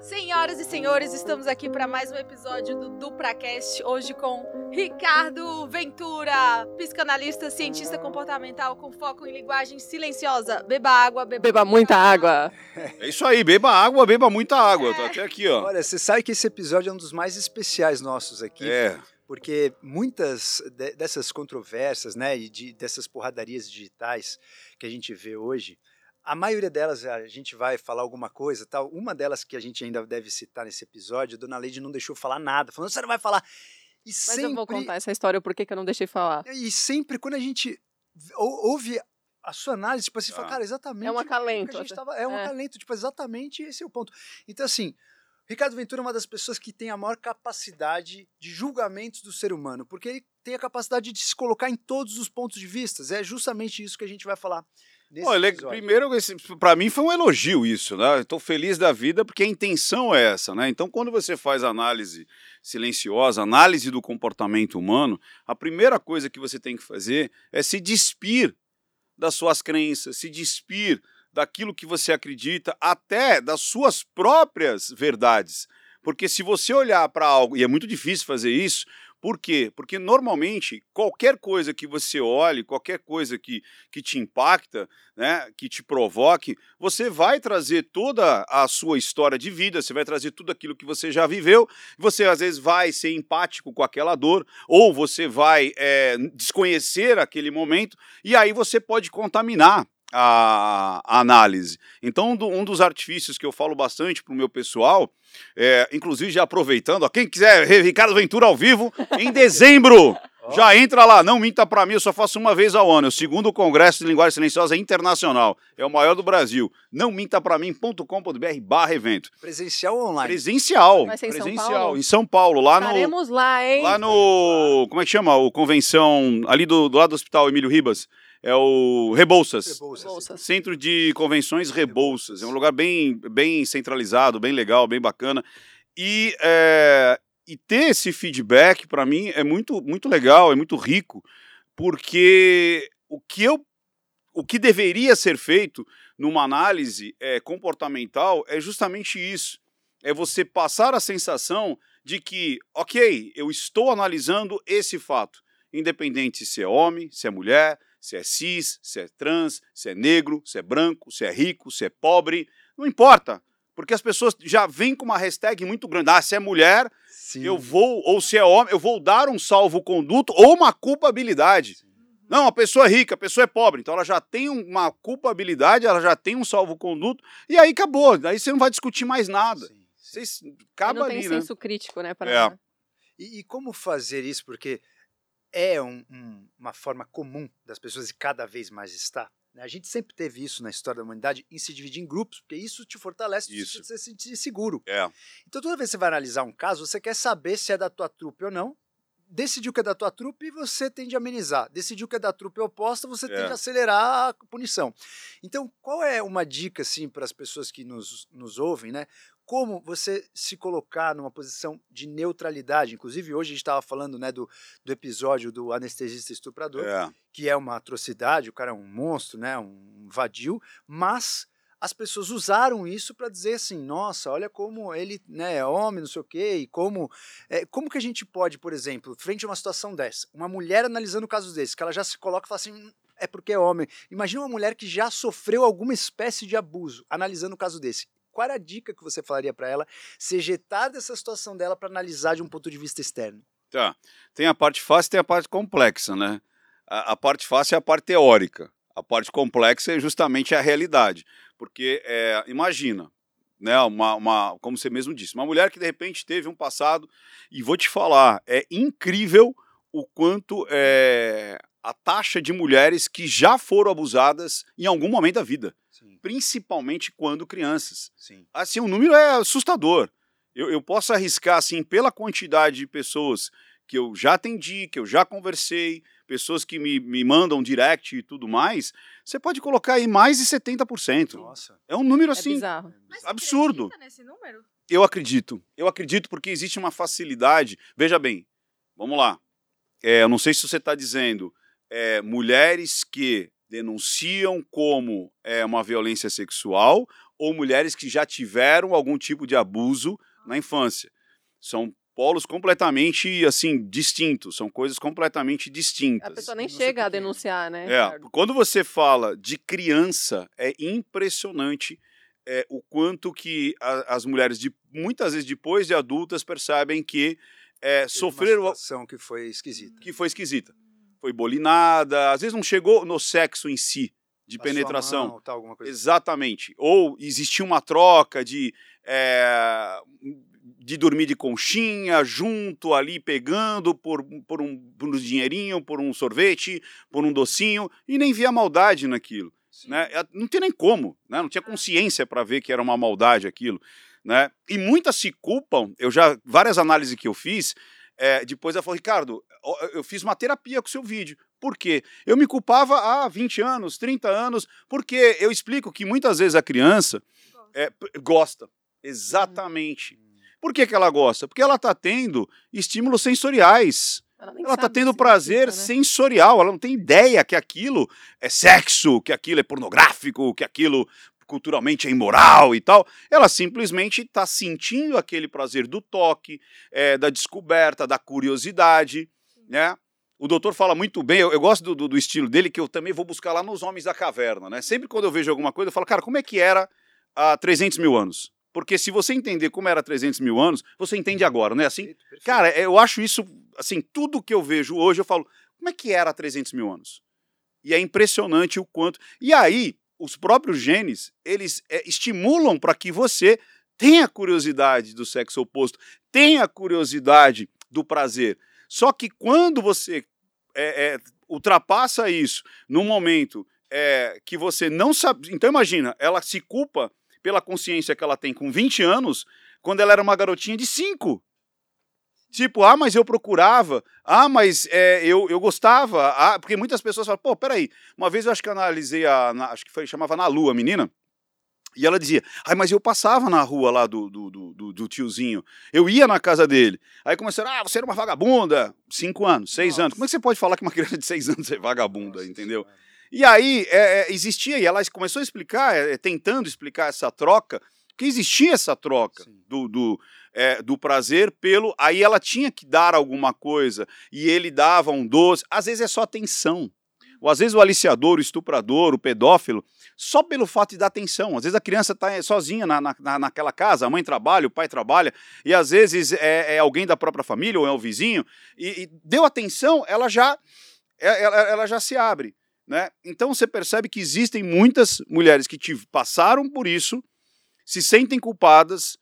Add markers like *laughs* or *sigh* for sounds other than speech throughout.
Senhoras e senhores, estamos aqui para mais um episódio do DupraCast, hoje com Ricardo Ventura, psicanalista, cientista comportamental com foco em linguagem silenciosa. Beba água, beba, Beba muita água. É isso aí, beba água, beba muita água. Tô até aqui, ó. Olha, você sabe que esse episódio é um dos mais especiais nossos aqui. É. Porque muitas de- dessas controvérsias, né, e de, dessas porradarias digitais que a gente vê hoje, a maioria delas a gente vai falar alguma coisa, tal. Uma delas que a gente ainda deve citar nesse episódio, a Dona Leide não deixou falar nada, falando você não vai falar. E Mas sempre, eu vou contar essa história, por que que eu não deixei falar. e sempre quando a gente ou- ouve a sua análise, tipo assim, fala, Ah. cara, exatamente. É um o que acalento a gente até. tava- é um É. acalento, tipo, exatamente esse é o ponto. Então, assim, Ricardo Ventura é uma das pessoas que tem a maior capacidade de julgamentos do ser humano, porque ele tem a capacidade de se colocar em todos os pontos de vista. É justamente isso que a gente vai falar nesse Olha, episódio. primeiro, pra mim foi um elogio isso, né? Tô feliz da vida porque a intenção é essa, né? Então, quando você faz análise silenciosa, análise do comportamento humano, a primeira coisa que você tem que fazer é se despir das suas crenças, se despir daquilo que você acredita, até das suas próprias verdades. Porque se você olhar para algo, e é muito difícil fazer isso, por quê? Porque normalmente qualquer coisa que você olhe, qualquer coisa que, que te impacta, né, que te provoque, você vai trazer toda a sua história de vida, você vai trazer tudo aquilo que você já viveu, você às vezes vai ser empático com aquela dor, ou você vai é, desconhecer aquele momento, e aí você pode contaminar a, a análise. Então, um, do- um dos artifícios que eu falo bastante para o meu pessoal, é, inclusive já aproveitando, ó, quem quiser Ricardo Ventura ao vivo, em *laughs* dezembro, já entra lá, não minta para mim, eu só faço uma vez ao ano, é o segundo Congresso de Linguagem Silenciosa Internacional, é o maior do Brasil, não minta para mim.com.br barra evento. Presencial ou online? Presencial, Vai ser em São presencial, Paulo? em São Paulo, lá no... Estaremos lá, hein? Lá no. Como é que chama? O convenção. Ali do, do lado do hospital Emílio Ribas. É o Rebouças. Rebouças. Centro de Convenções Rebouças. É um lugar bem, bem centralizado, bem legal, bem bacana. E, é, e ter esse feedback, para mim, é muito, muito legal, é muito rico, porque o que eu. O que deveria ser feito numa análise é, comportamental é justamente isso. É você passar a sensação de que, ok, eu estou analisando esse fato, independente se é homem, se é mulher, se é cis, se é trans, se é negro, se é branco, se é rico, se é pobre, não importa. Porque as pessoas já vêm com uma hashtag muito grande. Ah, se é mulher, Sim. eu vou, ou se é homem, eu vou dar um salvo-conduto ou uma culpabilidade. Não, a pessoa é rica, a pessoa é pobre, então ela já tem uma culpabilidade, ela já tem um salvo-conduto, e aí acabou. Aí você não vai discutir mais nada. Sim, sim. E acaba não tem ali, né? senso crítico, né? Pra... É. E, e como fazer isso? Porque é um- um- uma forma comum das pessoas e cada vez mais está. né? A gente sempre teve isso na história da humanidade em se dividir em grupos, porque isso te fortalece, Isso. você se sentir seguro. É. Então toda vez que você vai analisar um caso, você quer saber se é da tua trupe ou não. Decidiu que é da tua trupe, você tende a amenizar. Decidiu que é da trupe oposta, você É. tende a acelerar a punição. Então, qual é uma dica assim para as pessoas que nos, nos ouvem, né? Como você se colocar numa posição de neutralidade? Inclusive, hoje a gente estava falando né, do, do episódio do anestesista estuprador, É. que é uma atrocidade, o cara é um monstro, né, um vadio, mas as pessoas usaram isso para dizer assim, nossa, olha como ele né, é homem, não sei o quê, e como, é, como que a gente pode, por exemplo, frente a uma situação dessa, uma mulher analisando casos desses, que ela já se coloca e fala assim, "Hum, é porque é homem. Imagina uma mulher que já sofreu alguma espécie de abuso, analisando um caso desse. Qual era a dica que você falaria para ela se ejetar dessa situação dela para analisar de um ponto de vista externo? Tá. Tem a parte fácil tem a parte complexa, né? A, a parte fácil é a parte teórica. A parte complexa é justamente a realidade. Porque, é, imagina, né, uma, uma, como você mesmo disse, uma mulher que de repente teve um passado, e vou te falar, é incrível o quanto é, a taxa de mulheres que já foram abusadas em algum momento da vida, Sim, principalmente quando crianças sim. assim, o número é assustador. Eu, eu posso arriscar, assim, pela quantidade de pessoas que eu já atendi, que eu já conversei, pessoas que me, me mandam direct e tudo mais, você pode colocar aí mais de 70%. Nossa. É um número, É assim, você absurdo. número? eu acredito. Eu acredito porque existe uma facilidade. Veja bem, vamos lá. É, eu não sei se você está dizendo é, mulheres que denunciam como é, uma violência sexual ou mulheres que já tiveram algum tipo de abuso na infância. São polos completamente assim distintos, são coisas completamente distintas. A pessoa nem Não chega a denunciar, né? É, quando você fala de criança, é impressionante é, o quanto que a- as mulheres, de, muitas vezes depois de adultas, percebem que é, Teve uma sofreram situação que foi esquisita. que foi esquisita. Foi bolinada, às vezes não chegou no sexo em si, de Passou penetração. mão, tal, coisa assim. Exatamente. Ou existia uma troca de, é, de dormir de conchinha, junto ali, pegando por, por, um, por um dinheirinho, por um sorvete, por um docinho, e nem via maldade naquilo. Sim. Né? Não tinha nem como, né? não tinha consciência para ver que era uma maldade aquilo. Né? E muitas se culpam, eu já, várias análises que eu fiz, é, depois ela falou, Ricardo, eu fiz uma terapia com o seu vídeo. Por quê? Eu me culpava há 20 anos, 30 anos, porque eu explico que muitas vezes a criança é, gosta. Exatamente. Por que, que ela gosta? Porque ela está tendo estímulos sensoriais. Ela, está tendo prazer né? sensorial. Ela não tem ideia que aquilo é sexo, que aquilo é pornográfico, que aquilo culturalmente é imoral e tal. Ela simplesmente está sentindo aquele prazer do toque, é, da descoberta, da curiosidade, né? O doutor fala muito bem, eu, eu gosto do, do- do estilo dele, que eu também vou buscar lá nos Homens da Caverna, né? Sempre quando eu vejo alguma coisa, eu falo, cara, como é que era há 300 mil anos? Porque se você entender como era há 300 mil anos, você entende agora, não é assim? Perfeito, perfeito. Cara, eu acho isso, assim, tudo que eu vejo hoje, eu falo, como é que era há 300 mil anos? E é impressionante o quanto. E aí, os próprios genes, eles é, estimulam para que você tenha curiosidade do sexo oposto, tenha curiosidade do prazer. Só que quando você é, é, ultrapassa isso num momento é, que você não sabe. Então, imagina, ela se culpa pela consciência que ela tem com 20 anos, quando ela era uma garotinha de 5. Tipo, ah, mas eu procurava, ah, mas é, eu, eu gostava, ah, porque muitas pessoas falam, pô, peraí, uma vez eu acho que analisei a, na- acho que foi, chamava Na Lua, menina, e ela dizia, ai, mas eu passava na rua lá do, do, do, do- tiozinho, eu ia na casa dele, aí começaram, ah, você era uma vagabunda, cinco anos, seis Nossa. anos, como é que você pode falar que uma criança de seis anos é vagabunda, Nossa entendeu? E aí é, é, existia, e ela começou a explicar, é, tentando explicar essa troca, que existia essa troca Sim. do, do, é, do prazer pelo. Aí ela tinha que dar alguma coisa, e ele dava um doce. Às vezes é só atenção. Ou às vezes o aliciador, o estuprador, o pedófilo, só pelo fato de dar atenção. Às vezes a criança está sozinha na, na, na- naquela casa, a mãe trabalha, o pai trabalha, e às vezes é, é alguém da própria família ou é o vizinho, e, e deu atenção, ela já, é- ela, ela já se abre. Né? Então você percebe que existem muitas mulheres que tive- passaram por isso, se sentem culpadas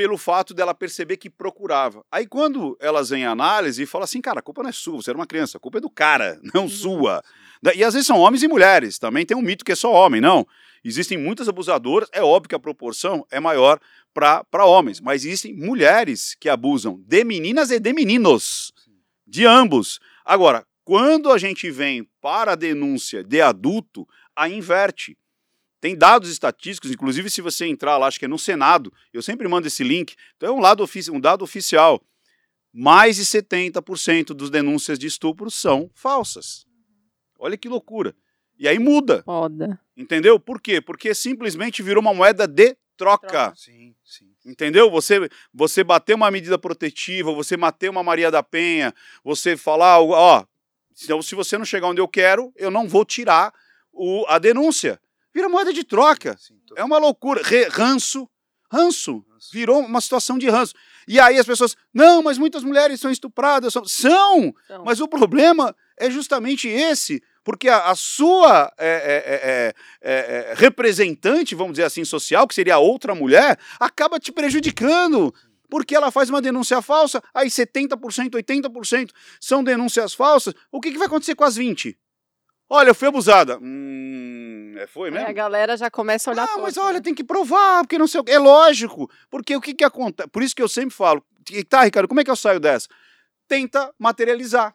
pelo fato dela perceber que procurava. Aí quando elas vêm análise e falam assim, cara, a culpa não é sua, você era uma criança, a culpa é do cara, *laughs* não sua. Né? E às vezes são homens e mulheres, também tem um mito que é só homem, não. Existem muitas abusadoras, é óbvio que a proporção é maior para homens, mas existem mulheres que abusam de meninas e de meninos, de ambos. Agora, quando a gente vem para a denúncia de adulto, a inverte. Tem dados estatísticos, inclusive se você entrar lá, acho que é no Senado, eu sempre mando esse link, então é um, lado ofici- um dado oficial. Mais de 70% dos denúncias de estupro são falsas. Olha que loucura. E aí muda, Foda. entendeu? Por quê? Porque simplesmente virou uma moeda de troca. Sim, sim. Entendeu? Você, você bater uma medida protetiva, você bater uma Maria da Penha, você falar, algo, ó, então, se você não chegar onde eu quero, eu não vou tirar o, a denúncia. Vira moeda de troca. Sim, tô- É uma loucura. Re- ranço, ranço. Nossa. Virou uma situação de ranço. E aí as pessoas, não, mas muitas mulheres são estupradas. São, são Então, mas o problema é justamente esse, porque a, a sua é, é, é, é, é, representante, vamos dizer assim, social, que seria a outra mulher, acaba te prejudicando. Porque ela faz uma denúncia falsa, aí 70%, 80% são denúncias falsas. O que, que vai acontecer com as 20%? Olha, eu fui abusada. Hum, é, foi aí mesmo? a galera já começa a olhar Ah, mas olha, né? tem que provar, porque não sei o quê. É lógico. Porque o que, que acontece? Por isso que eu sempre falo, tá, Ricardo, como é que eu saio dessa? Tenta materializar.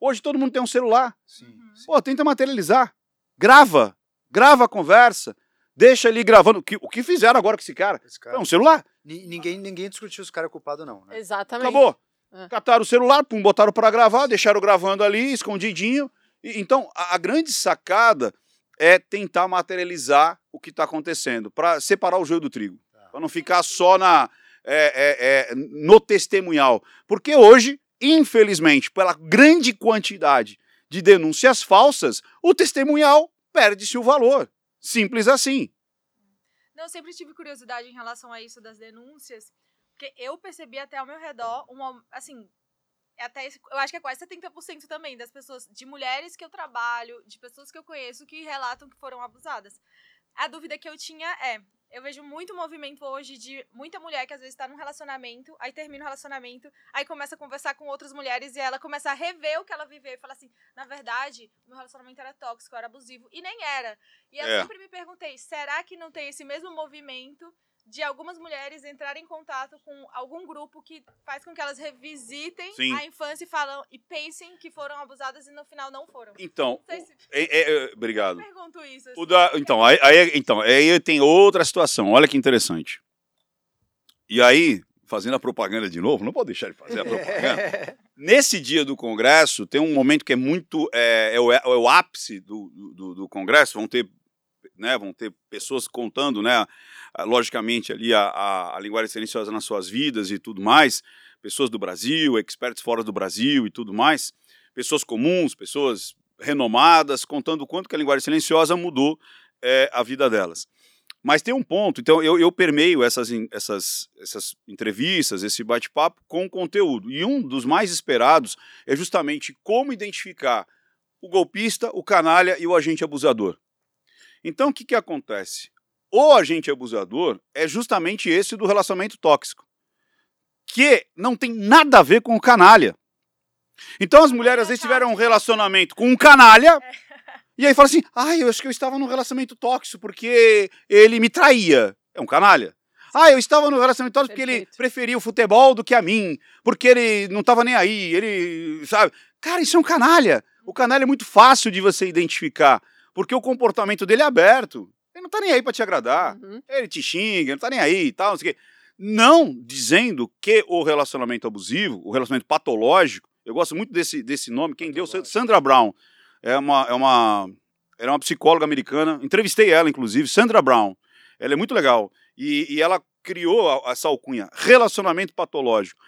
Hoje todo mundo tem um celular. Sim, sim. Pô, tenta materializar. Grava. Grava a conversa. Deixa ali gravando. O que, o que fizeram agora com esse cara? Esse cara- É um celular. Ni- ninguém, ninguém discutiu se o cara é culpado, não. Né? Exatamente. Acabou. É. Cataram o celular, pum, botaram para gravar, deixaram gravando ali, escondidinho. Então, a, a grande sacada é tentar materializar o que está acontecendo, para separar o joio do trigo, Tá. para não ficar só na, é, é, é, no testemunhal. Porque hoje, infelizmente, pela grande quantidade de denúncias falsas, o testemunhal perde-se o valor. Simples assim. Não, eu sempre tive curiosidade em relação a isso das denúncias, porque eu percebi até ao meu redor uma, assim, até esse- eu acho que é quase 70% também das pessoas, de mulheres que eu trabalho, de pessoas que eu conheço que relatam que foram abusadas. A dúvida que eu tinha é, eu vejo muito movimento hoje de muita mulher que às vezes está num relacionamento, aí termina o relacionamento, aí começa a conversar com outras mulheres e ela começa a rever o que ela viveu e fala assim, na verdade, o meu relacionamento era tóxico, era abusivo, e nem era. E eu É. sempre me perguntei, será que não tem esse mesmo movimento de algumas mulheres entrarem em contato com algum grupo que faz com que elas revisitem Sim. a infância e falam e pensem que foram abusadas e no final não foram? Então, Não sei se é- é- é- obrigado. eu pergunto isso. assim. O da- então, aí, aí- então, aí tem outra situação. Olha que interessante. E aí, fazendo a propaganda de novo, não pode deixar de fazer a propaganda. *laughs* Nesse dia do Congresso, tem um momento que é muito. É, é o, é o ápice do, do, do Congresso. Vão ter, né, vão ter pessoas contando, né, logicamente, ali a, a, a linguagem silenciosa nas suas vidas e tudo mais. Pessoas do Brasil, experts fora do Brasil e tudo mais. Pessoas comuns, pessoas renomadas, contando o quanto que a linguagem silenciosa mudou é, a vida delas. Mas tem um ponto, então eu, eu permeio essas, essas, essas entrevistas, esse bate-papo com conteúdo. E um dos mais esperados é justamente como identificar o golpista, o canalha e o agente abusador. Então o que, que acontece? O agente abusador é justamente esse do relacionamento tóxico, que não tem nada a ver com o canalha. Então as mulheres às vezes tiveram um relacionamento com um canalha e aí fala assim: ah, eu acho que eu estava num relacionamento tóxico porque ele me traía. É um canalha. Ah, eu estava no relacionamento tóxico porque ele preferia o futebol do que a mim, porque ele não estava nem aí, ele, sabe? Cara, isso é um canalha. O canalha é muito fácil de você identificar, porque o comportamento dele é aberto. Ele não tá nem aí para te agradar. Uhum. Ele te xinga, não tá nem aí e tal, não sei o quê. Não dizendo que o relacionamento abusivo, o relacionamento patológico, eu gosto muito desse, desse nome, quem deu. Sandra Brown. É uma, é uma, era uma psicóloga americana, entrevistei ela, inclusive, Sandra Brown. Ela é muito legal. E, e ela criou a- essa alcunha, relacionamento patológico.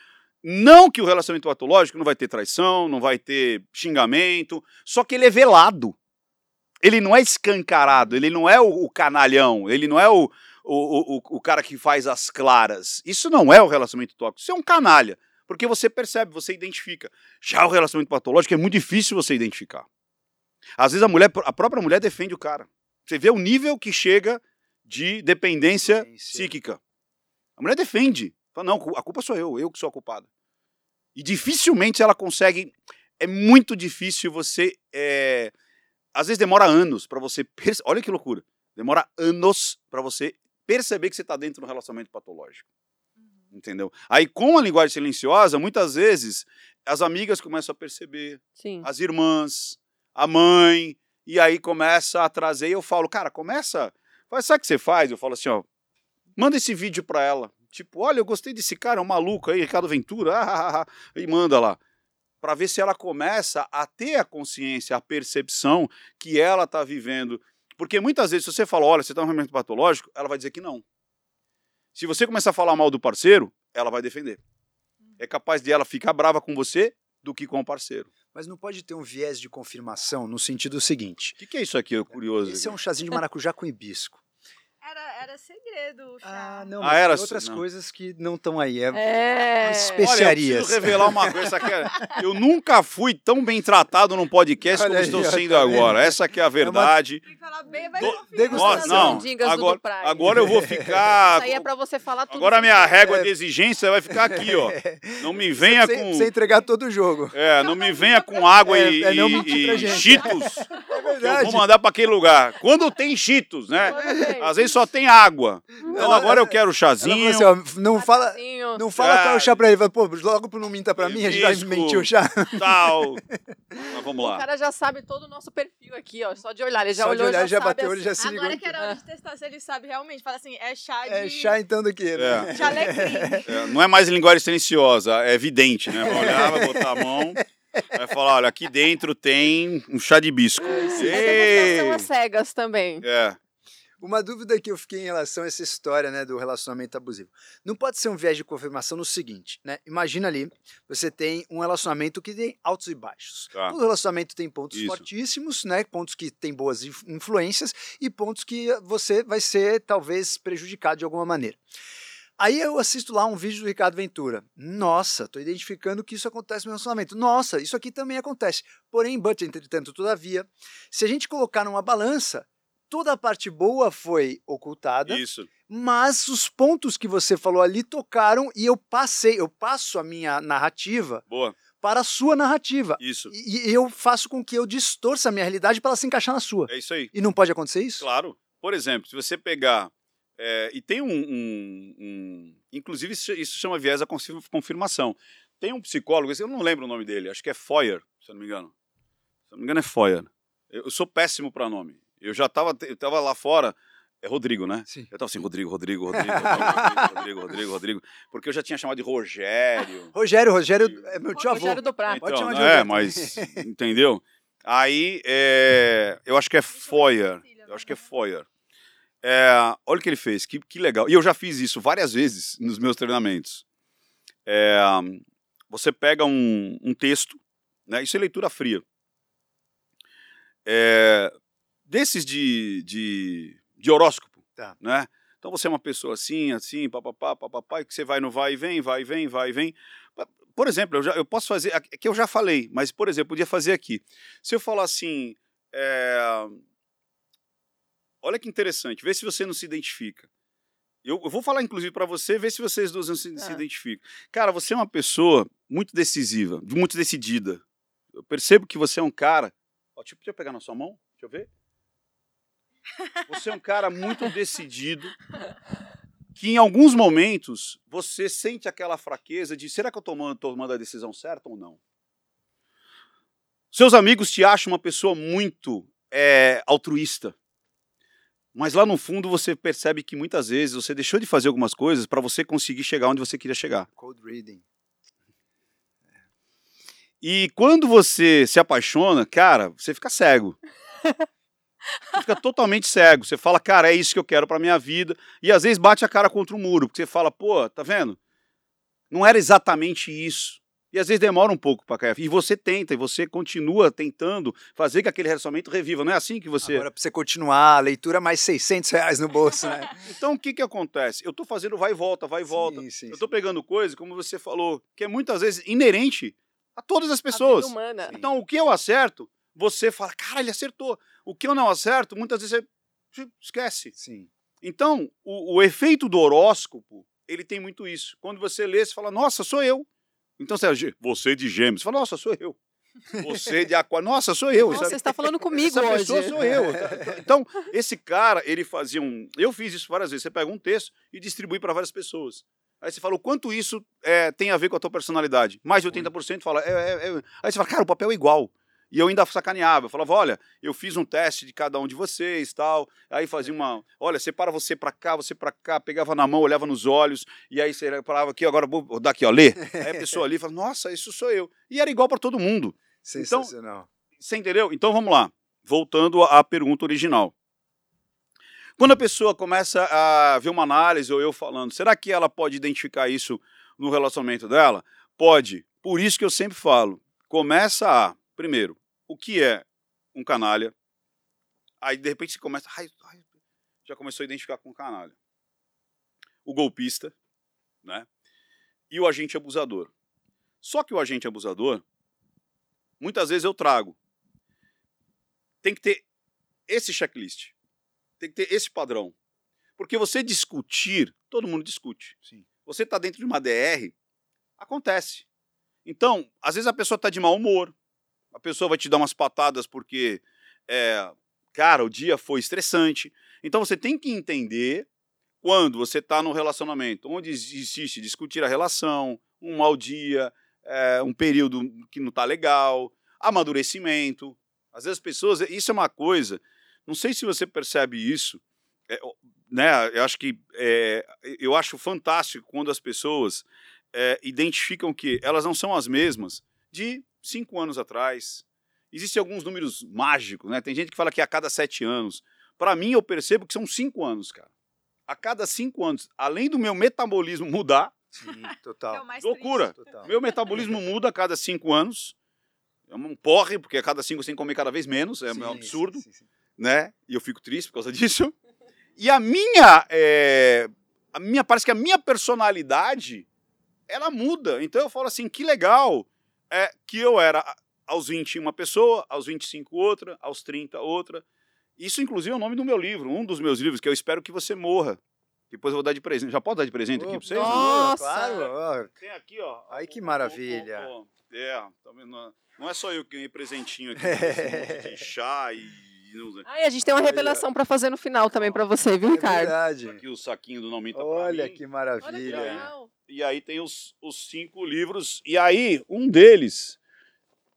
Não que o relacionamento patológico não vai ter traição, não vai ter xingamento, só que ele é velado. Ele não é escancarado, ele não é o, o canalhão, ele não é o, o, o, o cara que faz as claras. Isso não é o relacionamento tóxico, isso é um canalha. Porque você percebe, você identifica. Já o relacionamento patológico é muito difícil você identificar. Às vezes a mulher, a própria mulher defende o cara. Você vê o nível que chega de dependência Dependência. psíquica. A mulher defende. Fala, não, a culpa sou eu, eu que sou a culpada. E dificilmente ela consegue. É muito difícil você. é, às vezes demora anos para você. perce- Olha que loucura. Demora anos para você perceber que você está dentro de um relacionamento patológico. Entendeu? Aí, com a linguagem silenciosa, muitas vezes as amigas começam a perceber, Sim. as irmãs, a mãe, e aí começa a trazer. E eu falo, cara, começa. Faz, sabe o que você faz? Eu falo assim, ó, manda esse vídeo pra ela. Tipo, olha, eu gostei desse cara, é um maluco aí, Ricardo Ventura, *laughs* ah, ah, ah, e manda lá. Pra ver se ela começa a ter a consciência, a percepção que ela tá vivendo. Porque muitas vezes, se você fala, olha, você tá num relacionamento patológico, ela vai dizer que não. Se você começar a falar mal do parceiro, ela vai defender. É capaz de ela ficar brava com você do que com o parceiro. Mas não pode ter um viés de confirmação no sentido seguinte. O que, que é isso aqui, curioso? Esse é um chazinho de maracujá com hibisco. Era, era segredo o chá. Ah, não, Ah, mas era tem outras assim, não. coisas que não estão aí. É, É. Mas Olha, eu especiarias. preciso revelar uma coisa. aqui é- *laughs* Eu nunca fui tão bem tratado num podcast Olha como aí, estou sendo tá vendo? agora. Essa aqui é a verdade. Tem que falar bem, vai Do-. Nossa, não. Agora, agora eu vou *laughs* ficar. Isso aí é pra você falar tudo. Agora a que minha régua de exigência vai ficar aqui, ó. *laughs* Não me venha sem, com. sem entregar todo o jogo. É, não me venha com água É, e, é não e- e cheetos. É que eu vou mandar pra aquele lugar. Quando tem cheetos, né? Às vezes só tem água. Então Ela- agora eu quero Ela chazinho. falou assim, ó, não fala, Assim, não fala qual é o chá pra ele. Fala, Pô, logo pro não minta pra mim, a gente já mentiu o chá. tal. Mas vamos O lá. cara já sabe todo o nosso perfil aqui, ó. Só de olhar. Ele já Só de olhou, olhar, já, já sabe bateu, assim. ele já se ligou. Agora que era hora de testar se ele sabe realmente. Fala assim, é chá de... É chá então do que? né? É. de alecrim. É, não é mais linguagem silenciosa, é evidente, né? Vai olhar, vai botar a mão. Vai falar, olha, aqui dentro tem um chá de bisco. Essa são as cegas também. É. Uma dúvida que eu fiquei em relação a essa história né, do relacionamento abusivo. Não pode ser um viés de confirmação no seguinte, né? Imagina ali, você tem um relacionamento que tem altos e baixos. Tá. Todo relacionamento tem pontos Isso. fortíssimos, né? Pontos que tem boas inf- influências e pontos que você vai ser talvez prejudicado de alguma maneira. Aí eu assisto lá um vídeo do Ricardo Ventura. Nossa, tô identificando que isso acontece no relacionamento. Nossa, isso aqui também acontece. Porém, but, entretanto, todavia, se a gente colocar numa balança, toda a parte boa foi ocultada, Isso. mas os pontos que você falou ali tocaram e eu passei, eu passo a minha narrativa Boa. para a sua narrativa. Isso. E, e eu faço com que eu distorça a minha realidade para ela se encaixar na sua. É isso aí. E não pode acontecer isso? Claro. Por exemplo, se você pegar. é, e tem um, um- um- Inclusive, isso, chama viés da confir- confirmação. Tem um psicólogo, eu não lembro o nome dele, acho que é Foyer, se eu não me engano. Se eu não me engano, é Foyer. Eu, eu sou péssimo para nome. Eu já estava eu tava lá fora. É Rodrigo, né? Sim. Eu tava assim, Rodrigo, Rodrigo, Rodrigo, Rodrigo, Rodrigo, Rodrigo, Rodrigo. Porque eu já tinha chamado de Rogério. Rogério, Rogério é meu tio avô. Rogério do. Pode Então, chamar de é, Roberto mas. Entendeu? Aí, é, eu acho que é Foyer. Eu acho que é Foyer. É, olha o que ele fez, que, que legal. E eu já fiz isso várias vezes nos meus treinamentos. É, você pega um, um texto, né, isso é leitura fria. É, desses de, de, de horóscopo. Tá. Né? Então você é uma pessoa assim, assim, papapá, papapá, e que você vai no vai e vem, vai e vem, vai e vem. Por exemplo, eu, já, eu posso fazer, é que eu já falei, mas, por exemplo, eu podia fazer aqui. Se eu falar assim, é, olha que interessante, vê se você não se identifica. Eu, eu vou falar, inclusive, para você, ver se vocês duas não se, se Ah. identificam. Cara, você é uma pessoa muito decisiva, muito decidida. Eu percebo que você é um cara. Ó, eu- deixa eu pegar na sua mão, deixa eu ver. Você é um cara muito decidido, que em alguns momentos você sente aquela fraqueza de será que eu estou tomando, tomando a decisão certa ou não? Seus amigos te acham uma pessoa muito é, altruísta, mas lá no fundo você percebe que muitas vezes você deixou de fazer algumas coisas para você conseguir chegar onde você queria chegar. Cold reading. E quando você se apaixona, cara, você fica cego. *laughs* Você fica totalmente cego. Você fala, cara, é isso que eu quero pra minha vida. E às vezes bate a cara contra o muro, porque você fala, pô, tá vendo? Não era exatamente isso. E às vezes demora um pouco pra cair. E você tenta, e você continua tentando fazer que aquele relacionamento reviva. Não é assim que você. Agora, pra você continuar, a leitura mais 600 reais no bolso, né? *laughs* Então o que que acontece? Eu tô fazendo vai e volta, vai e volta. Sim, sim, Eu tô pegando coisa, como você falou, que é muitas vezes inerente a todas as pessoas. A vida humana. Sim. Então, o que eu acerto, você fala, cara, ele acertou. O que eu não acerto, muitas vezes você esquece. Sim. Então, o, o efeito do horóscopo, ele tem muito isso. Quando você lê, você fala, nossa, sou eu. Então, você, é de gêmeos, você fala, nossa, sou eu. *laughs* Você de aquário, nossa, sou eu. Nossa, Sabe? você está falando comigo Essa hoje. pessoa sou eu. *laughs* Então, esse cara, ele fazia um. Eu fiz isso várias vezes. Você pega um texto e distribui para várias pessoas. Aí você fala o quanto isso é, tem a ver com a tua personalidade. Mais de 80% fala. É, é, é. Aí você fala, cara, o papel é igual. E eu ainda sacaneava. Eu falava, olha, eu fiz um teste de cada um de vocês tal. Aí fazia uma. Olha, separa você pra cá, você pra cá, pegava na mão, olhava nos olhos, e aí você parava aqui, agora vou dar aqui, ó, lê. Aí a pessoa ali fala, nossa, isso sou eu. E era igual para todo mundo. Sensacional. Você entendeu? Então vamos lá. Voltando à pergunta original. Quando a pessoa começa a ver uma análise ou eu falando, será que ela pode identificar isso no relacionamento dela? Pode. Por isso que eu sempre falo, começa a, primeiro, o que é um canalha? Aí de repente você começa, ai, ai, já começou a identificar com canalha. O golpista, né? E o agente abusador. Só que o agente abusador, muitas vezes eu trago. Tem que ter esse checklist. Tem que ter esse padrão. Porque você discutir, todo mundo discute. Sim. Você está dentro de uma DR, acontece. Então, às vezes a pessoa está de mau humor, a pessoa vai te dar umas patadas porque, é, cara, o dia foi estressante. Então você tem que entender quando você está num relacionamento onde existe discutir a relação, um mau dia, é, um período que não está legal, amadurecimento. Às vezes as pessoas, isso é uma coisa, não sei se você percebe isso, é, né? Eu acho que é, eu acho fantástico quando as pessoas é, identificam que elas não são as mesmas de cinco anos atrás. Existem alguns números mágicos, né? Tem gente que fala que é a cada sete anos. Para mim, eu percebo que são cinco anos, cara. A cada cinco anos, além do meu metabolismo mudar, Sim, *laughs* é total. mais loucura. total. Meu metabolismo muda a cada cinco anos. É um porre, porque a cada cinco você tem que comer cada vez menos. É Sim, um absurdo, sim, sim, sim. né? E eu fico triste por causa *laughs* disso. E a minha, é, a minha, parece que a minha personalidade, ela muda. Então eu falo assim, que legal é que eu era aos 20 uma pessoa, aos 25 outra, aos 30 outra. Isso, inclusive, é o nome do meu livro, um dos meus livros, que eu espero que você morra. Depois eu vou dar de presente. Já pode dar de presente aqui Oh, pra vocês? Nossa! Claro, Tem aqui, ó. Ai, que ó, maravilha. ó, ó. É, tá vendo? Não- é só eu que ganhei presentinho aqui, *laughs* monte de chá e. e não sei. Ai, a gente tem uma revelação pra fazer no final também pra você, viu, é Ricardo? verdade. Aqui o saquinho do Não Minta Olha mim. que Olha que maravilha. legal. E aí tem os, os cinco livros. E aí, um deles.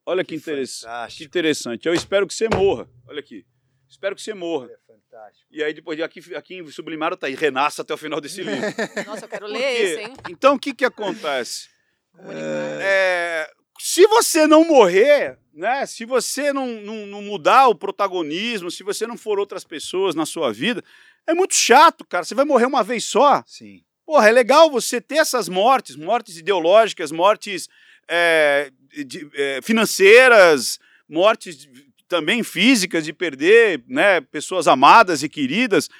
Olha que, Que interess- que interessante. Eu espero que você morra. Olha aqui. Espero que você morra. Olha, fantástico. E aí, depois de aqui, aqui em Sublimaro tá aí, renasça até o final desse livro. *laughs* Nossa, eu quero Por ler quê? esse, hein? Então, o que que acontece? Comunicar. É, se você não morrer, né? Se você não, não, não mudar o protagonismo, se você não for outras pessoas na sua vida, é muito chato, cara. Você vai morrer uma vez só. Sim. Porra, é legal você ter essas mortes, mortes ideológicas, mortes é, de- é, financeiras, mortes também físicas de perder né, pessoas amadas e queridas.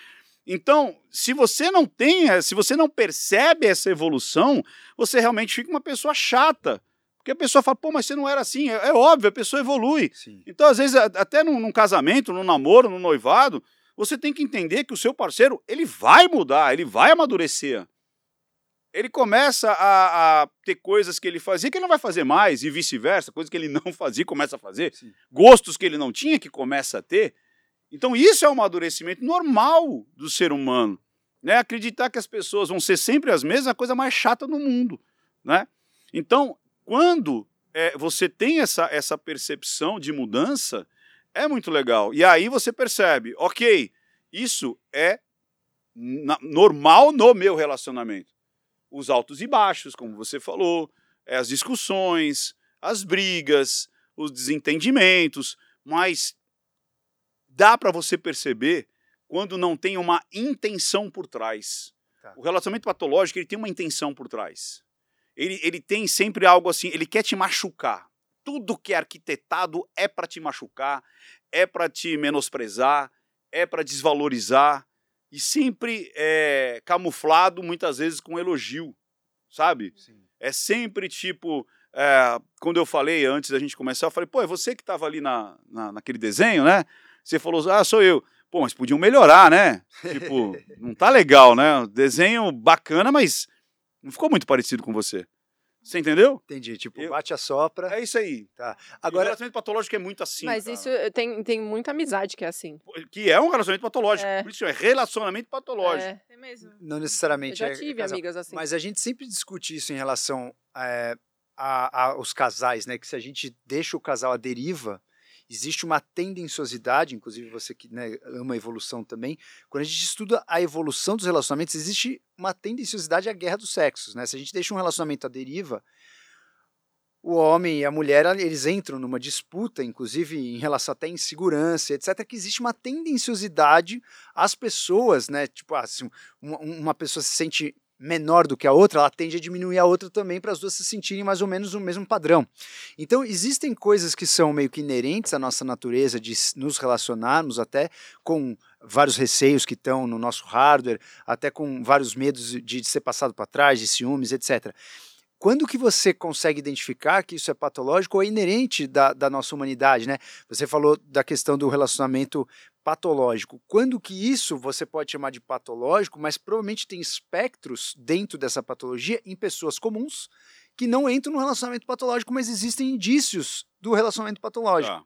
Então, se você não tem, se você não percebe essa evolução, você realmente fica uma pessoa chata. Porque a pessoa fala, pô, mas você não era assim. É, é óbvio, a pessoa evolui. Sim. Então, às vezes, até num, num casamento, num namoro, num noivado, você tem que entender que o seu parceiro, ele vai mudar, ele vai amadurecer. Ele começa a, a ter coisas que ele fazia que ele não vai fazer mais, e vice-versa, coisas que ele não *laughs* fazia, começa a fazer, Sim. gostos que ele não tinha, que começa a ter. Então, isso é um amadurecimento normal do ser humano. Né? Acreditar que as pessoas vão ser sempre as mesmas é a coisa mais chata do mundo. Né? Então, quando é, você tem essa, essa percepção de mudança, é muito legal. E aí você percebe, ok, isso é normal no meu relacionamento. Os altos e baixos, como você falou, é, as discussões, as brigas, os desentendimentos, mas dá para você perceber quando não tem uma intenção por trás. Tá. O relacionamento patológico ele tem uma intenção por trás. Ele, ele tem sempre algo assim, ele quer te machucar. Tudo que é arquitetado é para te machucar, é para te menosprezar, é para desvalorizar e sempre é camuflado muitas vezes com elogio, sabe? Sim. É sempre tipo, é, quando eu falei antes da gente começar, eu falei, pô, é você que estava ali na, na, naquele desenho, né? Você falou, ah, sou eu. Pô, mas podiam melhorar, né? Tipo, *laughs* não tá legal, né? Desenho bacana, mas não ficou muito parecido com você. Você entendeu? Entendi. Tipo, Eu- bate a sopra. É isso aí. Tá. Agora, o relacionamento patológico é muito assim. Mas cara. isso tem, tem muita amizade que é assim. Que é um relacionamento patológico. É. Por isso é relacionamento patológico. É, É mesmo. não eu necessariamente já é tive casal. amigas assim. Mas a gente sempre discute isso em relação é, a- a- aos casais, né? Que se a gente deixa o casal à deriva, existe uma tendenciosidade, inclusive você que né, ama a evolução também. Quando a gente estuda a evolução dos relacionamentos, existe uma tendenciosidade à guerra dos sexos, né? Se a gente deixa um relacionamento à deriva, o homem e a mulher eles entram numa disputa, inclusive em relação até à insegurança, etc. Que existe uma tendenciosidade às pessoas, né? Tipo, assim, uma, pessoa se sente menor do que a outra, ela tende a diminuir a outra também para as duas se sentirem mais ou menos no mesmo padrão. Então, existem coisas que são meio que inerentes à nossa natureza de nos relacionarmos até com vários receios que estão no nosso hardware, até com vários medos de, de ser passado para trás, de ciúmes, etc. Quando que você consegue identificar que isso é patológico ou é inerente da, da nossa humanidade, né? Você falou da questão do relacionamento patológico. Quando que isso você pode chamar de patológico, mas provavelmente tem espectros dentro dessa patologia em pessoas comuns que não entram no relacionamento patológico, mas existem indícios do relacionamento patológico. Tá.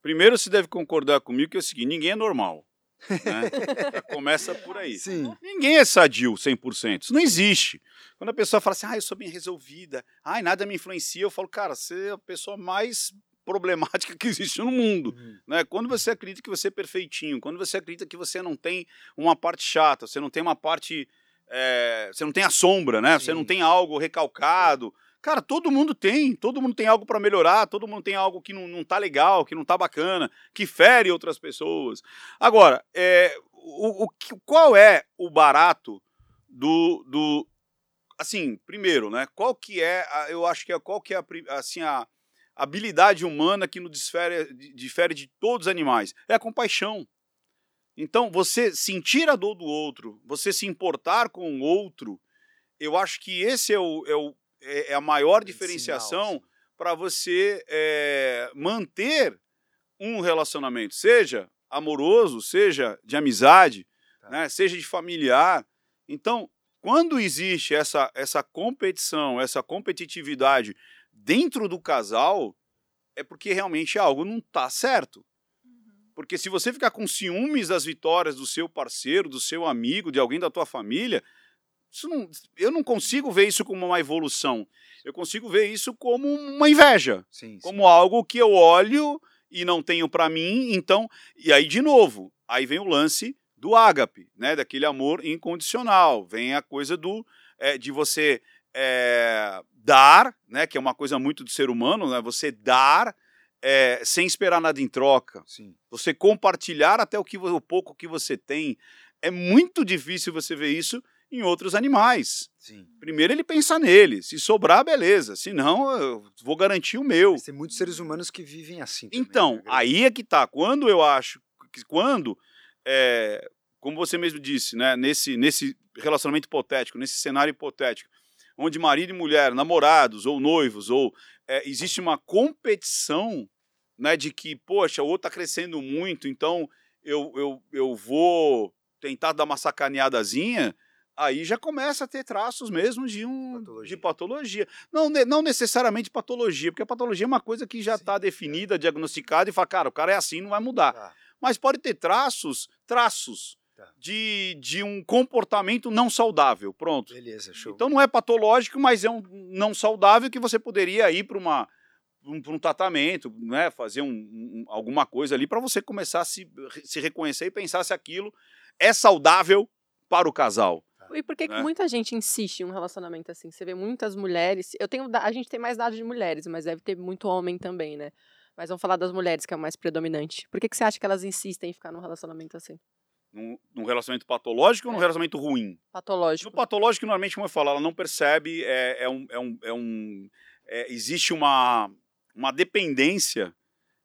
Primeiro, você deve concordar comigo que é o seguinte: ninguém é normal. Né? *laughs* Começa por aí. Sim. Ninguém é sadio 100%. Isso não existe. Quando a pessoa fala assim, ah, eu sou bem resolvida, ai, nada me influencia, eu falo, cara, você é a pessoa mais problemática que existe no mundo. Uhum. Né? Quando você acredita que você é perfeitinho, quando você acredita que você não tem uma parte chata, você não tem uma parte. é, você não tem a sombra, né? Você Sim. não tem algo recalcado. Cara, todo mundo tem, todo mundo tem algo para melhorar, todo mundo tem algo que não, não tá legal, que não tá bacana, que fere outras pessoas. Agora, é, o, o, qual é o barato do, do. Assim, primeiro, né? Qual que é, a, eu acho que é qual que é a, assim, a habilidade humana que nos difere, difere de todos os animais? É a compaixão. Então, você sentir a dor do outro, você se importar com o outro, eu acho que esse é, o, é, o, é, é a maior diferenciação para você é, manter um relacionamento, seja amoroso, seja de amizade, tá. né, seja de familiar. Então, quando existe essa, essa competição, essa competitividade dentro do casal, é porque realmente algo não está certo. Uhum. Porque se você ficar com ciúmes das vitórias do seu parceiro, do seu amigo, de alguém da tua família, não, eu não consigo ver isso como uma evolução. Eu consigo ver isso como uma inveja, sim, sim. como algo que eu olho e não tenho para mim. Então, e aí de novo, aí vem o lance do ágape, né, daquele amor incondicional. Vem a coisa do é, de você é, dar, né, que é uma coisa muito do ser humano, né, você dar é, sem esperar nada em troca. Sim. Você compartilhar até o que o pouco que você tem. É muito difícil você ver isso em outros animais. Sim. Primeiro ele pensa nele. Se sobrar, beleza. Se não, eu vou garantir o meu. Tem muitos seres humanos que vivem assim. Também, então, né? aí é que tá. Quando eu acho que quando, é, como você mesmo disse, né, nesse, nesse relacionamento hipotético, nesse cenário hipotético, onde marido e mulher, namorados ou noivos, ou é, existe uma competição né, de que, poxa, o outro está crescendo muito, então eu, eu, eu vou tentar dar uma sacaneadazinha aí já começa a ter traços mesmo de um patologia. de patologia. Não, não necessariamente patologia, porque a patologia é uma coisa que já está definida, diagnosticada e fala, cara, o cara é assim, não vai mudar. Tá. Mas pode ter traços, traços. De, de um comportamento não saudável. Pronto. Beleza, show. Então não é patológico, mas é um não saudável que você poderia ir para uma um, um, tratamento, né, fazer um, um, alguma coisa ali para você começar a se, se reconhecer e pensar se aquilo é saudável para o casal. E por que, né? que muita gente insiste em um relacionamento assim? Você vê muitas mulheres. Eu tenho, a gente tem mais dados de mulheres, mas deve ter muito homem também, né? Mas vamos falar das mulheres, que é o mais predominante. Por que, que você acha que elas insistem em ficar num relacionamento assim? Num, num relacionamento patológico é. ou num é. relacionamento ruim? Patológico. No patológico, normalmente, como eu falo, ela não percebe, é, é um. É um, é um é, existe uma, uma dependência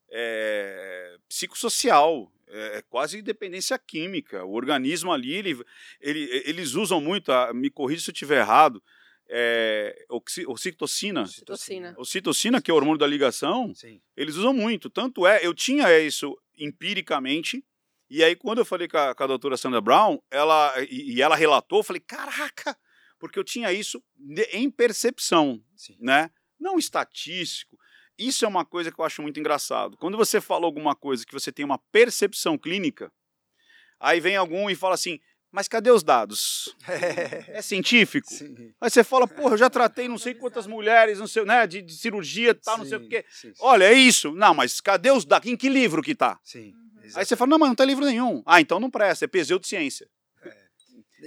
é, psicossocial é, é quase dependência química. O organismo ali, ele, ele, eles usam muito, me corrija se eu estiver errado, é, oxi, ocitocina. Ocitocina. Ocitocina, que é o hormônio da ligação, Sim. eles usam muito. Tanto é, eu tinha isso empiricamente, e aí quando eu falei com a, com a doutora Sandra Brown, ela, e, e, ela relatou, eu falei, caraca, porque eu tinha isso em percepção, Sim. né? Não estatístico, isso é uma coisa que eu acho muito engraçado. Quando você fala alguma coisa que você tem uma percepção clínica, aí vem algum e fala assim: mas cadê os dados? *laughs* É, científico? Sim. Aí você fala, porra, eu já tratei não sei quantas mulheres, não sei, né, de, de cirurgia, tal, sim, não sei o quê. Sim, Olha, é isso. Não, mas cadê os dados? Em que livro que tá? Sim. Aí você fala, não, mas não tem livro nenhum. Ah, então não presta, é pseudociência.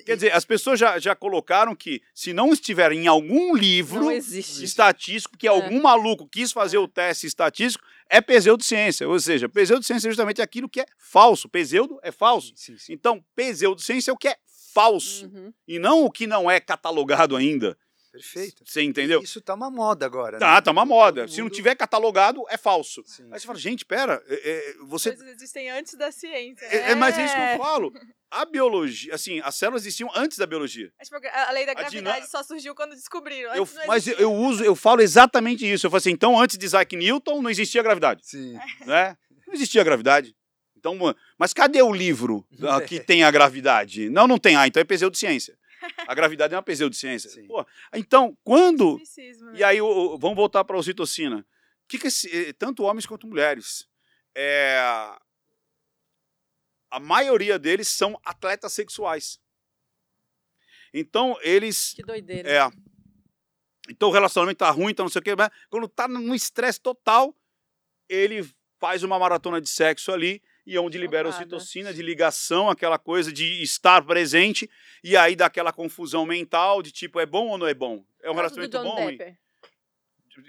Quer dizer, as pessoas já, já colocaram que se não estiver em algum livro estatístico, que é. algum maluco quis fazer o teste estatístico, é pseudociência. Ou seja, pseudociência é justamente aquilo que é falso. Pseudo é falso. Sim, sim. Então, pseudociência é o que é falso. Uhum. E não o que não é catalogado ainda. Perfeito. Você entendeu? Isso tá uma moda agora. Tá, né? tá uma moda. Se não tiver catalogado, é falso. Sim. Aí você fala, gente, pera, é, é, você. Coisas existem antes da ciência. É, é, mas é isso que eu falo. *laughs* A biologia, assim, as células existiam antes da biologia. É tipo, a lei da gravidade só surgiu quando descobriram. Eu, mas eu, eu uso, eu falo exatamente isso. Eu falo assim, então antes de Isaac Newton não existia gravidade. Sim. *laughs* Né? Não existia gravidade. Então, mas cadê o livro que *laughs* tem a gravidade? Não, não tem. Ah, então é pseudociência. A gravidade é uma pseudociência. Pô, então, quando. E né? aí, o, vamos voltar para a ocitocina. Que que esse, eh, tanto homens quanto mulheres. É, a maioria deles são atletas sexuais. Então, eles. Que doideira. É. Então, o relacionamento tá ruim, então não sei o quê. Mas quando tá num estresse total, ele faz uma maratona de sexo ali e onde libera a ocitocina de ligação, aquela coisa de estar presente, e aí dá aquela confusão mental de tipo, é bom ou não é bom? É um relacionamento bom?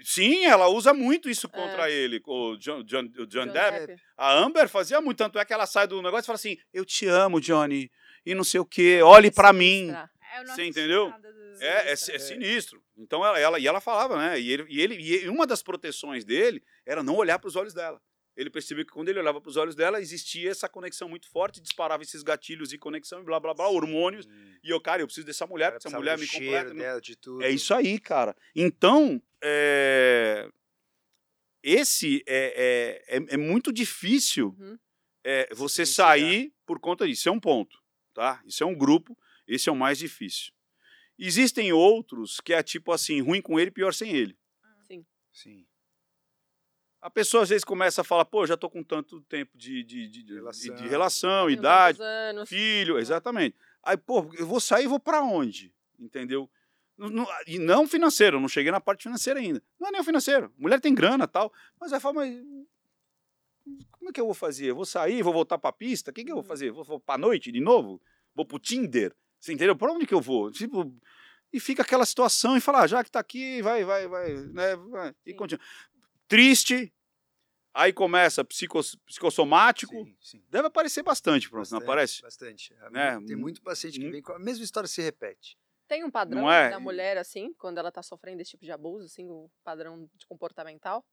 Sim, ela usa muito isso É. contra ele, o John, John, o John John Depp. Depp. A Amber fazia muito, tanto é que ela sai do negócio e fala assim: Eu te amo, Johnny, e não sei o quê, olhe pra mim. É, Você entendeu? É, é, é sinistro. Então ela, ela- e ela falava, né? E ele, e ele e uma das proteções dele era não olhar para os olhos dela. Ele percebeu que quando ele olhava para os olhos dela, existia essa conexão muito forte, disparava esses gatilhos e conexão e blá blá blá, hormônios. Hum. E eu, cara, eu preciso dessa mulher, porque essa mulher me cheiro completa. dela, de tudo. É isso aí, cara. Então, é, esse é, é, é, é muito difícil Uhum. é, você Silenciar. sair por conta disso. Isso é um ponto, tá? Isso é um grupo, esse é o mais difícil. Existem outros que é tipo assim, ruim com ele, pior sem ele. Sim. Sim. A pessoa às vezes começa a falar, pô, já tô com tanto tempo de, de, de, de- Relação. de relação, idade, filho, exatamente. Aí, pô, eu vou sair e vou pra onde? Entendeu? Não- não- e não financeiro, eu não cheguei na parte financeira ainda. Não é nem o financeiro. Mulher tem grana tal. Mas aí fala, mas como é que eu vou fazer? Eu vou sair, vou voltar pra pista? O que, que eu vou fazer? Vou, vou pra noite de novo? Vou pro Tinder? Você entendeu? Pra onde que eu vou? Tipo, e fica aquela situação e fala, ah, já que tá aqui, vai, vai, vai, né? vai. E continua. Triste, aí começa psicos, psicossomático. Sim, sim. Deve aparecer bastante, pronto, não aparece? Bastante. É, Né? Tem muito paciente que Hum. vem com a mesma história se repete. Tem um padrão é? da mulher, assim, quando ela tá sofrendo esse tipo de abuso, assim, o padrão de comportamental?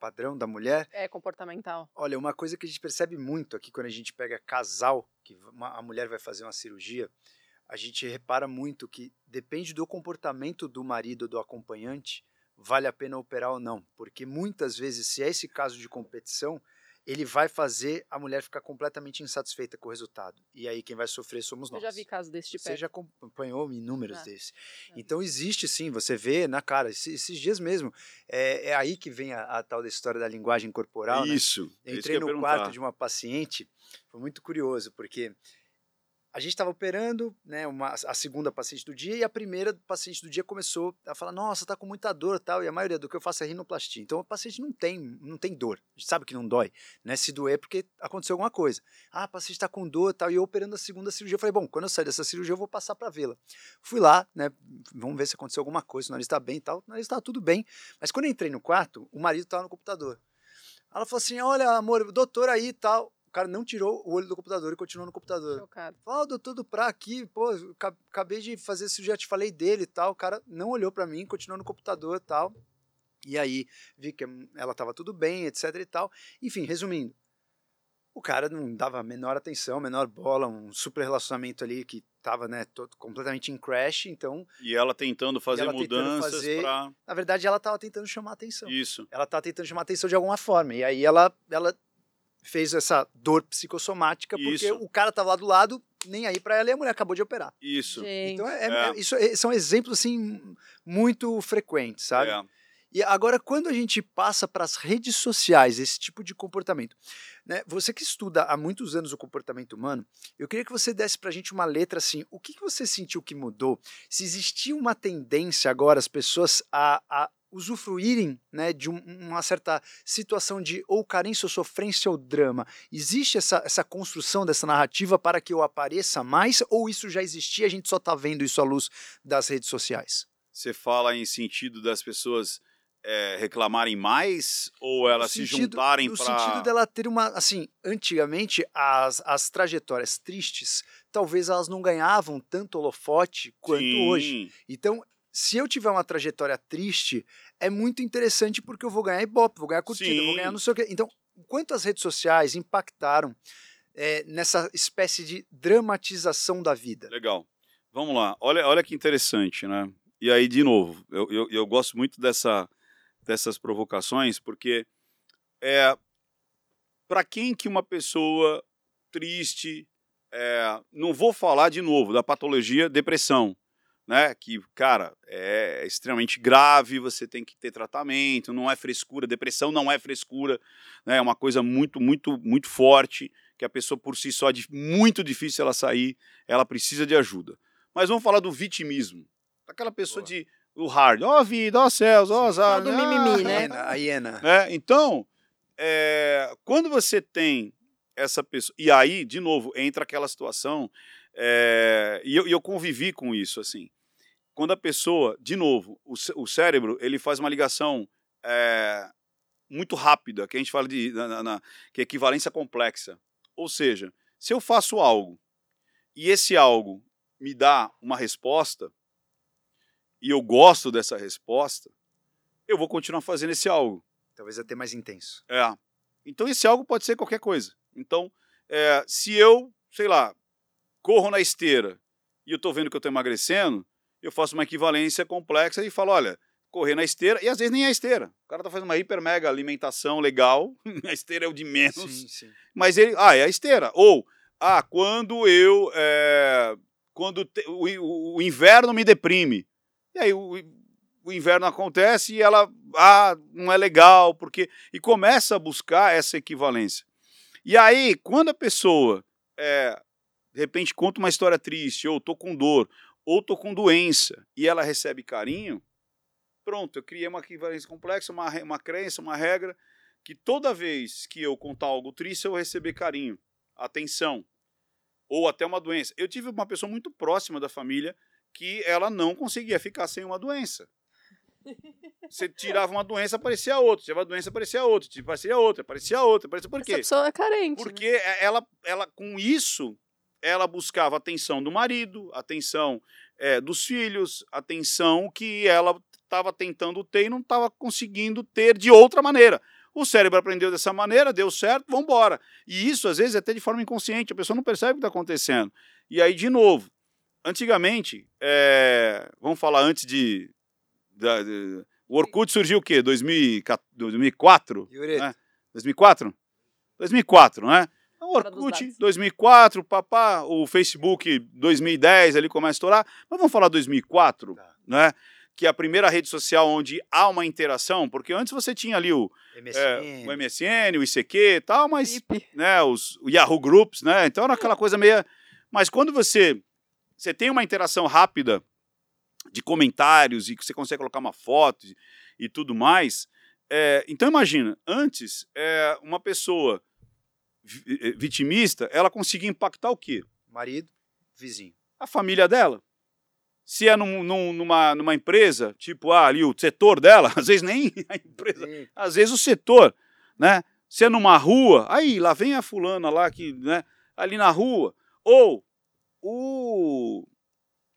Padrão da mulher. É, comportamental. Olha, uma coisa que a gente percebe muito aqui quando a gente pega casal, que uma- a mulher vai fazer uma cirurgia, a gente repara muito que depende do comportamento do marido, do acompanhante, vale a pena operar ou não. Porque muitas vezes, se é esse caso de competição, ele vai fazer a mulher ficar completamente insatisfeita com o resultado. E aí quem vai sofrer somos Eu nós. já vi casos desse de Você já acompanhou inúmeros Ah, desses. Então existe sim, você vê na cara, esses, dias mesmo, é, é aí que vem a, a tal da história da linguagem corporal, né? Isso. Eu é isso que entrei eu ia no quarto de uma paciente, foi muito curioso, porque a gente estava operando, né, uma, a segunda paciente do dia, e a primeira paciente do dia começou a falar, nossa, tá com muita dor tal, e a maioria do que eu faço é rinoplastia. Então a paciente não tem, não tem dor, a gente sabe que não dói, né, se doer é porque aconteceu alguma coisa. Ah, a paciente está com dor tal, e eu operando a segunda cirurgia, eu falei, bom, quando eu sair dessa cirurgia eu vou passar para vê-la. Fui lá, né, vamos ver se aconteceu alguma coisa, se o nariz está bem e tal, o nariz estava tudo bem, mas quando eu entrei no quarto, o marido estava no computador. Ela falou assim: Olha, amor, doutor aí e tal. O cara não tirou o olho do computador e continuou no computador. Chocado. Falou, ah, o doutor do Pra aqui, pô, acabei de fazer cirurgia, te falei dele e tal. O cara não olhou pra mim, continuou no computador e tal. E aí vi que ela tava tudo bem, etc e tal. Enfim, resumindo, o cara não dava a menor atenção, menor bola, um super relacionamento ali que tava, né, todo, completamente em crash. Então, E ela tentando fazer ela tentando mudanças fazer- pra. na verdade, ela tava tentando chamar atenção Isso. ela tá tentando chamar atenção de alguma forma. E aí ela, ela fez essa dor psicossomática porque Isso. o cara tava lá do lado, nem aí pra ela e a mulher acabou de operar. Isso. Gente, Então, é, É. é- isso é- são exemplos, assim, muito frequentes, sabe? É. E agora, quando a gente passa para as redes sociais, esse tipo de comportamento, né? Você que estuda há muitos anos o comportamento humano, eu queria que você desse para a gente uma letra assim, o que, que você sentiu que mudou? Se existia uma tendência agora, as pessoas a, a usufruírem né, de um- uma certa situação de ou carência ou sofrência ou drama. Existe essa, essa construção dessa narrativa para que eu apareça mais ou isso já existia, a gente só está vendo isso à luz das redes sociais? Você fala em sentido das pessoas é, reclamarem mais ou elas se juntarem no para. sentido dela ter uma assim antigamente as, as trajetórias tristes talvez elas não ganhavam tanto holofote quanto hoje então se eu tiver uma trajetória triste é muito interessante porque eu vou ganhar ibope vou ganhar curtida Sim. vou ganhar não sei o quê então quanto as redes sociais impactaram é, nessa espécie de dramatização da vida Legal. Vamos lá. Olha, olha que interessante, né? E aí, de novo, eu, eu, eu gosto muito dessa, dessas provocações, porque é para quem que uma pessoa triste. é, não vou falar de novo da patologia depressão, né? Que, cara, é extremamente grave, você tem que ter tratamento, não é frescura, depressão não é frescura, né? É uma coisa muito, muito, muito forte, que a pessoa por si só é muito difícil ela sair, ela precisa de ajuda. Mas vamos falar do vitimismo. Aquela pessoa Boa. de o hard, ó vida, ó céus, ó azar. Todo ah, mimimi, a né? hiena, a hiena. *laughs* né? Então, é, quando você tem essa pessoa. E aí, de novo, entra aquela situação. é, e eu, e eu convivi com isso, assim. Quando a pessoa, de novo, o, o cérebro, ele faz uma ligação é, muito rápida, que a gente fala de na- na- na- que é equivalência complexa. Ou seja, se eu faço algo e esse algo me dá uma resposta e eu gosto dessa resposta, eu vou continuar fazendo esse algo. Talvez até mais intenso. É. Então esse algo pode ser qualquer coisa. Então, é, se eu, sei lá, corro na esteira e eu estou vendo que eu estou emagrecendo, eu faço uma equivalência complexa e falo, olha, correr na esteira, e às vezes nem é esteira. O cara está fazendo uma hiper mega alimentação legal, *laughs* a esteira é o de menos, Sim, sim. mas ele, ah, é a esteira. Ou, ah, quando eu, é, quando te- o, o- o inverno me deprime. E aí o, o inverno acontece e ela, ah, não é legal, porque. E começa a buscar essa equivalência. E aí, quando a pessoa, é, de repente, conta uma história triste, ou tô com dor, ou tô com doença, e ela recebe carinho, pronto, eu criei uma equivalência complexa, uma, uma crença, uma regra, que toda vez que eu contar algo triste, eu vou receber carinho, atenção, ou até uma doença. Eu tive uma pessoa muito próxima da família que ela não conseguia ficar sem uma doença. Você tirava uma doença, aparecia outra. Tirava uma doença, aparecia outra. Aparecia outra, aparecia outra. Aparecia... Por Essa quê? pessoa é carente. né? Porque ela, ela, com isso, ela buscava atenção do marido, atenção eh, dos filhos, atenção que ela estava tentando ter e não estava conseguindo ter de outra maneira. O cérebro aprendeu dessa maneira, deu certo, vamos embora. E isso, às vezes, é até de forma inconsciente, a pessoa não percebe o que está acontecendo. E aí, de novo, antigamente, eh, vamos falar antes de. da- de- o Orkut surgiu o quê? 2004? 2004? Yuri, né? 2004? 2004, né? O Orkut, dados. 2004, papá, o Facebook 2010 ali começa a estourar. Mas vamos falar 2004, Tá. né? Que é a primeira rede social onde há uma interação, porque antes você tinha ali o, MSN. é, o MSN, o ICQ e tal, mas né, os o Yahoo Groups, né? Então era aquela coisa meio. Mas quando você você tem uma interação rápida de comentários e que você consegue colocar uma foto e, e tudo mais, é, então imagina, antes é, uma pessoa vitimista, ela conseguia impactar o quê? Marido, vizinho. A família dela. Se é num- num- numa, numa empresa, tipo ah, ali o setor dela, *laughs* às vezes nem a empresa Sim, às vezes o setor, né? Se é numa rua, aí lá vem a fulana lá que, né? Ali na rua, ou o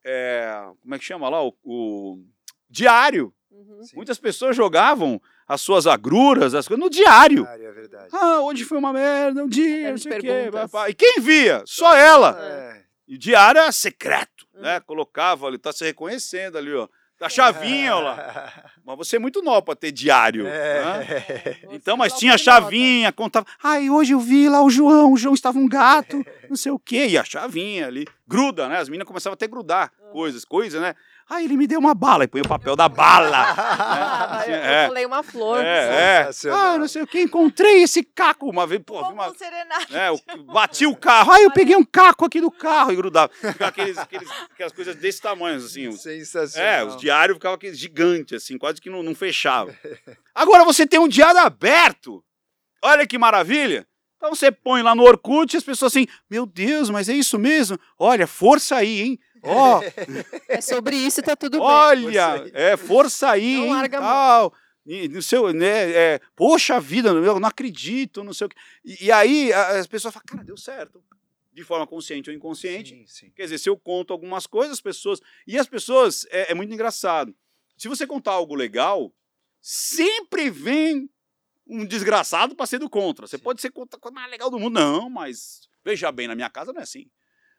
é, como é que chama lá o, o diário. Uhum. Muitas pessoas jogavam as suas agruras, as coisas no diário. Ah, É verdade. Ah, hoje foi uma merda, um dia, não sei o quê. E quem via? Só ela. É. E o diário era secreto, Uhum. né? Colocava ali, tá se reconhecendo ali, ó. Da *laughs* chavinha, ó lá. Mas você é muito nova pra ter diário. né? É. *laughs* Então, mas tinha nota. chavinha, contava. Ai, hoje eu vi lá o João, o João estava um gato, *laughs* não sei o quê. E a chavinha ali. Gruda, né? As meninas começavam até a grudar coisas, coisas, né? Ai, ele me deu uma bala. E põe o papel da bala. Ah, *laughs* eu, É. eu falei uma flor. É, é. Ah, não sei o quê, encontrei esse caco uma vez. Pô, Como uma, um serenata. é, bati o carro. Ai, eu peguei um caco aqui do carro e grudava. Ficava aqueles, aqueles, aquelas coisas desse tamanho, assim. Sensacional. é, os diários ficavam aqueles gigantes, assim, quase que não, não fechava. Agora você tem um diário aberto. Olha que maravilha. Então você põe lá no Orkut e as pessoas assim, meu Deus, mas é isso mesmo? Olha, força aí, hein? Ó, *laughs* É sobre isso e tá tudo bem. olha, Força aí. é, força aí, Não hein? larga. Tal. E, no seu, né, é, poxa vida, eu não acredito, não sei o quê. E, e aí as pessoas falam, cara, deu certo. De forma consciente ou inconsciente. Sim, sim. Quer dizer, se eu conto algumas coisas, as pessoas. E as pessoas, é, é muito engraçado. Se você contar algo legal, sempre vem um desgraçado para ser do contra. Você Sim. pode ser contra a coisa mais legal do mundo. Não, mas veja bem, na minha casa não é assim.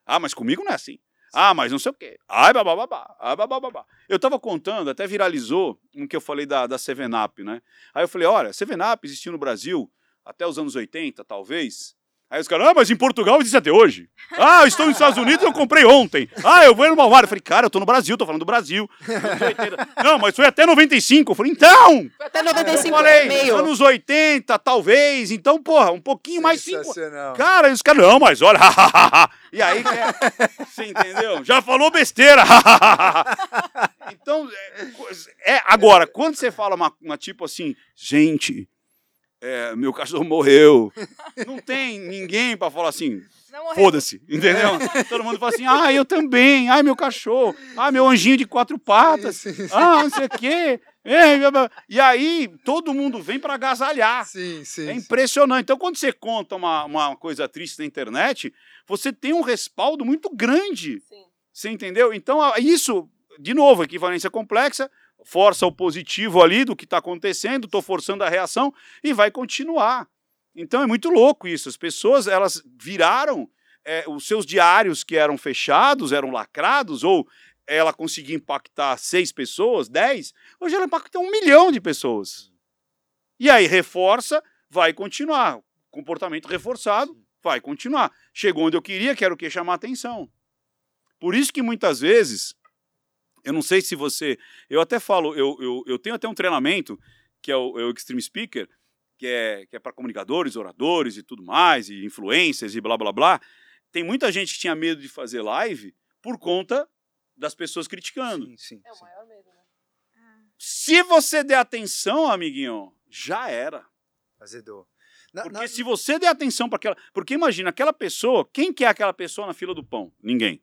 Ah, mas comigo não é assim. Ah, mas não sei o quê. Ai, babá, ai, babá. Eu tava contando, até viralizou um que eu falei da, da Seven Up, né? Aí eu falei, olha, Seven Up existiu no Brasil até os anos 80, talvez. Aí os caras, ah, mas em Portugal existe até hoje. *laughs* Ah, eu estou nos Estados Unidos eu comprei ontem. Ah, eu vou no Malvado. Eu falei, cara, eu tô no Brasil, tô falando do Brasil. Anos *laughs* 80. Não, mas foi até 95. Eu falei, então! Foi até Eu 95 falei, e meio. anos 80, talvez. Então, porra, um pouquinho mais cinco. Sensacional. Cara, e os caras, não, mas olha, *laughs* e aí, é, você entendeu? Já falou besteira. então, é, é, agora, quando você fala uma, uma tipo assim, gente, é, meu cachorro morreu, *laughs* não tem ninguém para falar assim. Foda-se, entendeu? Todo mundo fala assim, ah, eu também, ai, meu cachorro, ah, meu anjinho de quatro patas, ah, não sei o quê. É. E aí, todo mundo vem para agasalhar. sim, sim. É impressionante. Então, quando você conta uma, uma coisa triste na internet, você tem um respaldo muito grande. Sim. Você entendeu? Então, isso, de novo, equivalência complexa, força o positivo ali do que está acontecendo, estou forçando a reação e vai continuar. Então, é muito louco isso. As pessoas, elas viraram é, os seus diários que eram fechados, eram lacrados, ou ela conseguia impactar seis pessoas, dez, hoje ela impacta um milhão de pessoas. E aí reforça, vai continuar. Comportamento reforçado, vai continuar. Chegou onde eu queria, que era o que? Chamar atenção. Por isso que muitas vezes, eu não sei se você. Eu até falo, eu, eu, eu tenho até um treinamento, que é o, é o Extreme Speaker, que é, que é para comunicadores, oradores e tudo mais, e influencers e blá blá blá. Tem muita gente que tinha medo de fazer live por conta das pessoas criticando. Sim, sim, É o maior medo, né? Se você der atenção, amiguinho, já era. Azedou. Na- Porque na- se você der atenção para aquela. Porque imagina, aquela pessoa, quem que é aquela pessoa na fila do pão? Ninguém.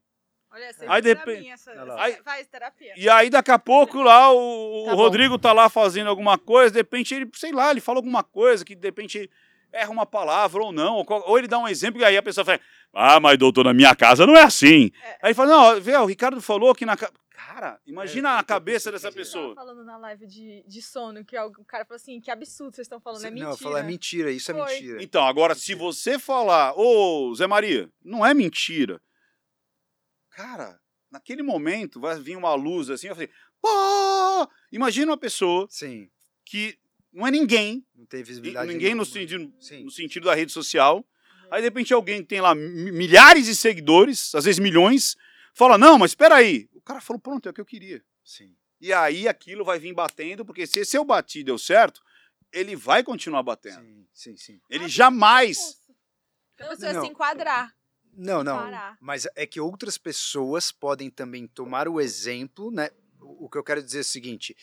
Olha, você Aí, fez de pra repente- mim essa- lá. essa- Aí- Faz terapia. E aí, daqui a pouco, lá, o, o Tá bom. Rodrigo tá lá fazendo alguma coisa, de repente ele, sei lá, ele fala alguma coisa que de repente erra uma palavra ou não, ou, qual- ou ele dá um exemplo e aí a pessoa fala, ah, mas doutor, na minha casa não é assim. É. Aí ele fala, não, vê, o Ricardo falou que na casa. Cara, imagina É, a cabeça dessa tem que- Eu pessoa. falando na live de, de sono, que o cara falou assim, que absurdo vocês estão falando, é mentira. Não, eu falo, é mentira, isso é Foi. mentira. Então, agora, se você falar, ô Zé Maria, não é mentira. Cara, naquele momento vai vir uma luz assim, eu falei, pô! Imagina uma pessoa Sim, que não é ninguém, não tem visibilidade. ninguém no sentido, Sim. no sentido da rede social. Aí, de repente, alguém que tem lá mi- milhares de seguidores, às vezes milhões, fala, não, mas espera aí. O cara falou, pronto, é o que eu queria. Sim. E aí aquilo vai vir batendo, porque se esse eu bati e deu certo, ele vai continuar batendo. Sim, sim, sim. Ele jamais... Então você Não. se enquadrar. Não, não. Parar. Mas é que outras pessoas podem também tomar o exemplo, né? O que eu quero dizer é o seguinte: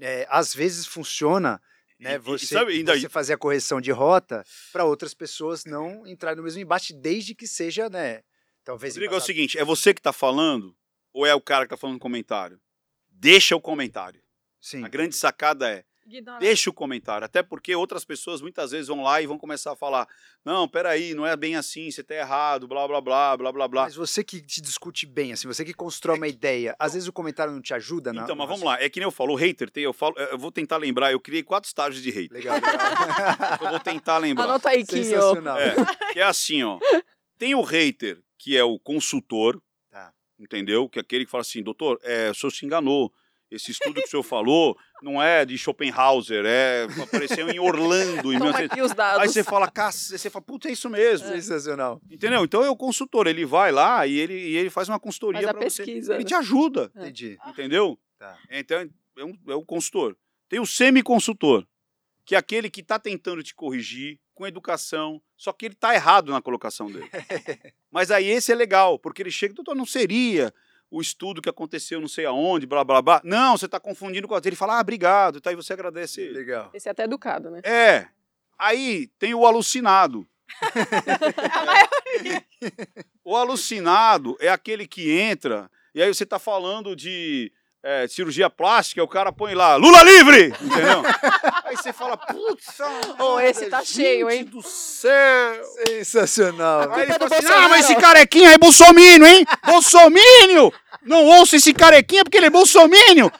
é, às vezes funciona, E- né? e- Você, sabe, ainda você fazer a correção de rota para outras pessoas não entrarem no mesmo embate, desde que seja, né? Talvez. Rodrigo, é o seguinte, é você que tá falando ou é o cara que tá falando no comentário? Deixa o comentário. Sim. A grande sacada é, Ignora. deixa o comentário. Até porque outras pessoas muitas vezes vão lá e vão começar a falar não, peraí, não é bem assim, você tá errado, blá, blá, blá, blá, blá, blá. Mas você que te discute bem, assim, você que constrói uma ideia, às vezes o comentário não te ajuda, na- Então, mas vamos lá. É que nem eu falo, o hater tem, eu falo, eu vou tentar lembrar, eu criei quatro estágios de hater. Legal, legal. *laughs* Eu vou tentar lembrar. Anota aí, Quinho. Sensacional. É, que é assim, ó. Tem o hater, que é o consultor, Tá. entendeu? Que é aquele que fala assim, doutor, é, o senhor se enganou. Esse estudo que o senhor falou não é de Schopenhauer, é, apareceu em Orlando. Em Toma 1900. aqui os dados. Aí você fala, caça, você fala, puta, é isso mesmo. Sensacional. Entendeu? Então é o consultor, ele vai lá e ele, e ele faz uma consultoria Faz a pra você. Ele né? te ajuda, É. Entendi. entendeu? Tá. Então é, um, é o consultor. Tem o semi-consultor, que é aquele que está tentando te corrigir com educação, só que ele está errado na colocação dele. *laughs* Mas aí esse é legal, porque ele chega, doutor, não seria o estudo que aconteceu não sei aonde, blá, blá, blá. Não, você está confundindo com a Ele fala, ah, obrigado, tá, e você agradece ele. Legal. Esse é até educado, né? É. Aí tem o alucinado. A *laughs* maioria. O alucinado é aquele que entra e aí você tá falando de é, cirurgia plástica, o cara põe lá, Lula livre! Entendeu? *laughs* aí você fala, putz, *laughs* Ô, esse tá cheio, hein? do céu! Sensacional. Aí ele é fala assim, ah, mas esse carequinha é bolsomínio, hein? Bolsomínio! Não ouça esse carequinha porque ele é bolsomínio!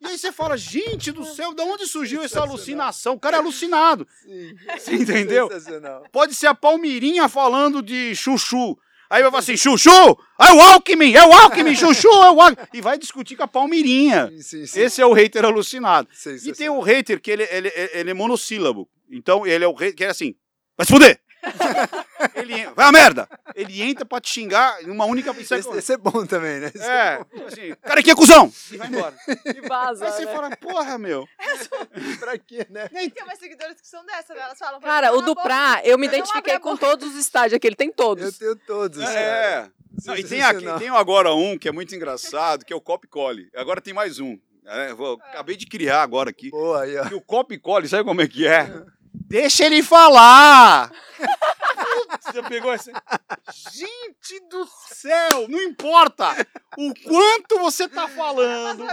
E aí você fala, gente do céu, de onde surgiu essa alucinação? O cara é alucinado. Sim. Você entendeu? Sensacional. Pode ser a Palmirinha falando de chuchu. Aí vai falar assim, chuchu! É o Alckmin! É o Alckmin! Chuchu! É o Alckmin! *laughs* E vai discutir com a Palmirinha. Sim, sim, sim. Esse é o hater alucinado. E tem o hater que ele, ele, ele é monossílabo. Então ele é o hater que é assim, vai se fuder! *laughs* ele, vai a merda! Ele entra pra te xingar em uma única... É, Esse, esse é bom também, né? Esse é, bom. assim, cara aqui é cuzão! E vai embora. E vaza. Aí você né? fala, porra, meu. *laughs* pra quê, né? Tem umas seguidoras que são dessas, né? Elas falam... Cara, "Cala o do boca". Pra, eu me Eu identifiquei com todos os estágios aqui. Ele tem Eu todos. tenho todos. cara. É. Não, e tem, aqui, tem agora um que é muito engraçado, que é o Cop Cole. Agora tem mais um. É, vou- acabei de criar agora aqui. Boa aí, ó. Que o Cop Cole, sabe como é que é? Deixa ele falar! Você pegou essa. Gente do céu! Não importa o quanto você tá falando.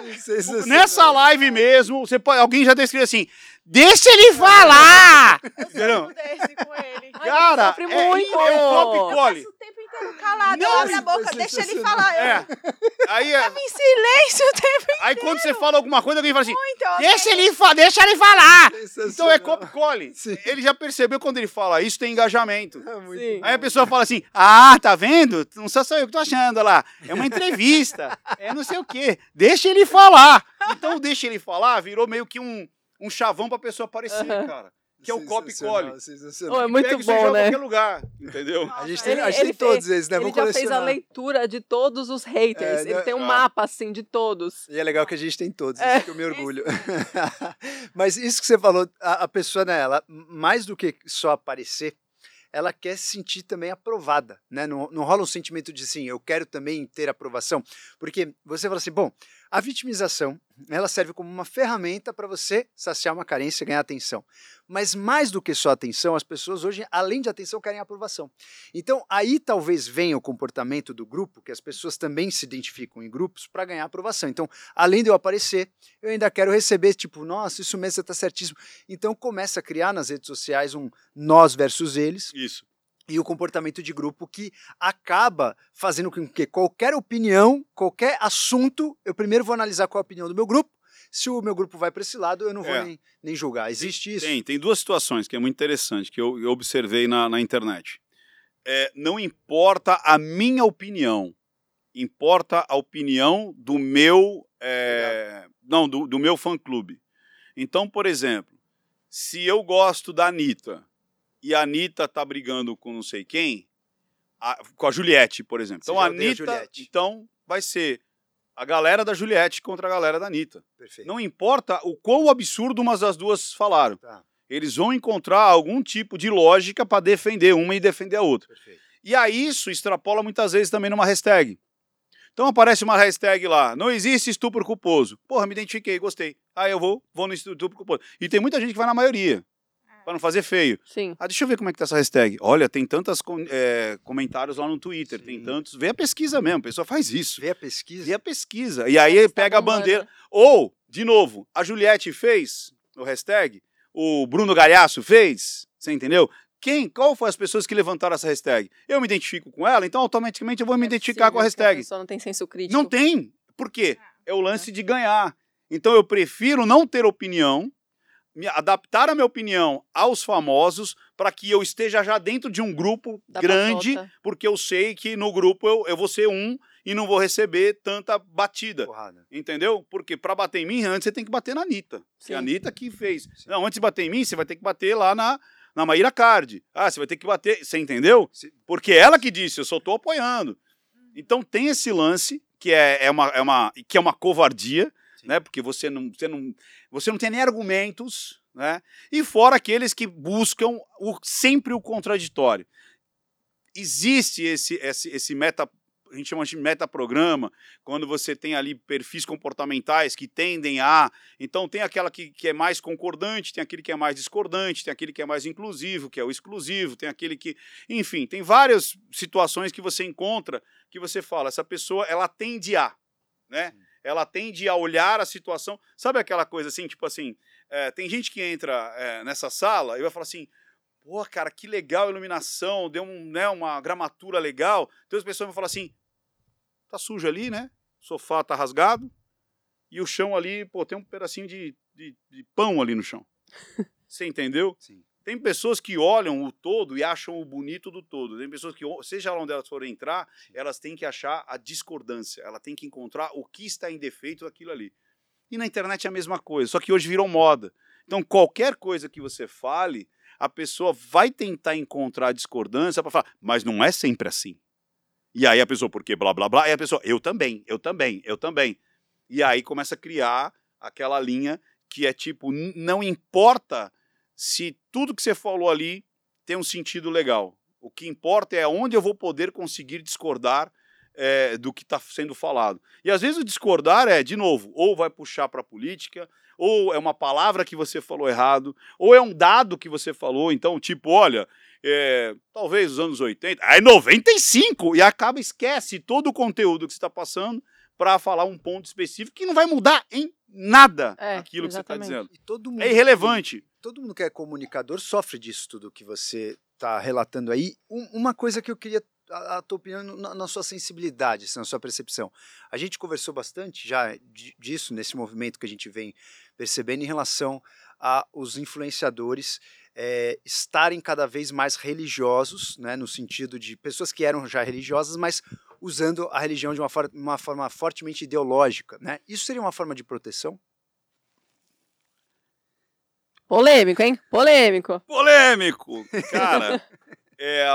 Nessa live mesmo, você pode, alguém já descreveu assim: deixa ele falar! Desse com ele. Cara, é, muito. é o copy cole. Inteiro calado, Não, abre a boca, deixa ele falar. É. Aí, é- tava em silêncio o tempo aí quando você fala alguma coisa, alguém fala assim: muito. deixa ele, fa deixa ele falar! Então é copy cole. Ele já percebeu quando ele fala isso, tem engajamento. É Sim. Aí a pessoa fala assim: Ah, tá vendo? Não sou só eu que tô achando lá. É uma entrevista. *laughs* é não sei o quê. Deixa ele falar. Então, deixa ele falar virou meio que um, um chavão pra pessoa aparecer, cara. Que é o Sensacional, cole. Oh, é muito Pega bom, em né? qualquer lugar. Entendeu? A gente tem, Ele- a gente tem ele todos fez- eles, né? Ele já fez a leitura de todos os haters. É, ele não- tem um ah. mapa, assim, de todos. E é legal que a gente tem todos, É. isso que eu me orgulho. *laughs* Mas isso que você falou, a, a pessoa, né, ela, mais do que só aparecer, ela quer se sentir também aprovada, né? Não, não rola um sentimento de sim, eu quero também ter aprovação, porque você fala assim, bom, a vitimização, ela serve como uma ferramenta para você saciar uma carência e ganhar atenção. Mas mais do que só atenção, as pessoas hoje, além de atenção, querem aprovação. Então, aí talvez venha o comportamento do grupo, que as pessoas também se identificam em grupos para ganhar aprovação. Então, além de eu aparecer, eu ainda quero receber, tipo, nossa, isso mesmo, você está certíssimo. Então, começa a criar nas redes sociais um nós versus eles Isso. E o comportamento de grupo que acaba fazendo com que qualquer opinião, qualquer assunto, eu primeiro vou analisar qual é a opinião do meu grupo. Se o meu grupo vai para esse lado, eu não vou É. nem, nem julgar. Existe isso? Tem, tem duas situações que é muito interessante, que eu, eu observei na, na internet. É, não importa a minha opinião, importa a opinião do meu. é, não, do, do meu fã-clube. Então, por exemplo, se eu gosto da Anitta e a Anitta tá brigando com não sei quem, a- com a Juliette, por exemplo. Então, a Anitta. Então, vai ser a galera da Juliette contra a galera da Anitta. Perfeito. Não importa o quão absurdo umas das duas falaram. Tá, Eles vão encontrar algum tipo de lógica para defender uma e defender a outra. perfeito. E aí isso extrapola muitas vezes também numa hashtag. Então aparece uma hashtag lá, não existe estupro culposo. Porra, me identifiquei, gostei. Aí eu vou, vou no estupro culposo. E tem muita gente que vai na maioria, para não fazer feio. Sim. Ah, deixa eu ver como é que tá essa hashtag. Olha, tem tantos comentários lá no Twitter, tem Sim. tantos. Vê a pesquisa mesmo, a pessoa faz isso. Vê a pesquisa. Vê a pesquisa. E aí Tá pega a bandeira. Ou, de novo, a Juliette fez o hashtag, o Bruno Galhaço fez, você entendeu? Quem, qual foi as pessoas que levantaram essa hashtag? Eu me identifico com ela, então automaticamente eu vou me É identificar com a hashtag. pessoa não tem senso crítico. Não tem. Por quê? É o lance de ganhar. Então eu prefiro não ter opinião, me adaptar a minha opinião aos famosos para que eu esteja já dentro de um grupo Da grande, patota. porque eu sei que no grupo eu, eu vou ser um e não vou receber tanta batida. Porrada. Entendeu? Porque pra bater em mim, antes você tem que bater na Anitta. Que Sim. a Anitta que fez. Não, antes de bater em mim, você vai ter que bater lá na, na Maíra Card. Ah, você vai ter que bater. Você entendeu? Sim. Porque ela que disse, eu só tô apoiando. Então tem esse lance, que é, é, uma, é, uma, que é uma covardia, Sim. Né? Porque você não, você, não, você não tem nem argumentos, né? E fora aqueles que buscam o, sempre o contraditório. Existe esse, esse, esse meta a gente chama de metaprograma, quando você tem ali perfis comportamentais que tendem a. Então, tem aquela que, que é mais concordante, tem aquele que é mais discordante, tem aquele que é mais inclusivo, que é o exclusivo, tem aquele que. Enfim, tem várias situações que você encontra que você fala, essa pessoa, ela tende a. Né? Ela tende a olhar a situação. Sabe aquela coisa assim, tipo assim, é, tem gente que entra é, nessa sala e vai falar assim. Pô, cara, que legal a iluminação, deu um, né, uma gramatura legal. Então as pessoas vão falar assim: tá sujo ali, né? O sofá tá rasgado. E o chão ali, pô, tem um pedacinho de, de, de pão ali no chão. *laughs* Você entendeu? Sim. Tem pessoas que olham o todo e acham o bonito do todo. Tem pessoas que, seja lá onde elas forem entrar, elas têm que achar a discordância. Ela tem que encontrar o que está em defeito daquilo ali. E na internet é a mesma coisa, só que hoje virou moda. Então, qualquer coisa que você fale, a pessoa vai tentar encontrar a discordância para falar, mas não é sempre assim. E aí a pessoa, porque blá blá blá, e a pessoa, eu também, eu também, eu também. E aí começa a criar aquela linha que é tipo, não importa se tudo que você falou ali tem um sentido legal. O que importa é onde eu vou poder conseguir discordar é, do que está sendo falado. E às vezes o discordar é, de novo, ou vai puxar para a política, ou é uma palavra que você falou errado, ou é um dado que você falou. Então, tipo, olha, é, talvez os anos 80, aí 95, e acaba, esquece todo o conteúdo que você está passando para falar um ponto específico que não vai mudar em nada É, aquilo que você está exatamente. dizendo. E todo mundo É irrelevante. todo mundo que é comunicador sofre disso tudo que você está relatando aí. Um- uma coisa que eu queria a, a tua opinião na, na sua sensibilidade, assim, na sua percepção. A gente conversou bastante já di- disso nesse movimento que a gente vem percebendo em relação aos influenciadores eh, estarem cada vez mais religiosos, né, no sentido de pessoas que eram já religiosas, mas usando a religião de uma, for- uma forma fortemente ideológica, né? Isso seria uma forma de proteção? Polêmico, hein? Polêmico. Polêmico! *laughs* Cara, é.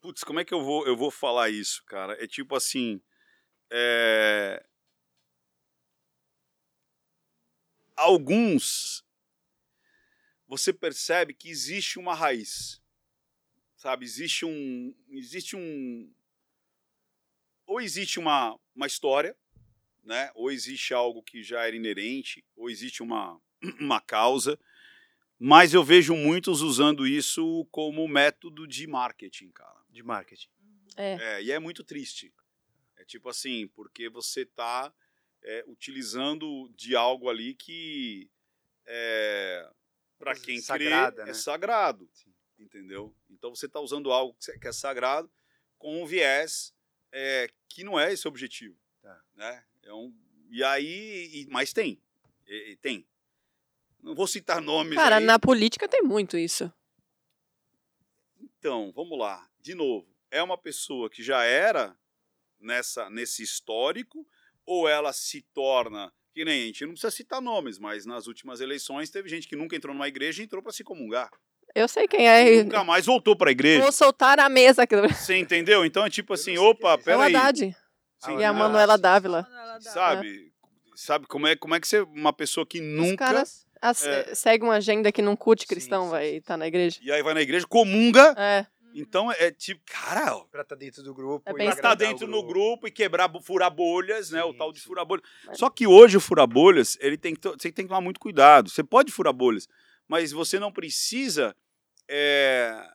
Putz, como é que eu vou, eu vou falar isso, cara? É tipo assim. é, Alguns. Você percebe que existe uma raiz. Sabe? Existe um. Existe um. Ou existe uma, uma história, né? Ou existe algo que já era inerente, ou existe uma, *clears throat* uma causa. Mas eu vejo muitos usando isso como método de marketing, cara. De marketing. É. É, e é muito triste. É tipo assim, porque você está utilizando de algo ali que é, para quem sagrada, crê né? é sagrado, Sim. entendeu? Então você está usando algo que é- que é sagrado com um viés é, que não é esse o objetivo, Tá. né? É um, e aí, e- mas tem, E- e tem. Não vou citar nomes Cara, aí. na política tem muito isso. Então, vamos lá. De novo, é uma pessoa que já era nessa nesse histórico ou ela se torna que nem a gente não precisa citar nomes, mas nas últimas eleições teve gente que nunca entrou numa igreja e entrou para se comungar. Eu sei quem é. E nunca mais voltou para a igreja. Vou soltar a mesa aqui. Você entendeu? Então é tipo assim, opa, quem é. É o peraí. Haddad. Sim, E a Manuela. Dávila. Sabe? Sabe como é, como é que você uma pessoa que Os nunca caras as- é. seguem uma agenda que não curte cristão, sim, vai estar na igreja. e aí vai na igreja comunga, É. então é tipo, cara, Pra estar dentro do grupo. É e pra estar o dentro no grupo e quebrar, furar bolhas, né? O Sim, tal de furar bolhas. Só que hoje o furar bolhas, ele tem que, você tem que tomar muito cuidado. Você pode furar bolhas, mas você não precisa. é,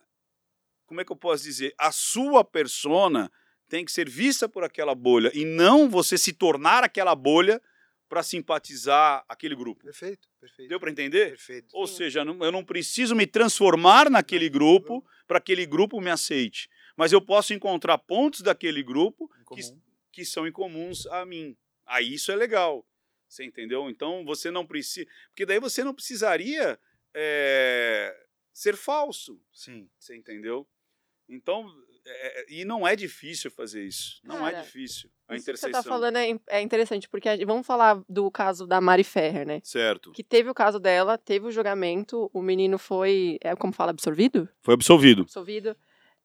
como é que eu posso dizer? A sua persona tem que ser vista por aquela bolha e não você se tornar aquela bolha para simpatizar aquele grupo. Perfeito, perfeito. Deu para entender? Perfeito. Ou Sim. seja, não- eu não preciso me transformar naquele grupo para que aquele grupo me aceite. Mas eu posso encontrar pontos daquele grupo comum. que são incomuns a mim. Aí isso é legal. Você entendeu? Então você não precisa. Porque daí você não precisaria é, ser falso. Sim. Você entendeu? Então. é, e não é difícil fazer isso. Não é Cara, difícil. A Isso que você interseção. tá falando é, é interessante, porque vamos falar do caso da Mari Ferrer, né? Certo. Que teve o caso dela, teve o julgamento, o menino foi, é, como fala, absorvido? Foi absolvido. Absolvido.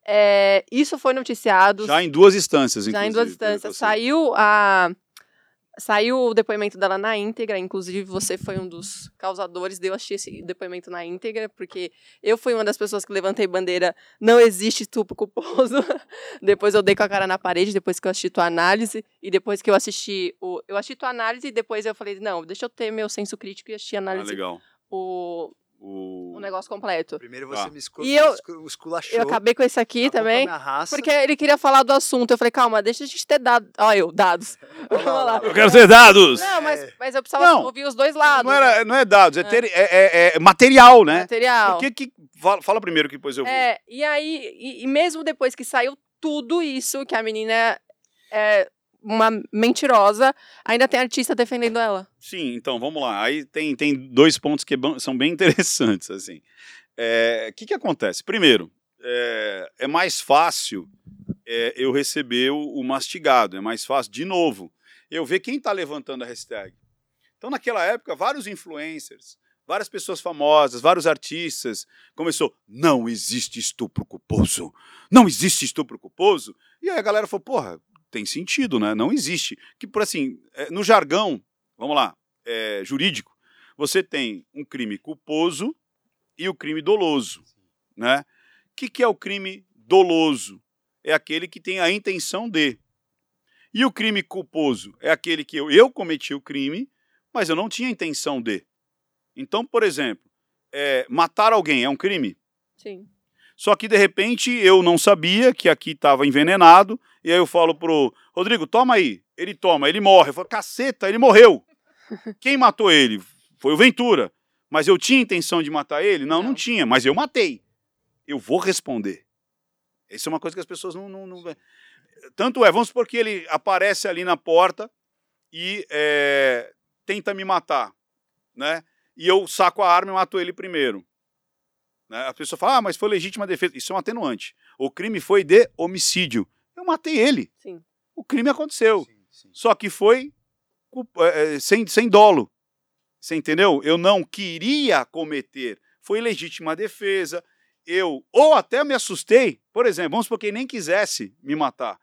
É, isso foi noticiado, Já em duas instâncias, já em inclusive. duas instâncias. Saiu a saiu o depoimento dela na íntegra, inclusive você foi um dos causadores de eu assistir esse depoimento na íntegra, porque eu fui uma das pessoas que levantei bandeira, não existe estupro culposo. *laughs* depois eu dei com a cara na parede, depois que eu assisti tua análise, e depois que eu assisti o eu assisti tua análise e depois eu falei, não, deixa eu ter meu senso crítico e assistir a Ah, análise legal. o, O... o negócio completo. Primeiro você Ah. me escu E eu- escu- esculachou. Eu acabei com esse aqui também. Porque ele queria falar do assunto. Eu falei, calma, deixa a gente ter dados. Ó, eu, dados. *laughs* *laughs* Olha Vamos lá. Eu quero ter dados! Não, mas, É. mas eu precisava Não. ouvir os dois lados. Não, era, não é dados, é, É. ter- é- é- é material, né? Material. Por que que... Fala, fala primeiro que depois eu vou. É, e aí, e, e mesmo depois que saiu tudo isso, que a menina é uma mentirosa, ainda tem artista defendendo ela. Sim, então, vamos lá. Aí tem, tem dois pontos que bam- são bem *laughs* interessantes, assim. O que que acontece? Primeiro, é, é mais fácil é, eu receber o, o mastigado, é mais fácil, de novo, eu ver quem está levantando a hashtag. Então, naquela época, vários influencers, várias pessoas famosas, vários artistas, começou, não existe estupro culposo, não existe estupro culposo, e aí a galera falou, porra, tem sentido, né? Não existe. Que, por assim, é, no jargão, vamos lá, é, jurídico, você tem um crime culposo e o crime doloso, né? O que, que é o crime doloso? É aquele que tem a intenção de. E o crime culposo é aquele que eu, eu cometi o crime, mas eu não tinha intenção de. Então, por exemplo, é, matar alguém é um crime? Sim. Só que de repente eu não sabia que aqui estava envenenado. E aí eu falo pro Rodrigo, toma aí. Ele toma, ele morre. Eu falo, caceta, ele morreu. *laughs* Quem matou ele? Foi o Ventura. Mas eu tinha intenção de matar ele? Não, não, Não. tinha, mas eu matei. Eu vou responder. Isso é uma coisa que as pessoas não. não, não... Tanto é, vamos supor que ele aparece ali na porta e é, tenta me matar, né? E eu saco a arma e mato ele primeiro. Né? A pessoa fala, ah, mas foi legítima defesa. Isso é um atenuante. O crime foi de homicídio. Eu matei ele. Sim. O crime aconteceu. Sim, sim. Só que foi é, é, sem, sem dolo. Você entendeu? Eu não queria cometer. Foi legítima defesa. Eu, ou até me assustei, por exemplo, vamos supor que ele nem quisesse me matar.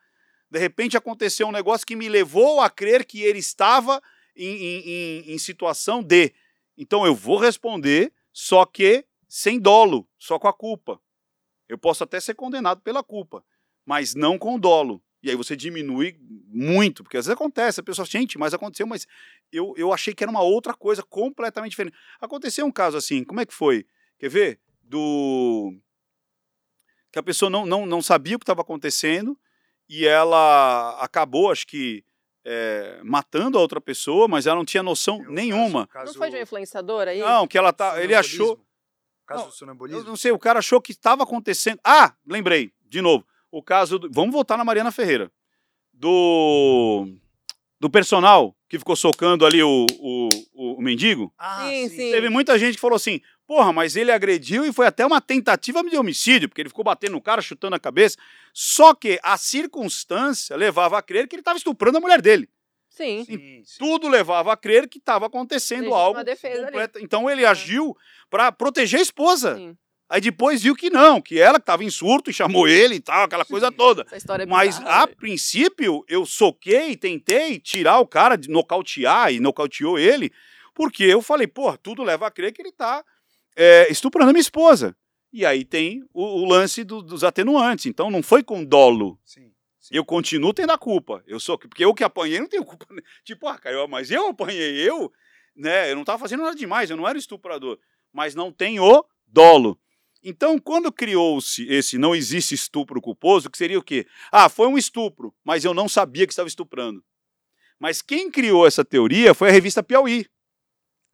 De repente aconteceu um negócio que me levou a crer que ele estava em, em- em- em situação de. Então eu vou responder, só que sem dolo, só com a culpa. Eu posso até ser condenado pela culpa, mas não com dolo. E aí você diminui muito, porque às vezes acontece, a pessoa, gente, mas aconteceu, mas eu, eu achei que era uma outra coisa completamente diferente. Aconteceu um caso assim, como é que foi? Quer ver? Do. Que a pessoa não, não, não sabia o que estava acontecendo e ela acabou, acho que, é, matando a outra pessoa, mas ela não tinha noção o nenhuma. caso- Não foi de um influenciador aí? Não, que ela tá. Ele achou. Sonambulismo. Caso Não, do Eu sonambulismo? não sei, o cara achou que estava acontecendo. Ah, lembrei, de novo. O caso. Do... Vamos voltar na Mariana Ferreira. Do. Do personal que ficou socando ali o, o, o, o mendigo. Ah, Sim, sim. Teve muita gente que falou assim: porra, mas ele agrediu e foi até uma tentativa de homicídio, porque ele ficou batendo no cara, chutando a cabeça. Só que a circunstância levava a crer que ele estava estuprando a mulher dele. Sim. Sim, sim. Tudo levava a crer que estava acontecendo Legítima algo. defesa ali. completa- Então ele agiu para proteger a esposa. Sim. Aí depois viu que não, que ela que estava em surto e chamou ele e tal, aquela coisa *laughs* toda. Essa história é Mas bizarra, a princípio eu soquei, tentei tirar o cara, de nocautear e nocauteou ele, porque eu falei, pô, tudo leva a crer que ele tá é, estuprando a minha esposa. E aí tem o, o lance do- dos atenuantes. Então não foi com dolo. Sim. Eu continuo tendo a culpa. Eu sou, porque eu que apanhei não tenho culpa. né? *laughs* Tipo, ah, cara, eu- mas eu apanhei, eu, né? Eu não tava fazendo nada demais, eu não era estuprador. Mas não tem o dolo. Então, quando criou-se esse não existe estupro culposo, que seria o quê? Ah, foi um estupro, mas eu não sabia que estava estuprando. Mas quem criou essa teoria foi a revista Piauí.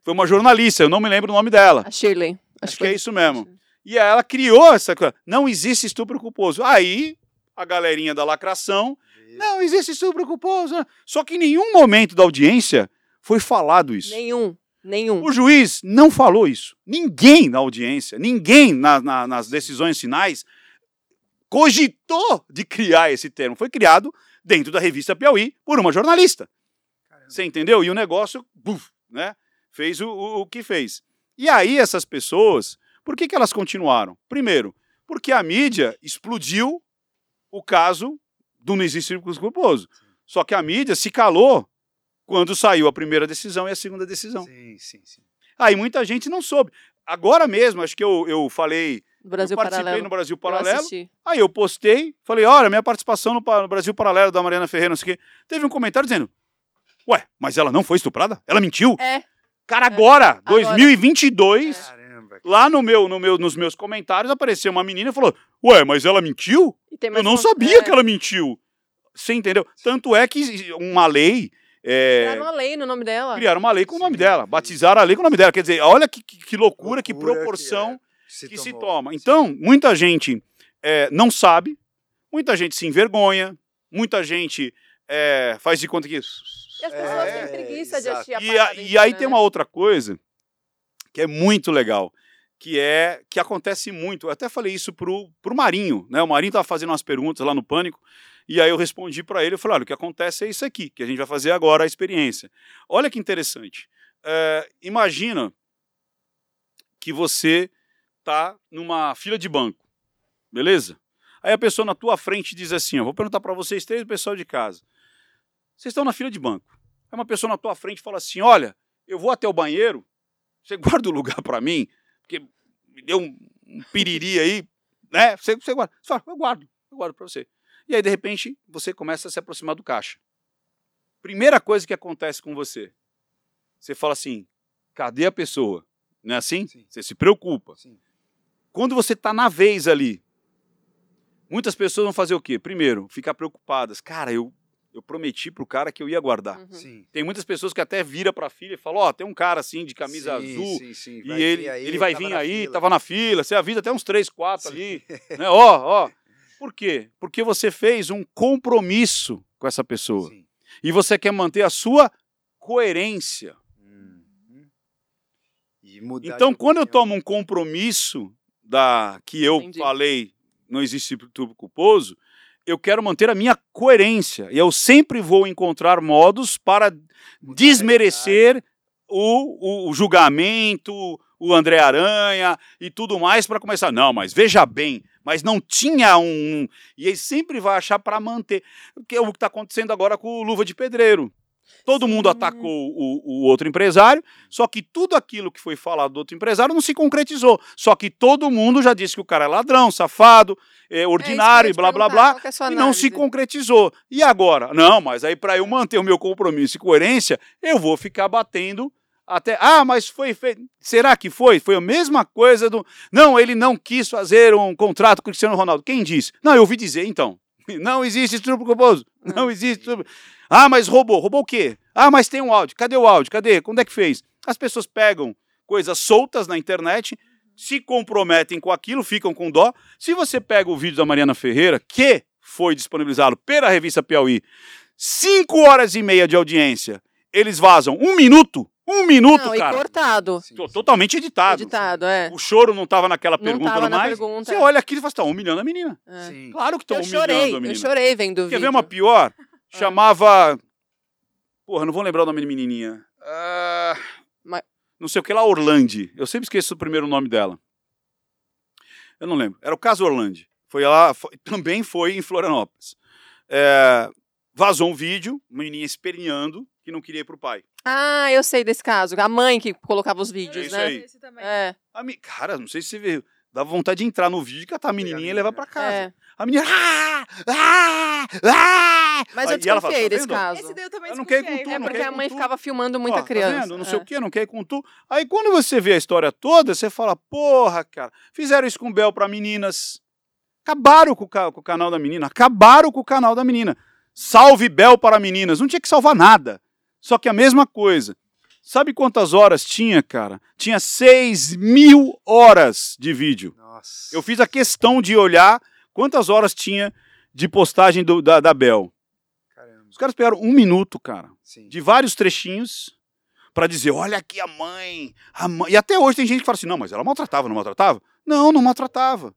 Foi uma jornalista, eu não me lembro o nome dela. A Shirley. Acho, que foi- é isso mesmo. E aí ela criou essa coisa. Não existe estupro culposo. Aí, a galerinha da lacração, não existe estupro culposo. Só que em nenhum momento da audiência foi falado isso. Nenhum. Nenhum. O juiz não falou isso. Ninguém na audiência, ninguém na- na- nas decisões finais cogitou de criar esse termo. Foi criado dentro da revista Piauí por uma jornalista. Caramba. Você entendeu? E o negócio, buf, né? Fez o, o, o que fez. E aí, essas pessoas, por que, que elas continuaram? Primeiro, porque a mídia explodiu o caso do não existe estupro culposo. Só que a mídia se calou quando saiu a primeira decisão e a segunda decisão. Sim, sim, sim. Aí muita gente não soube. Agora mesmo, acho que eu, eu falei, No Brasil eu participei Paralelo. no Brasil Eu Paralelo, assisti. aí eu postei, falei, olha, minha participação no, no Brasil Paralelo da Mariana Ferreira, não sei o quê. Teve um comentário dizendo, ué, mas ela não foi estuprada? Ela mentiu? É. Cara, agora, Agora. 2022, Caramba. Lá no meu, no meu, nos meus comentários apareceu uma menina e falou, ué, mas ela mentiu? Tem Eu não sabia é, que ela mentiu. Você entendeu? Tanto é que uma lei... é, Criaram uma lei no nome dela. criaram uma lei com o nome dela, batizaram a lei com o nome dela. Quer dizer, olha que, que, que loucura, que Loucura proporção que, é, que se toma. Então, muita gente é, não sabe, muita gente se envergonha, muita gente é, faz de conta que. E as pessoas É, têm preguiça de assistir a E, a- parada e aí tem né? uma outra coisa que é muito legal, que é que acontece muito. Eu até falei isso pro, pro Marinho, né? O Marinho estava fazendo umas perguntas lá no Pânico, e aí eu respondi para ele, eu falei, olha, o que acontece é isso aqui, que a gente vai fazer agora a experiência. Olha que interessante. É, imagina que você tá numa fila de banco, beleza? Aí a pessoa na tua frente diz assim, ó, vou perguntar para vocês três, o pessoal de casa. Vocês estão na fila de banco. Aí uma pessoa na tua frente fala assim, olha, eu vou até o banheiro, você *laughs* guarda o lugar para mim, porque me deu um, um piriri aí, né? Você, você guarda. Você fala, eu guardo, eu guardo para você. E aí, de repente, você começa a se aproximar do caixa. Primeira coisa que acontece com você, você fala assim, cadê a pessoa? Não é assim? Sim. Você se preocupa. Sim. Quando você está na vez ali, Muitas pessoas vão fazer o quê? Primeiro, ficar preocupadas. Cara, eu, eu prometi pro cara que eu ia guardar. Uhum. Sim. Tem muitas pessoas que até vira pra filha e falam, ó, tem um cara assim de camisa Sim, azul sim, sim. e ele, aí, ele vai vir aí, fila. tava na fila, você avisa até uns três, quatro Sim. ali, *laughs* né? Ó, ó. Por quê? Porque você fez um compromisso com essa pessoa Sim. e você quer manter a sua coerência. Uhum. E mudar Então, quando eu opinião. tomo um compromisso da que eu Entendi. falei, não existe tubo culposo, eu quero manter a minha coerência. E eu sempre vou encontrar modos para desmerecer o, o, o julgamento, o André Aranha e tudo mais para começar. Não, mas veja bem, mas não tinha um. E ele sempre vai achar para manter. Que é o que está acontecendo agora com o Luva de Pedreiro. Todo mundo Sim. atacou o, o outro empresário, só que tudo aquilo que foi falado do outro empresário não se concretizou. Só que todo mundo já disse que o cara é ladrão, safado, é ordinário É e eu ia blá blá blá é e não se concretizou. E agora? Não, mas aí para eu manter o meu compromisso e coerência, eu vou ficar batendo até. Ah, mas foi feito. Será que foi? Foi a mesma coisa do. Não, ele não quis fazer um contrato com o Cristiano Ronaldo. Quem disse? Não, eu ouvi dizer, então. *laughs* Não existe estupro culposo. Não existe estupro. Ah, mas roubou. Roubou o quê? Ah, mas tem um áudio. Cadê o áudio? Cadê? Quando é que fez? As pessoas pegam coisas soltas na internet, se comprometem com aquilo, ficam com dó. Se você pega o vídeo da Mariana Ferreira, que foi disponibilizado pela revista Piauí, cinco horas e meia de audiência, eles vazam um minuto, um minuto, Não, e cara. cortado. To- sim. Totalmente editado. Editado, é. O choro não estava naquela Não pergunta na mais. pergunta. Você olha aquilo e fala, estão humilhando a menina. é. Sim. Claro que estão Eu humilhando chorei, a menina. eu chorei vendo o Quer vídeo. ver uma pior? Chamava. Porra, não vou lembrar o nome da menininha. Ah, Ma- Não sei o que lá, Orlande. Eu sempre esqueço o primeiro nome dela. Eu não lembro. Era o caso Orlande. Foi lá, foi- *laughs* também foi em Florianópolis. É, vazou um vídeo, uma menininha esperneando que não queria ir pro pai. Ah, eu sei desse caso. A mãe que colocava os vídeos, isso né? aí. Esse também. É, A mi- Cara, não sei se você viu. Dava vontade de entrar no vídeo, catar a menininha e levar pra casa. é. A menina. Ah, ah, ah! Mas eu fala, desconfiei tá desse vendo? caso. Esse daí eu também Eu não quero desconfiei, com É tudo, não porque quer a com mãe tudo. ficava filmando muita Ó, tá criança. vendo? Não sei é. o que, não quer ir com tu. Aí quando você vê a história toda, você fala, porra, cara, fizeram isso com o Bel pra meninas. Acabaram com o, ca- com o canal da menina. Acabaram com o canal da menina. Salve Bel para meninas. Não tinha que salvar nada. Só que a mesma coisa. Sabe quantas horas tinha, cara? Tinha 6 mil horas de vídeo. Nossa. Eu fiz a questão de olhar quantas horas tinha de postagem do- da, da Bel. Caramba. Os caras pegaram um minuto, cara Sim. de vários trechinhos pra dizer, olha aqui a mãe, a mãe. E até hoje tem gente que fala assim, não, mas ela maltratava, não maltratava? Não, não maltratava.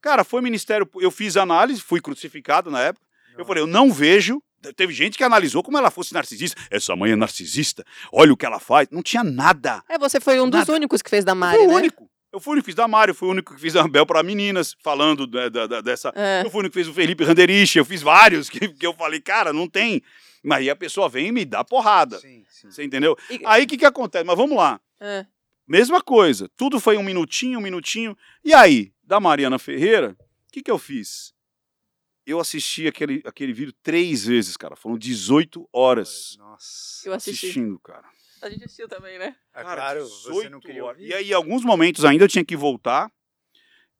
Cara, foi ministério, eu fiz análise, fui crucificado na época. Eu falei, eu não vejo. Teve gente que analisou como ela fosse narcisista. Essa mãe é narcisista. Olha o que ela faz. Não tinha nada. É, você foi um dos Nada. únicos que fez da Eu Mari, fui o né? único. Eu fui o único que fiz da Mário, fui o único que fiz da Bel para meninas, falando da- da- dessa. É. Eu fui o único que fez o Felipe Randerich, eu fiz vários que, que eu falei, cara, não tem. Mas aí a pessoa vem e me dá porrada. Sim, sim. Você entendeu? E- Aí o que, que acontece? Mas vamos lá. É. Mesma coisa. Tudo foi um minutinho, um minutinho. E aí, da Mariana Ferreira, o que, que eu fiz? Eu assisti aquele, aquele vídeo três vezes, cara. Foram 18 horas Nossa. Eu assisti. assistindo, cara. A gente assistiu também, né? É Cara, claro, você 18 não queria horas. ouvir? E aí, em alguns momentos ainda eu tinha que voltar.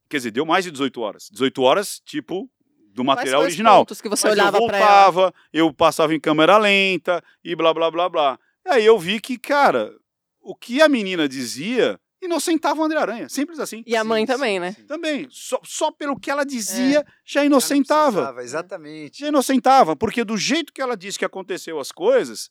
Quer dizer, deu mais de 18 horas. 18 horas, tipo, do material original. pontos que você Mas olhava eu voltava, eu passava em câmera lenta e blá blá blá blá. E aí eu vi que, cara, o que a menina dizia inocentava o André Aranha. Simples assim. E a mãe Sim, também, sim, né? sim. Também. Só, só pelo que ela dizia É. já inocentava. Exatamente. Já inocentava. Porque do jeito que ela disse que aconteceu as coisas,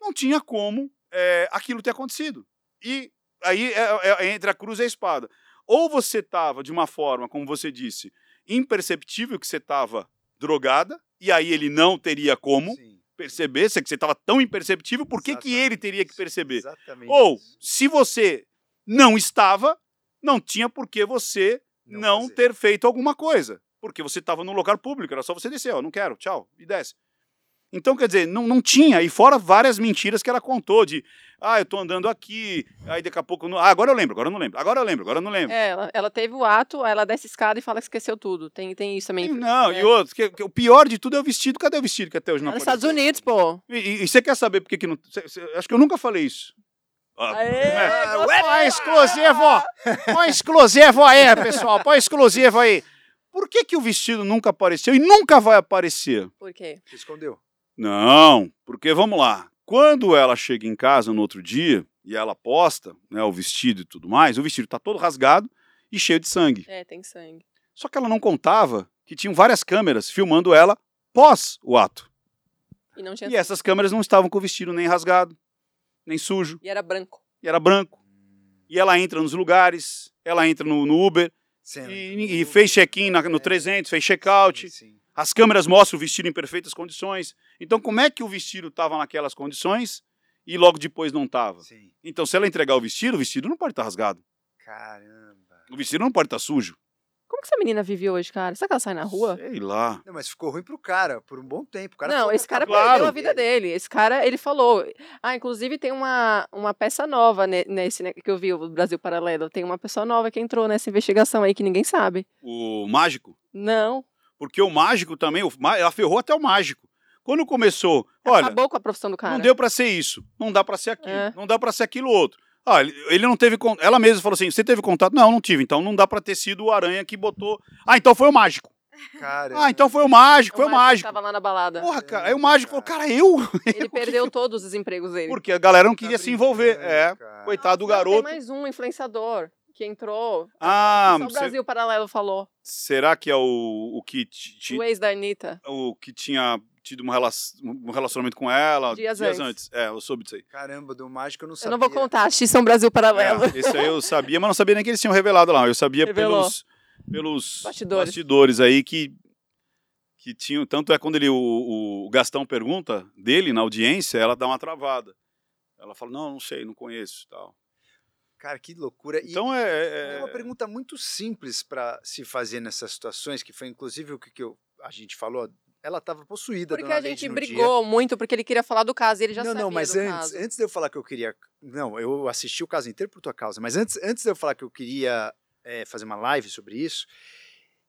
não tinha como é, aquilo ter acontecido. E aí é, é- é entre a cruz e a espada. Ou você estava de uma forma, como você disse, imperceptível que você estava drogada, e aí ele não teria como Sim. perceber, se você estava tão imperceptível, por que, que ele teria que perceber? Exatamente. Ou, se você não estava, não tinha por que você Não não, ter feito alguma coisa. Porque você estava num lugar público, era só você descer, ó, não quero, tchau, e desce. Então, quer dizer, não, não tinha, e fora várias mentiras que ela contou de, ah, eu tô andando aqui, aí daqui a pouco, não, ah, agora eu lembro, agora eu não lembro, agora eu lembro, agora eu não lembro. É, ela, ela teve o ato, aí ela desce a escada e fala que esqueceu tudo. Tem, tem isso também. E não, é. e outros, que, que o pior de tudo é o vestido, cadê o vestido que até hoje não Nos apareceu? Estados Unidos, pô. E, e- e você quer saber por que que não, cê- cê- acho que eu nunca falei isso. Ah, Aê, é. Põe exclusivo! Põe exclusivo aí, pessoal. Põe exclusivo aí. Por que, que o vestido nunca apareceu e nunca vai aparecer? Por quê? Você escondeu. Não, porque vamos lá. Quando ela chega em casa no outro dia e ela posta né, o vestido e tudo mais, o vestido está todo rasgado e cheio de sangue. É, tem sangue. Só que ela não contava que tinham várias câmeras filmando ela pós o ato. E não tinha E essas câmeras não estavam com o vestido nem rasgado, nem sujo, E era branco. e era branco. E ela entra nos lugares, ela entra no, no Uber Cena e, e fez check-in no É. 300, fez check-out. Sim, sim. As câmeras mostram o vestido em perfeitas condições. Então, como é que o vestido estava naquelas condições e logo depois não estava? Sim. Então, se ela entregar o vestido, o vestido não pode estar rasgado. Caramba. O vestido não pode estar sujo. Como que essa menina vive hoje, cara? Será que ela sai na rua? Sei lá. Não, mas ficou ruim pro cara, por um bom tempo. O cara não, esse que cara Claro. perdeu a vida dele. Esse cara, ele falou. Ah, inclusive tem uma, uma peça nova ne- nesse né, que eu vi, o Brasil Paralelo. Tem uma pessoa nova que entrou nessa investigação aí que ninguém sabe. O mágico. Não. Porque o mágico também, o ela ferrou até o mágico. Quando começou, olha, Acabou com a profissão do cara. não deu pra ser isso, não dá pra ser aquilo, É. não dá pra ser aquilo outro. Ah, ele, não teve con- ela mesma falou assim: "Você teve contato?" Não, não tive. Então não dá pra ter sido o aranha que botou. Ah, então foi o mágico. Caramba. Ah, então foi o mágico, foi o mágico. Tava lá na balada. Porra, cara. Aí o mágico falou: "Cara, eu?" *laughs* Ele perdeu todos os empregos dele. Porque a galera não queria Tá se envolver. É. cara. Coitado do garoto. Tem mais um influenciador que entrou. Ah, Só o cê- Brasil Paralelo falou. será que é o, o que ti- ti- O ex da Anitta. o que tinha tido uma rela- um relacionamento com ela Dias antes. antes. É, eu soube disso aí. Caramba, do mágico eu não Eu sabia. não vou contar, X-São Brasil Paralelo. É, esse aí eu sabia, mas não sabia nem que eles tinham revelado lá. Eu sabia Revelou. pelos, pelos Bastidores. bastidores aí que, que tinham. Tanto é quando ele, o, o Gastão pergunta dele na audiência, ela dá uma travada. Ela fala: Não, não sei, não conheço. Tal. Cara, que loucura. E Então é. é uma pergunta muito simples para se fazer nessas situações, que foi inclusive o que, que eu- a gente falou. Ela estava possuída, Porque dona a gente no dia. brigou muito porque ele queria falar do caso e ele já não, sabia não, mas do antes, caso. antes de eu falar que eu queria. Não, eu assisti o caso inteiro por tua causa, mas antes, antes de eu falar que eu queria é, fazer uma live sobre isso,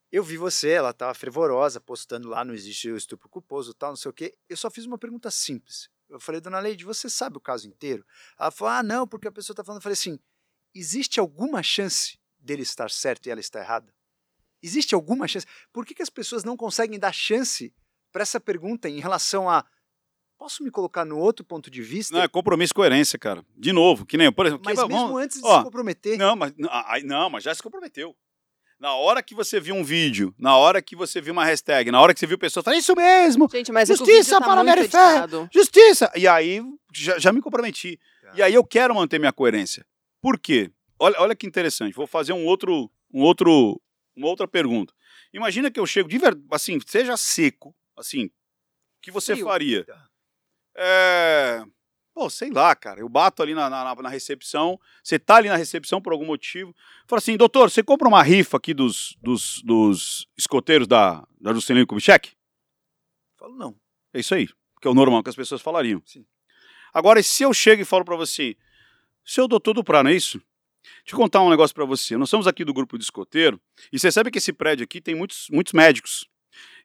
eu vi você, ela estava fervorosa, postando lá, não existe o estupro culposo tal, não sei o quê. Eu só fiz uma pergunta simples. Eu falei, dona Leide, você sabe o caso inteiro? Ela falou, ah, não, porque a pessoa está falando. Eu falei assim: existe alguma chance dele estar certo e ela estar errada? Existe alguma chance? Por que, que as pessoas não conseguem dar chance para essa pergunta em relação a. Posso me colocar no outro ponto de vista? Não, é compromisso e coerência, cara. De novo, que nem, por exemplo, Mas que- mesmo vamos- antes de ó, se comprometer. Não, mas não, mas já se comprometeu. Na hora que você viu um vídeo, na hora que você viu uma hashtag, na hora que você viu pessoas falando, isso mesmo, Gente, mas é Justiça vídeo tá para Mary justiça! E aí já, já me comprometi. Tá. E aí eu quero manter minha coerência. Por quê? Olha, olha que interessante. Vou fazer um outro, um outro, uma outra pergunta. Imagina que eu chego de verdade, assim, seja seco, assim, o que você Frio. faria? É, pô, sei lá, cara. Eu bato ali na, na, na recepção, você tá ali na recepção por algum motivo. Fala assim, doutor, você compra uma rifa aqui dos, dos, dos escoteiros da, da Juscelino Kubitschek? Falo, não. É isso aí, que é o normal que as pessoas falariam. Sim. Agora, se eu chego e falo pra você, seu doutor Duprá, não é isso? Deixa eu contar um negócio pra você. Nós somos aqui do grupo de escoteiro e você sabe que esse prédio aqui tem muitos, muitos médicos.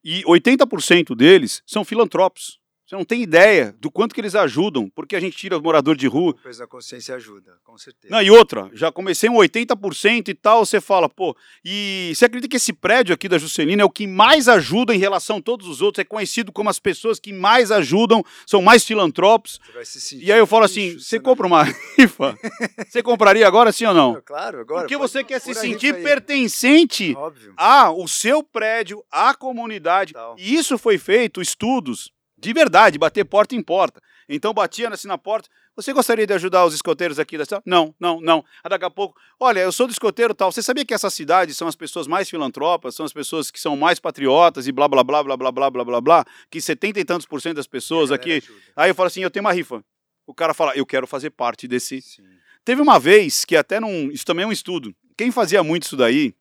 E 80% deles são filantropos. Você não tem ideia do quanto que eles ajudam, porque a gente tira o morador de rua. O peso da consciência ajuda, com certeza. Não, e outra, já comecei um 80% e tal, você fala, pô, e você acredita que esse prédio aqui da Juscelina é o que mais ajuda em relação a todos os outros, é conhecido como as pessoas que mais ajudam, são mais filantropos. Você vai se sentir E aí eu falo assim, lixo, você não- compra uma rifa? *laughs* Você compraria agora sim ou não? Claro, agora. Porque você quer se a sentir pertencente Óbvio. ao seu prédio, à comunidade. Tal. E isso foi feito, estudos, de verdade, bater porta em porta. Então batia assim na porta. Você gostaria de ajudar os escoteiros aqui da cidade? Não, não, não. Aí daqui a pouco, olha, eu sou do escoteiro tal. Você sabia que essas cidades são as pessoas mais filantropas, são as pessoas que são mais patriotas e blá blá blá blá blá blá blá blá blá, que setenta e tantos por cento das pessoas aqui. ajuda. Aí eu falo assim, eu tenho uma rifa. O cara fala, eu quero fazer parte desse, Sim. Teve uma vez que até num. Isso também é um estudo. Quem fazia muito isso daí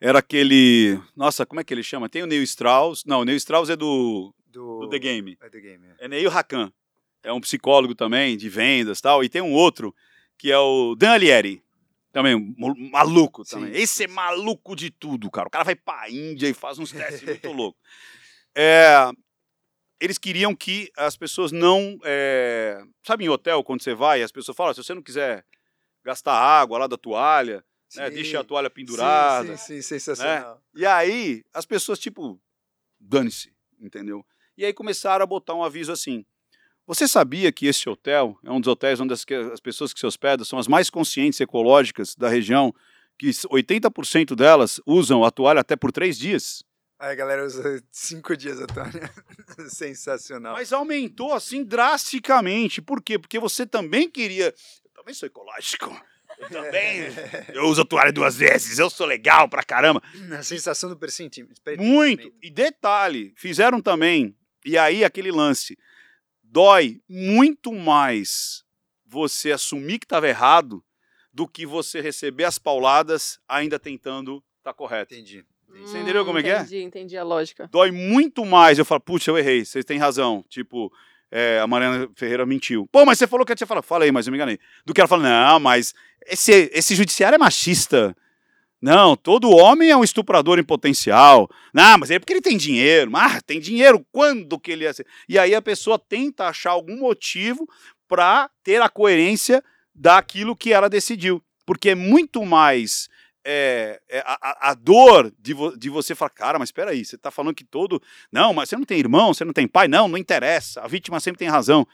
era aquele. Nossa, como é que ele chama? Tem o Neil Strauss. Não, o Neil Strauss é do, Do, do The Game. É The Game, é. É Neil Hakan. É um psicólogo também, de vendas e tal. E tem um outro, que é o Dan Alieri. Também, maluco Sim, também. Esse sim, é sim. maluco de tudo, cara. O cara vai pra Índia e faz uns testes *laughs* muito loucos. É, eles queriam que as pessoas não. é, sabe, em hotel, quando você vai, as pessoas falam: se você não quiser gastar água lá da toalha, né? Deixa a toalha pendurada. Sim, sim, sim, sensacional. E aí, as pessoas, tipo, dane-se, entendeu? E aí começaram a botar um aviso assim. Você sabia que esse hotel é um dos hotéis onde as, as pessoas que se hospedam são as mais conscientes ecológicas da região, que 80% delas usam a toalha até por três dias? A galera usa cinco dias, Antônio. *laughs* Sensacional. Mas aumentou assim drasticamente. Por quê? Porque você também queria. Eu também sou ecológico. Eu também. *laughs* Eu uso a toalha duas vezes. Eu sou legal pra caramba. A sensação do pressentimento. Muito. E detalhe, fizeram também. E aí aquele lance. Dói muito mais você assumir que estava errado do que você receber as pauladas ainda tentando estar correto. Entendi. Você entendeu como é que é? Entendi, entendi a lógica. Dói muito mais. Eu falo, puxa, eu errei. Vocês têm razão. Tipo, é, a Mariana Ferreira mentiu. Pô, mas você falou que eu tinha falado. Falei, mas eu me enganei. Do que ela fala, não, mas esse, esse judiciário é machista. Não, todo homem é um estuprador em potencial. Não, mas é porque ele tem dinheiro. Ah, tem dinheiro. Quando que ele ia ser? E aí a pessoa tenta achar algum motivo para ter a coerência daquilo que ela decidiu. Porque é muito mais é, é, a, a- a dor de, vo- de você falar, cara, mas espera aí, você está falando que todo. Não, mas você não tem irmão, você não tem pai. Não, não interessa. A vítima sempre tem razão.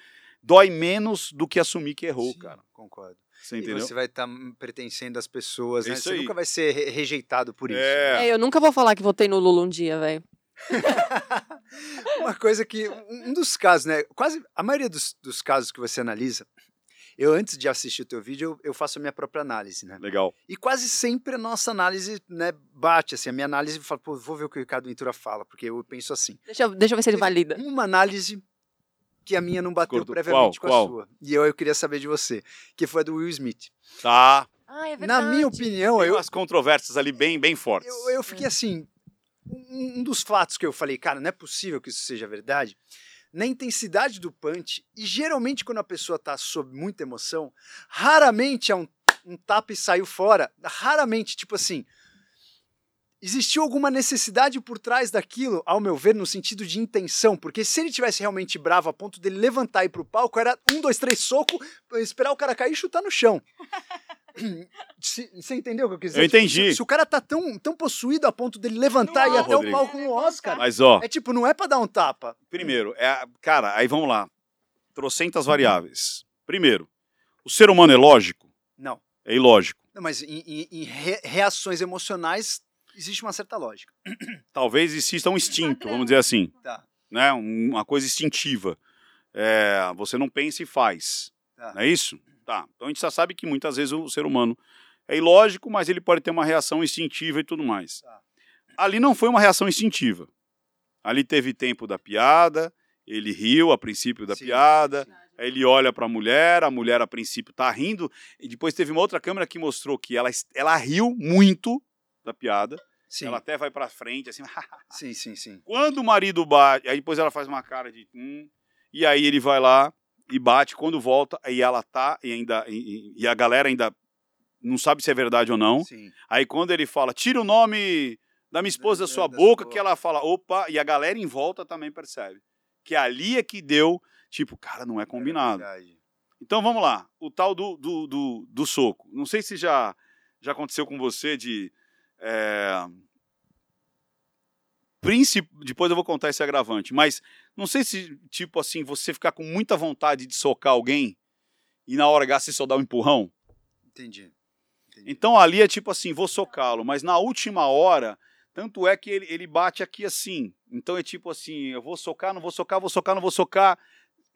Dói menos do que assumir que errou, Sim, cara. Concordo. Você E entendeu? você vai estar pertencendo às pessoas, É né? isso Você aí. nunca vai ser re- rejeitado por isso. É. É, eu nunca vou falar que votei no Lula um dia, velho. *laughs* Uma coisa que. Um dos casos, né? Quase a maioria dos, dos casos que você analisa, eu antes de assistir o teu vídeo, eu, eu faço a minha própria análise, né? Legal. E quase sempre a nossa análise, né, bate, assim, a minha análise fala, pô, vou ver o que o Ricardo Ventura fala, porque eu penso assim. Deixa, eu- deixa eu ver se ele valida. Uma análise que a minha não bateu previamente Qual? com a Qual? sua. E eu, eu queria saber de você, que foi a do Will Smith. Tá. Ah, é Na minha opinião, Tem eu, umas controvérsias ali bem, bem fortes. eu, eu fiquei assim. Um, um dos fatos que eu falei, cara, não é possível que isso seja verdade. Na intensidade do punch, e geralmente quando a pessoa tá sob muita emoção, raramente é um, um tapa e saiu fora. Raramente, tipo assim. Existiu alguma necessidade por trás daquilo, ao meu ver, no sentido de intenção? Porque se ele tivesse realmente bravo a ponto dele levantar e ir pro palco, era um, dois, três, soco, esperar o cara cair e chutar no chão. *clears throat* Você entendeu o que eu quis dizer? Eu entendi. Se, se o cara tá tão, tão possuído a ponto dele levantar e ir até o palco no Oscar, Mas, ó, é tipo, não é pra dar um tapa. primeiro, é, cara, aí vamos lá. Trocentas variáveis. Primeiro, o ser humano é lógico? Não. É ilógico. Não, mas em, em- em re- reações emocionais existe uma certa lógica. *clears throat* Talvez exista um instinto, vamos dizer assim. Tá. né? um- Uma coisa instintiva. É, você não pensa e faz. Tá. Não é isso? Tá. Então a gente já sabe que muitas vezes o ser humano é ilógico, mas ele pode ter uma reação instintiva e tudo mais. Tá. Ali não foi uma reação instintiva. Ali teve tempo da piada, ele riu a princípio da Sim, piada, sim. aí ele olha para a mulher, a mulher a princípio tá rindo, e depois teve uma outra câmera que mostrou que ela, ela riu muito da piada, Sim, ela até vai para frente assim, *laughs* sim, sim, sim. quando o marido bate, aí depois ela faz uma cara de hum, e aí ele vai lá e bate, quando volta, aí ela tá e ainda e, e- a galera ainda não sabe se é verdade ou não. sim. Aí quando ele fala, tira o nome da minha esposa da Da- sua da boca, sua que ela fala, opa, e a galera em volta também percebe. Que ali é que deu, tipo, cara, não é combinado. É. Então vamos lá, o tal do, do, do, do soco. Não sei se já, já aconteceu com você de. É, princip- Depois eu vou contar esse agravante, mas não sei se, tipo assim, você ficar com muita vontade de socar alguém e na hora H você só dá um empurrão. Entendi. Entendi. Então ali é tipo assim, vou socá-lo, mas na última hora, tanto é que ele, ele bate aqui assim. Então é tipo assim, eu vou socar, não vou socar, vou socar, não vou socar.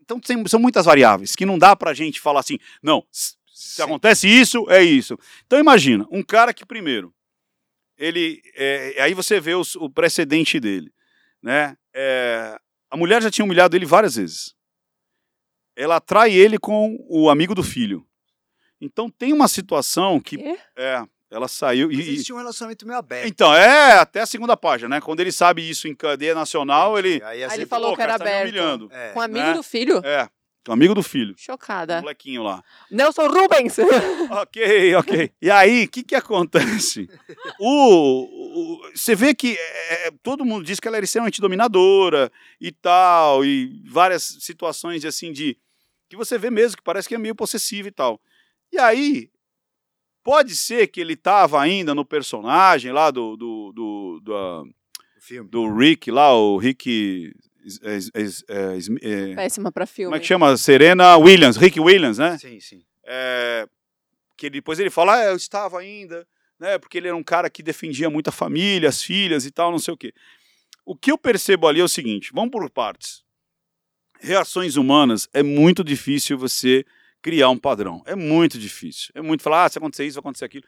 Então tem- são muitas variáveis que não dá pra gente falar assim, não, se Sim. acontece isso, é isso. Então imagina, um cara que primeiro, ele, é, aí você vê os- o precedente dele, né? É, a mulher já tinha humilhado ele várias vezes. Ela atrai ele com o amigo do filho. Então tem uma situação que é, ela saiu e, Mas e- existe um relacionamento meio aberto. então é até a segunda página, né? Quando ele sabe isso em cadeia nacional, ele Aí, Aí ele falou que era tá me aberto. humilhando. É. Com um amigo né? do filho? é, com o amigo do filho, o Chocada. molequinho lá. Nelson Rubens! *laughs* ok, ok. E aí, o que que acontece? O, o- você vê que é, todo mundo diz que ela era extremamente dominadora e tal, e várias situações assim de que você vê mesmo que parece que é meio possessiva e tal. E aí Pode ser que ele tava ainda no personagem lá do, do, do, do, ah, O filme. do Rick, lá, o Rick. É, é, é, é, Péssima pra filme. como é que chama? Serena Williams, Rick Williams, né? Sim, sim. É, que depois ele fala, ah, eu estava ainda, né? Porque ele era um cara que defendia muito a família, as filhas e tal, não sei o quê. O que eu percebo ali é o seguinte: vamos por partes. Reações humanas é muito difícil você criar um padrão. É muito difícil. É muito falar, ah, se acontecer isso, vai acontecer aquilo.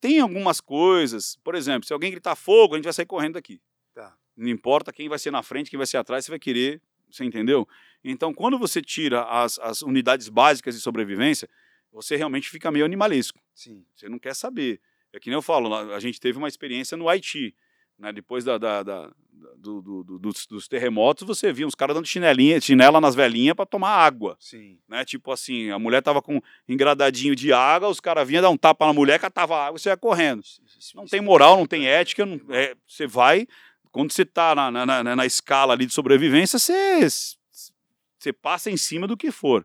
Tem algumas coisas, por exemplo, se alguém gritar fogo, a gente vai sair correndo daqui. Tá. Não importa quem vai ser na frente, quem vai ser atrás, você vai querer, você entendeu? Então, quando você tira as, as unidades básicas de sobrevivência, você realmente fica meio animalesco. Sim. Você não quer saber. É que nem eu falo, a gente teve uma experiência no Haiti. Né? Depois da, da- da- do- do- do- dos, dos terremotos, você via uns caras dando chinelinha, chinela nas velhinhas para tomar água. Sim. Né? Tipo assim, a mulher tava com um engradadinho de água, os caras vinham dar um tapa na mulher, catava água e você ia correndo. Não tem moral, não tem ética, não- é, você vai. Quando você tá na, na, na- na escala ali de sobrevivência, você, você passa em cima do que for.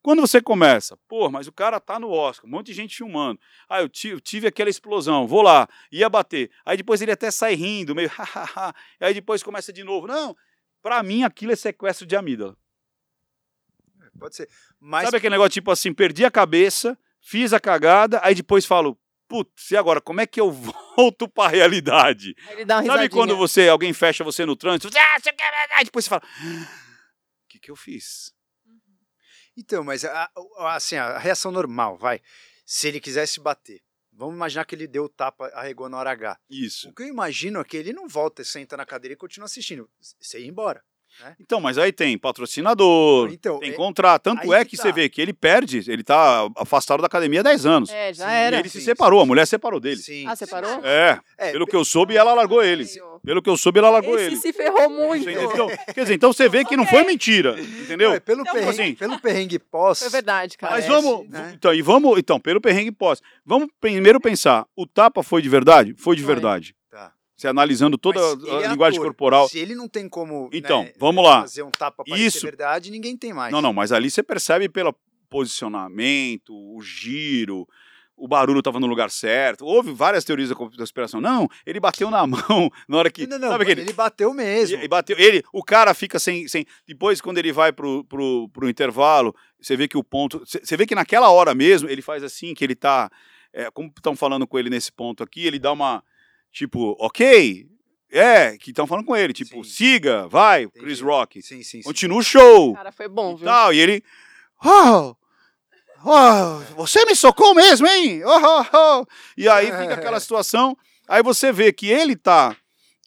Quando você começa, pô, mas o cara tá no Oscar, um monte de gente filmando. Ah, eu tive, eu tive aquela explosão, vou lá, ia bater. Aí depois ele até sai rindo, meio *laughs* hahaha. Aí depois começa de novo. Não, pra mim aquilo é sequestro de amígdala. Pode ser. Mas Sabe aquele negócio tipo assim, perdi a cabeça, fiz a cagada, aí depois falo, putz, e agora, como é que eu volto realidade? Ele dá uma Sabe quando você, alguém fecha você no trânsito, ah, aí depois você fala, o que que eu fiz? Então, mas a, a- assim, a reação normal, vai. Se ele quisesse bater, vamos imaginar que ele deu o tapa, arregou na hora H. Isso. O que eu imagino é que ele não volta, senta na cadeira e continua assistindo. Você ia embora. Então, mas aí tem patrocinador, Então, tem é- contrato. Tanto é que que tá. você vê que ele perde, ele tá afastado da academia há 10 anos. É, já Sim, E era. ele se Sim, separou, sim, a mulher separou dele. Sim, Ah, separou? sim. É, É, pelo que eu soube, ela largou ele. Pelo que eu soube, ela largou Esse ele. se ferrou muito. Entendeu? Quer dizer, então você vê que não foi mentira, entendeu? Não, é pelo, Então, perrengue, assim- pelo perrengue pós. Foi verdade, cara. Mas vamos, né? então, e vamos, então, pelo perrengue pós. Vamos primeiro pensar, o tapa foi de verdade? Foi de Foi. verdade. Você analisando toda Mas a ele é linguagem ator. corporal. Se ele não tem como Então, né, vamos lá. fazer um tapa para Isso. verdade, ninguém tem mais. Não, não, mas ali você percebe pelo posicionamento, o giro, o barulho estava no lugar certo. Houve várias teorias da conspiração. Não, ele bateu na *laughs* mão na hora que. Não, não, sabe aquele, ele bateu mesmo. E, e bateu, ele, o cara fica sem, sem. Depois, quando ele vai pro, pro, pro intervalo, você vê que o ponto. Você você vê que naquela hora mesmo, ele faz assim, que ele tá. é, como estão falando com ele nesse ponto aqui, ele dá uma. Tipo, ok. É, que estão falando com ele. Tipo, Sim. siga, vai, Entendi. Chris Rock. Sim, sim, sim. Continua o show. Cara, foi bom, E viu? tal. E ele. Oh, oh, você me socou mesmo, hein? Oh, oh, oh. E aí fica aquela *laughs* situação. Aí você vê que ele tá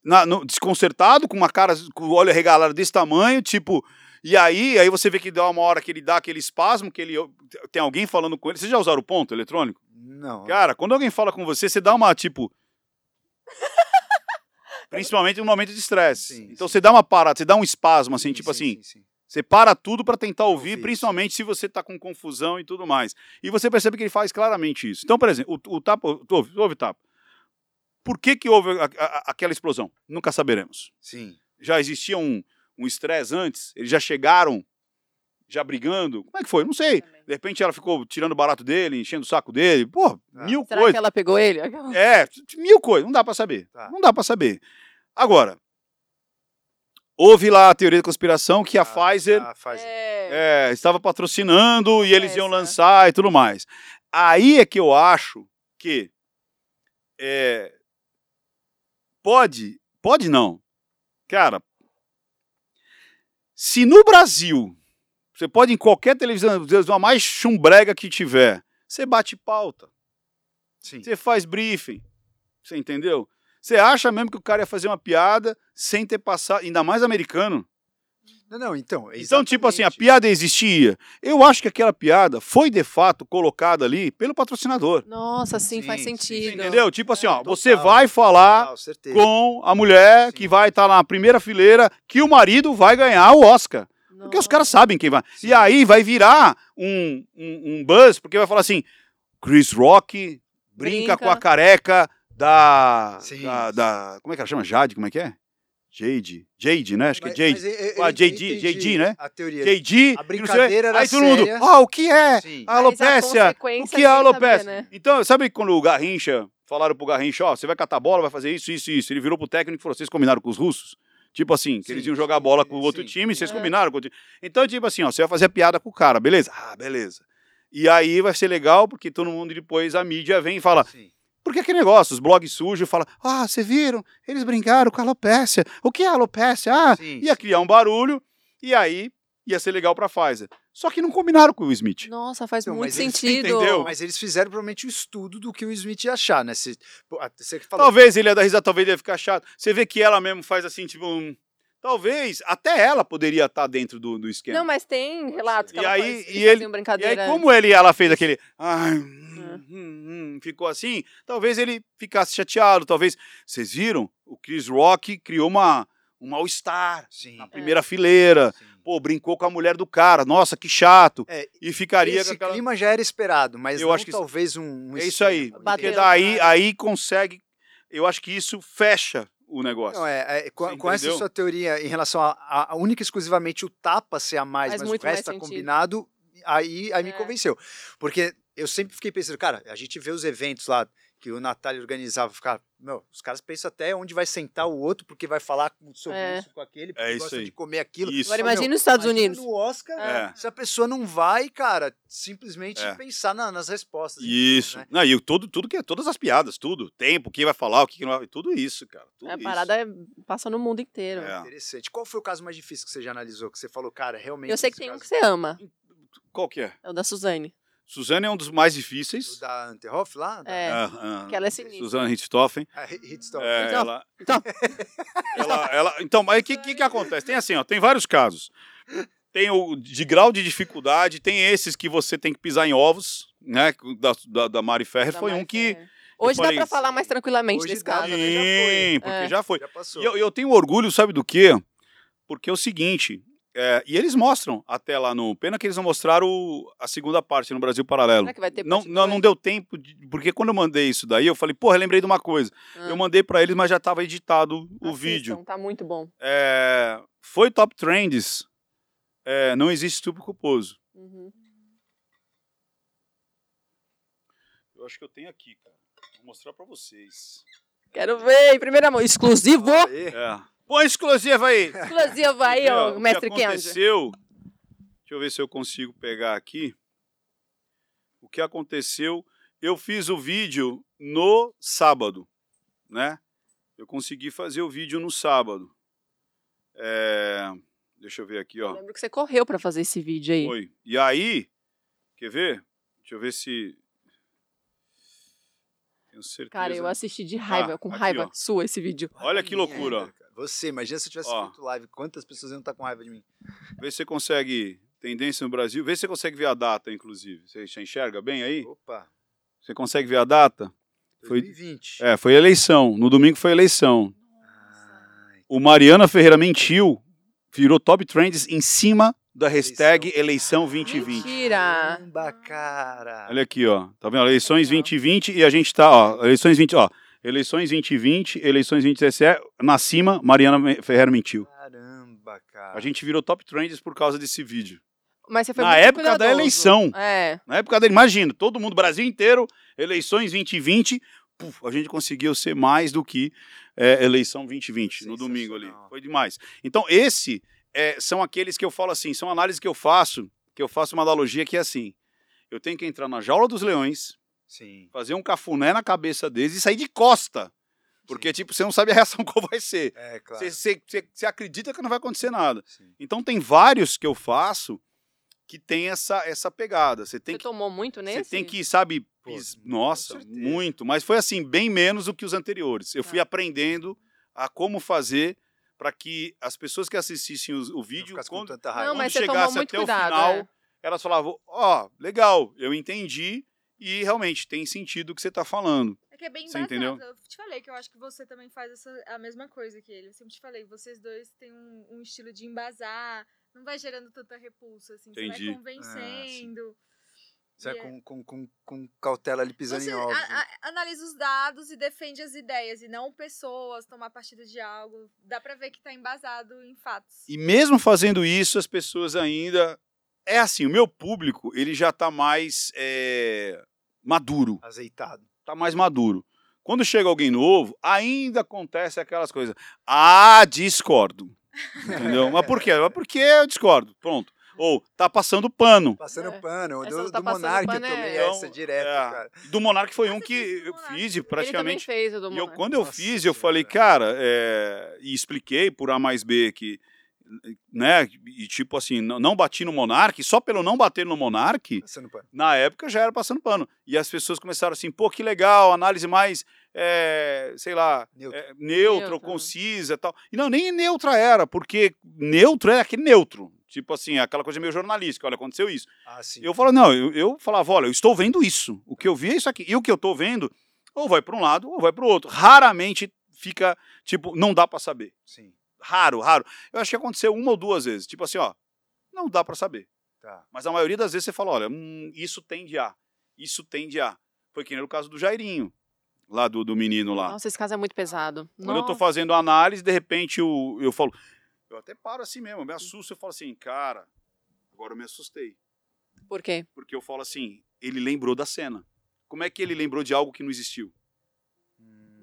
na- no- desconcertado, com uma cara, com o olho arregalado desse tamanho, tipo. E aí, aí você vê que dá uma hora que ele dá aquele espasmo, que ele tem alguém falando com ele. Vocês já usaram o ponto eletrônico? Não. Cara, quando alguém fala com você, você dá uma tipo. *laughs* Principalmente no momento de estresse. Então sim. você dá uma parada, você dá um espasmo, assim, Sim, tipo sim, assim. sim, sim. Você para tudo para tentar ouvir, principalmente se você tá com confusão e tudo mais. E você percebe que ele faz claramente isso. Então, por exemplo, o, o tapa, ouve, ouve tapa. Por que que houve a- a- aquela explosão? Nunca saberemos. Sim. Já existia um um estresse antes? Eles já chegaram já brigando? Como é que foi? Não sei. De repente ela ficou tirando o barato dele, enchendo o saco dele. Pô, Ah. mil Será coisas. que ela pegou ele? É, mil coisas, não dá pra saber. Tá. Não dá pra saber. Agora, houve lá a teoria da conspiração que a Ah, Pfizer a Pfizer. É. é, estava patrocinando e eles iam lançar e tudo mais. Aí é que eu acho que é, pode, pode não. Cara, se no Brasil, você pode em qualquer televisão, a mais chumbrega que tiver, você bate pauta. Sim. Você faz briefing. Você entendeu? Você acha mesmo que o cara ia fazer uma piada sem ter passado, ainda mais americano? Não, não, então. Então, tipo assim, a exatamente. piada existia. Eu acho que aquela piada foi de fato colocada ali pelo patrocinador. Nossa, sim, faz Sim, sim, sentido. Entendeu? Tipo assim, ó, total. você vai falar Total, com a mulher Sim. que vai estar na primeira fileira que o marido vai ganhar o Oscar. Porque os caras sabem quem vai. Sim. E aí vai virar um, um, um buzz, porque vai falar assim: Chris Rock brinca, Brinca. com a careca da, Sim. da, da- Como é que ela chama? Jade? Como é que é? Jade, Jade, né? Acho que é Mas- Jade. mas eu- Ah, eu JD, JD, né? A teoria. JD, A não sei- brincadeira era aí todo mundo, ah, o que é? Sim. A alopécia? O consequência que é a alopécia? né? Então, sabe quando o Garrincha, falaram pro Garrincha, ó, você vai catar bola, vai fazer isso, isso, isso. Ele virou pro técnico e falou, vocês combinaram com os russos? Tipo assim, que Sim, eles iam jogar sim, bola com o outro sim. time, vocês É. combinaram com o time. Então, tipo assim, ó, você vai fazer a piada com o cara, beleza? Ah, beleza. E aí vai ser legal, porque todo mundo depois, a mídia vem e fala, Sim. porque aquele negócio, os blogs sujos falam, ah, vocês viram? Eles brincaram com a alopécia. O que é alopécia? Ah, Sim, ia criar um barulho, e aí ia ser legal pra Pfizer. Só que não combinaram com o Smith. Nossa, faz Então, muito mas eles- sentido. entendeu? Mas eles fizeram provavelmente o estudo do que o Smith ia achar, né? Se, você falou. Talvez ele ia dar risada, talvez ele ia ficar chato. Você vê que ela mesmo faz assim, tipo, um... talvez até ela poderia estar dentro do, do esquema. Não, mas tem relatos que E ela aí- faz, e eles ele- faziam E aí, brincadeira. como ele, ela fez aquele. Ai, hum, É. hum, hum, ficou assim, talvez ele ficasse chateado. Talvez. Vocês viram? O Chris Rock criou uma, um mal-estar na primeira fileira. sim. Pô, brincou com a mulher do cara. Nossa, que chato. É, E ficaria Esse com aquela. clima já era esperado, mas Eu não acho que- talvez um, um É isso aí. Porque daí aí consegue. Eu acho que isso fecha o negócio. Não, é, é, com, com essa sua teoria em relação a, a- a única e exclusivamente o tapa ser a mais, Faz mas o resto tá sentido. combinado, aí, aí me É. convenceu. Porque eu sempre fiquei pensando, cara, a gente vê os eventos lá que o Natália organizava, ficar, meu, os caras pensam até onde vai sentar o outro, porque vai falar com- sobre É. isso com aquele, porque É isso gosta aí. de comer aquilo. Isso. Agora imagina os Estados imagina Unidos. no Oscar, É. se a pessoa não vai, cara, simplesmente É. pensar na- nas respostas. Isso. né? Não, e o todo, tudo que é, todas as piadas, tudo. Tempo, quem vai falar, o que não vai. Tudo isso, cara. Tudo A isso. parada é, passa no mundo inteiro. É. Interessante. Qual foi o caso mais difícil que você já analisou? Que você falou, cara, realmente. Eu sei que tem um caso- que você ama. Qual que é? É o da Suzane. Suzane é um dos mais O difíceis. da Anterhoff lá? Da- É. Ah, ah, Que ela é sinistra. Suzane Richthofen. Hitstop. É, Então, ela, então. *laughs* ela, ela- então, mas o que, que, que acontece? Tem assim, ó, tem vários casos. Tem o de grau de dificuldade, tem esses que você tem que pisar em ovos, né? Da, da, da Mari Ferrer Da foi um Mari que. Ferrer. Hoje dá pra falar mais tranquilamente desse caso, né? né? Já foi. Sim, porque É. já foi. Já passou. E eu, eu tenho orgulho, sabe do quê? Porque é o seguinte, é, e eles mostram até lá no. Pena que eles não mostraram o- a segunda parte no Brasil Paralelo. Será que vai ter Não, não, não deu tempo, de- porque quando eu mandei isso daí, eu falei, porra, eu lembrei de uma coisa. Ah, Eu mandei pra eles, mas já tava editado o assistam, vídeo. Tá muito bom. É, foi top trends. é, não existe estupro culposo. Uhum. Eu acho que eu tenho aqui, cara. Vou mostrar pra vocês. Quero ver em primeira mão. Exclusivo! Aê. É. Põe exclusiva aí. Exclusivo aí, ó, o que mestre Kenji. aconteceu? Deixa eu ver se eu consigo pegar aqui. O que aconteceu? Eu fiz o vídeo no sábado, né? Eu consegui fazer o vídeo no sábado. É, Deixa eu ver aqui, Eu ó. lembro que você correu pra fazer esse vídeo aí. Foi. E aí, quer ver? Deixa eu ver se. Tenho certeza. Cara, eu assisti de raiva, Ah, com aqui, raiva ó. sua esse vídeo. Olha que loucura, ó. Você, imagina se eu tivesse Ó. feito live, quantas pessoas iam estar com raiva de mim? Vê se você consegue. Tendência no Brasil. Vê se você consegue ver a data, inclusive. Você já enxerga bem aí? Opa, Você consegue ver a data? Foi- 2020. É, foi eleição. No domingo foi eleição. Ai, O Mariana Ferreira mentiu, virou top trends em cima da hashtag Eleição. eleição 2020. Mentira! Caramba, cara. Olha aqui, ó. Tá vendo? Eleições 2020 e a gente tá, ó. Eleições 20, ó. Eleições 2020, eleições 2017, na cima, Mariana Ferreira mentiu. Caramba, cara. A gente virou top trends por causa desse vídeo. Mas você foi Na muito época da cuidadoso. eleição. É. Na época dele, imagina, todo mundo, Brasil inteiro, eleições 2020, puf, a gente conseguiu ser mais do que é, eleição 2020, no domingo ali. Foi demais. Então, esse é, são aqueles que eu falo assim, são análises que eu faço, que eu faço uma analogia que é assim, eu tenho que entrar na jaula dos leões, Sim. fazer um cafuné na cabeça deles e sair de costa. Porque, tipo, você não sabe a reação *laughs* qual vai ser. É, claro. Você, você- você- acredita que não vai acontecer nada. Sim. Então, tem vários que eu faço que tem essa, essa pegada. Você tem Você que tomou muito nesse? você tem que, sabe, Pô, nossa, muito, mas foi assim, bem menos do que os anteriores. Eu fui Ah. aprendendo a como fazer para que as pessoas que assistissem o, Não vídeo, quando, tanta raiva. Não, mas quando chegasse até o cuidado. final, é. elas falavam, ó, legal, eu entendi e realmente tem sentido o que você está falando. É que é bem Você embasado. entendeu? Eu te falei que eu acho que você também faz essa, a mesma coisa que ele. Eu sempre te falei, vocês dois têm um, um estilo de embasar, não vai gerando tanta repulsa, assim. Você Entendi. vai convencendo. Você vai Yeah. com, com, com, com cautela ali pisando Você em ovos. a- né? a- analisa os dados e defende as ideias, e não pessoas, tomar partido de algo. Dá pra ver que tá embasado em fatos. E mesmo fazendo isso, as pessoas ainda. É assim, o meu público, ele já tá mais é, maduro. Azeitado. Tá mais maduro. Quando chega alguém novo, ainda acontece aquelas coisas. Ah, discordo. Entendeu? Mas por quê? Mas porque eu discordo. Pronto. Ou tá passando pano. Passando É. pano. Essa Do, tá do passando Monark eu pano, tomei é- essa direto, É. cara. Do Monark foi Ah, um que eu fiz e Ele praticamente. fez o do E eu, quando eu Nossa fiz, eu falei, cara, é, e expliquei por A mais B que, né, e tipo assim, não, não bati no Monark, só pelo não bater no Monark, na época já era passando pano. E as pessoas começaram assim, pô, que legal, análise mais, é, sei lá, Neutro. é, neutra, Neutra. concisa e tal. E não, nem neutra era, porque neutro é aquele neutro. Tipo assim, aquela coisa meio jornalística, olha, aconteceu isso. Ah, sim. Eu falo, não, eu, eu falava, olha, eu estou vendo isso. O que eu vi é isso aqui. E o que eu estou vendo, ou vai para um lado, ou vai para o outro. Raramente fica, tipo, não dá para saber. Sim. Raro, raro. Eu acho que aconteceu uma ou duas vezes. Tipo assim, ó, não dá para saber. Tá. Mas a maioria das vezes você fala, olha, hum, isso tende a, isso tende a. Foi que nem no caso do Jairinho, lá do, do menino lá. Nossa, esse caso é muito pesado. Quando eu tô Nossa. fazendo a análise, de repente eu, eu falo, eu até paro assim mesmo, eu me assusto, eu falo assim, cara, agora eu me assustei. Por quê? Porque eu falo assim, ele lembrou da cena. Como é que ele lembrou de algo que não existiu?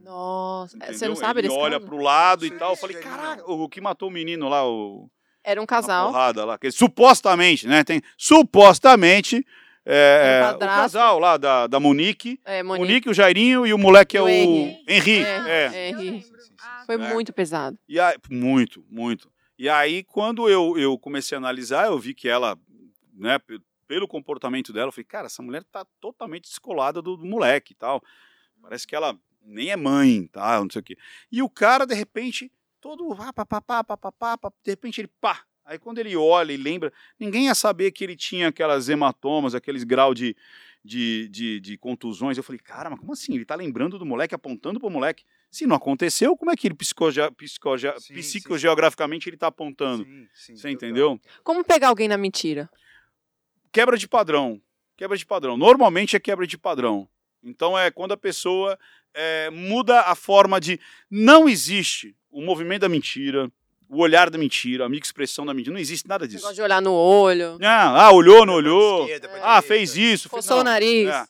Nossa, Entendeu? você não sabe ele desse olha caso? pro lado e tal. Eu falei, aí, caraca, o que matou o menino lá, o Era um a casal. porrada lá, que supostamente, né? Tem supostamente é, Um é, o casal lá da, da Monique, É, Monique. Monique. o Jairinho e o moleque é E o o Henry. Henri. É, É. é. Foi É. muito pesado. E aí, muito, muito. E aí, quando eu, eu comecei a analisar, eu vi que ela, né, pe- pelo comportamento dela, eu falei, cara, essa mulher tá totalmente descolada do, do moleque e tal. Parece que ela nem é mãe, tá? Não sei o quê. E o cara, de repente, todo ah, pá, pá, pá, pá, pá, pá, pá, de repente ele pá. Aí quando ele olha e lembra, ninguém ia saber que ele tinha aquelas hematomas, aqueles graus de, de, de, de contusões. Eu falei, cara, mas como assim? Ele tá lembrando do moleque, apontando pro moleque. Se não aconteceu, como é que ele psicoge, psicoge, Sim, psicogeograficamente ele tá apontando? Sim, sim, Você entendeu? Como pegar alguém na mentira? Quebra de padrão. Quebra de padrão. Normalmente é quebra de padrão. Então é quando a pessoa é, muda a forma de. Não existe o movimento da mentira, o olhar da mentira, a minha expressão da mentira. Não existe nada Você disso. gosta de olhar no olho, Ah, ah, olhou, não olhou. esquerda, pra Ah, fez isso. Coçou o nariz. É.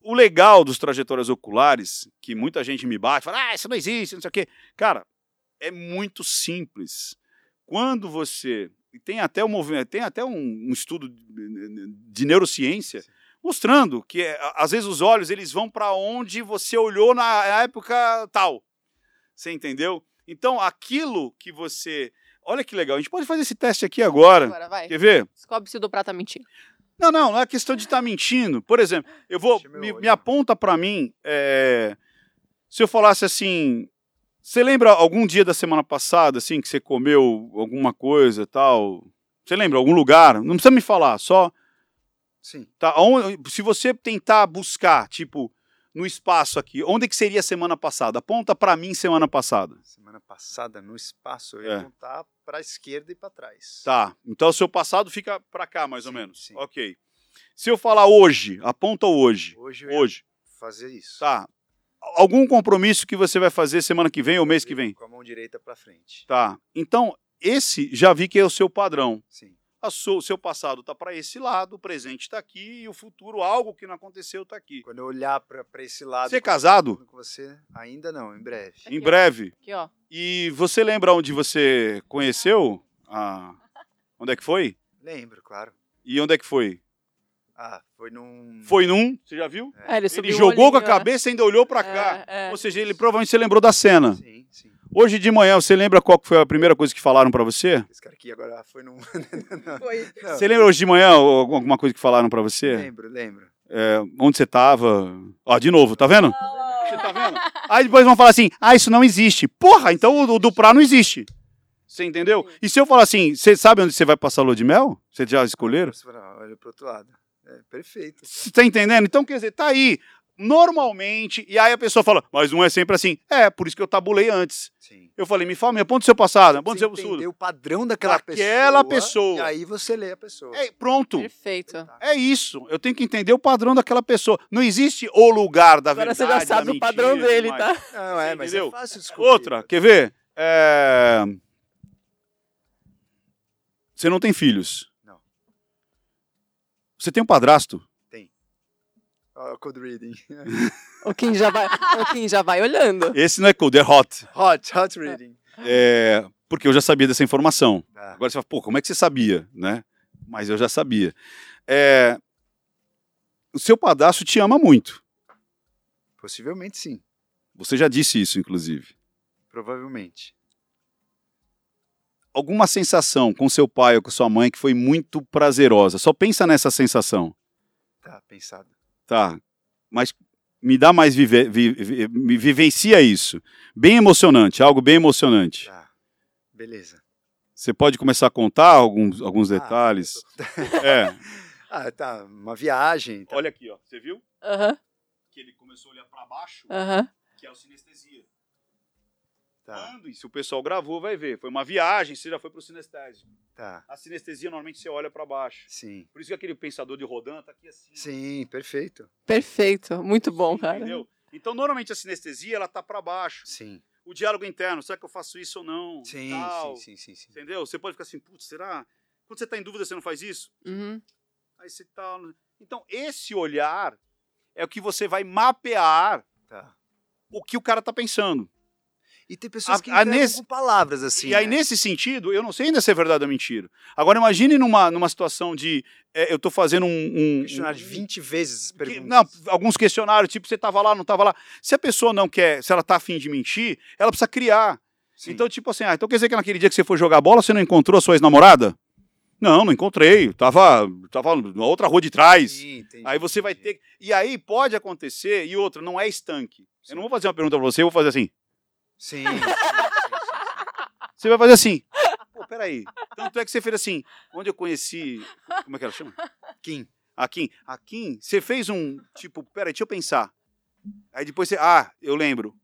O legal dos trajetórias oculares, que muita gente me bate, fala, ah, isso não existe, não sei o quê. Cara, é muito simples. Quando você. Tem até um movimento, tem até um, um estudo de, de neurociência mostrando que é, às vezes os olhos eles vão para onde você olhou na época tal. Você entendeu? Então, aquilo que você. Olha que legal, a gente pode fazer esse teste aqui agora. Agora vai. Quer ver? Descobre se o do prato tá mentindo. Não, não, não é questão de estar mentindo. Por exemplo, eu vou. Me, me aponta pra mim. é, se eu falasse assim. Você lembra algum dia da semana passada, assim, que você comeu alguma coisa e tal? Você lembra algum lugar? Não precisa me falar, só. Sim. Tá, se você tentar buscar, tipo, no espaço aqui, onde que seria a semana passada? Aponta pra mim semana passada. Semana passada, no espaço, eu ia É. apontar pra esquerda e pra trás. Tá. Então o seu passado fica pra cá, mais ou Sim, menos. sim. Ok. Se eu falar hoje, aponta hoje. Hoje Hoje. fazer isso. Tá. Algum compromisso que você vai fazer semana que vem ou mês que vem? Com a mão direita pra frente. Tá. Então, esse já vi que é o seu padrão. Sim. O seu, passado tá para esse lado, o presente está aqui e o futuro, algo que não aconteceu, está aqui. Quando eu olhar pra, pra esse lado. Você é casado? Com você, ainda não, em breve. Em Aqui, ó. breve. Aqui, ó. E você lembra onde você conheceu? a- Onde é que foi? Lembro, claro. E onde é que foi? Ah, foi num. Foi num, você já viu? É, ele Ele subiu o jogou com a olhinho, né? cabeça e ainda olhou para cá. É, é. Ou seja, ele provavelmente você lembrou da cena. Sim, sim. Hoje de manhã, você lembra qual foi a primeira coisa que falaram para você? Esse cara aqui agora foi num. *laughs* Foi. Não, Você lembra hoje de manhã alguma coisa que falaram para você? Lembro, lembro. É, onde você tava? Ó, de novo, tá vendo? Você tá vendo? Aí depois vão falar assim: ah, isso não existe. Porra, então o, o do Prá não existe. Você entendeu? E se eu falar assim, você sabe onde você vai passar a lua de mel? Vocês já escolheram? Você fala, Olha pro outro lado. É, perfeito. Você tá entendendo? Então, quer dizer, tá aí. Normalmente, e aí a pessoa fala, mas não é sempre assim. É, por isso que eu tabulei antes. Sim. Eu falei, me fala, me aponta o seu passado, me aponta o Você seu futuro. entender o padrão daquela, Daquela pessoa, pessoa. E aí você lê a pessoa. É, pronto. Perfeito. É isso. Eu tenho que entender o padrão daquela pessoa. Não existe o lugar da Agora verdade. você já sabe o mentira padrão dele, mais. tá? Não, é, mas Entendeu? é fácil descobrir. Outra, quer ver? É, Você não tem filhos. Não. Você tem um padrasto. Ó, code reading. *laughs* O Kim já vai, o Kim já vai olhando. Esse não é cold, é hot. Hot, hot reading. É, Porque eu já sabia dessa informação. Tá. Agora você fala, pô, como é que você sabia, né? Mas eu já sabia. É, O seu padrasto te ama muito. Possivelmente sim. Você já disse isso, inclusive. Provavelmente. Alguma sensação com seu pai ou com sua mãe que foi muito prazerosa. Só pensa nessa sensação. Tá, pensado. Tá. Mas me dá mais vive, vi- vi- me vivencia isso. Bem emocionante, algo bem emocionante. Tá. Beleza. Você pode começar a contar alguns, alguns Ah, detalhes? *laughs* É. *laughs* Ah, tá. Uma viagem. Tá. Olha aqui, ó. Você viu? Aham, Que ele começou a olhar para baixo, aham. que é o sinestesia. Tá, Quando, e se o pessoal gravou, vai ver. Foi uma viagem, você já foi pro sinestésico. tá. A sinestesia, normalmente, você olha para baixo. Sim. Por isso que aquele pensador de Rodin tá aqui assim. Sim, perfeito. Perfeito. Muito bom, cara. Entendeu? Então, normalmente, a sinestesia, ela tá para baixo. Sim. O diálogo interno, será que eu faço isso ou não? Sim, Tal. sim, sim, sim, sim. Entendeu? Você pode ficar assim, putz, será? Quando você tá em dúvida, você não faz isso? Uhum. Aí você tá... Então, esse olhar é o que você vai mapear Tá. o que o cara tá pensando. E tem pessoas que a nesse- com palavras assim. e aí, né? nesse sentido, eu não sei ainda se é verdade ou mentira. Agora, imagine numa, numa situação de é, eu tô fazendo um. um Questionário de um- 20 vezes que- perguntas. não, alguns questionários, tipo, você tava lá, não tava lá. Se a pessoa não quer, se ela tá afim de mentir, ela precisa criar. Sim. Então, tipo assim, ah, então quer dizer que naquele dia que você foi jogar bola, você não encontrou a sua ex-namorada? Não, não encontrei. Tava, tava na outra rua de trás. Sim, entendi, Aí você vai entendi. ter. E aí pode acontecer, e outra, não é estanque. Sim. Eu não vou fazer uma pergunta pra você, eu vou fazer assim. Sim, sim, sim, sim. Você vai fazer assim. Pô, peraí. Tanto é que você fez assim. Onde eu conheci. Como é que ela chama? Kim. A Kim. A Kim, você fez um. Tipo, peraí, deixa eu pensar. Aí depois você. Ah, eu lembro.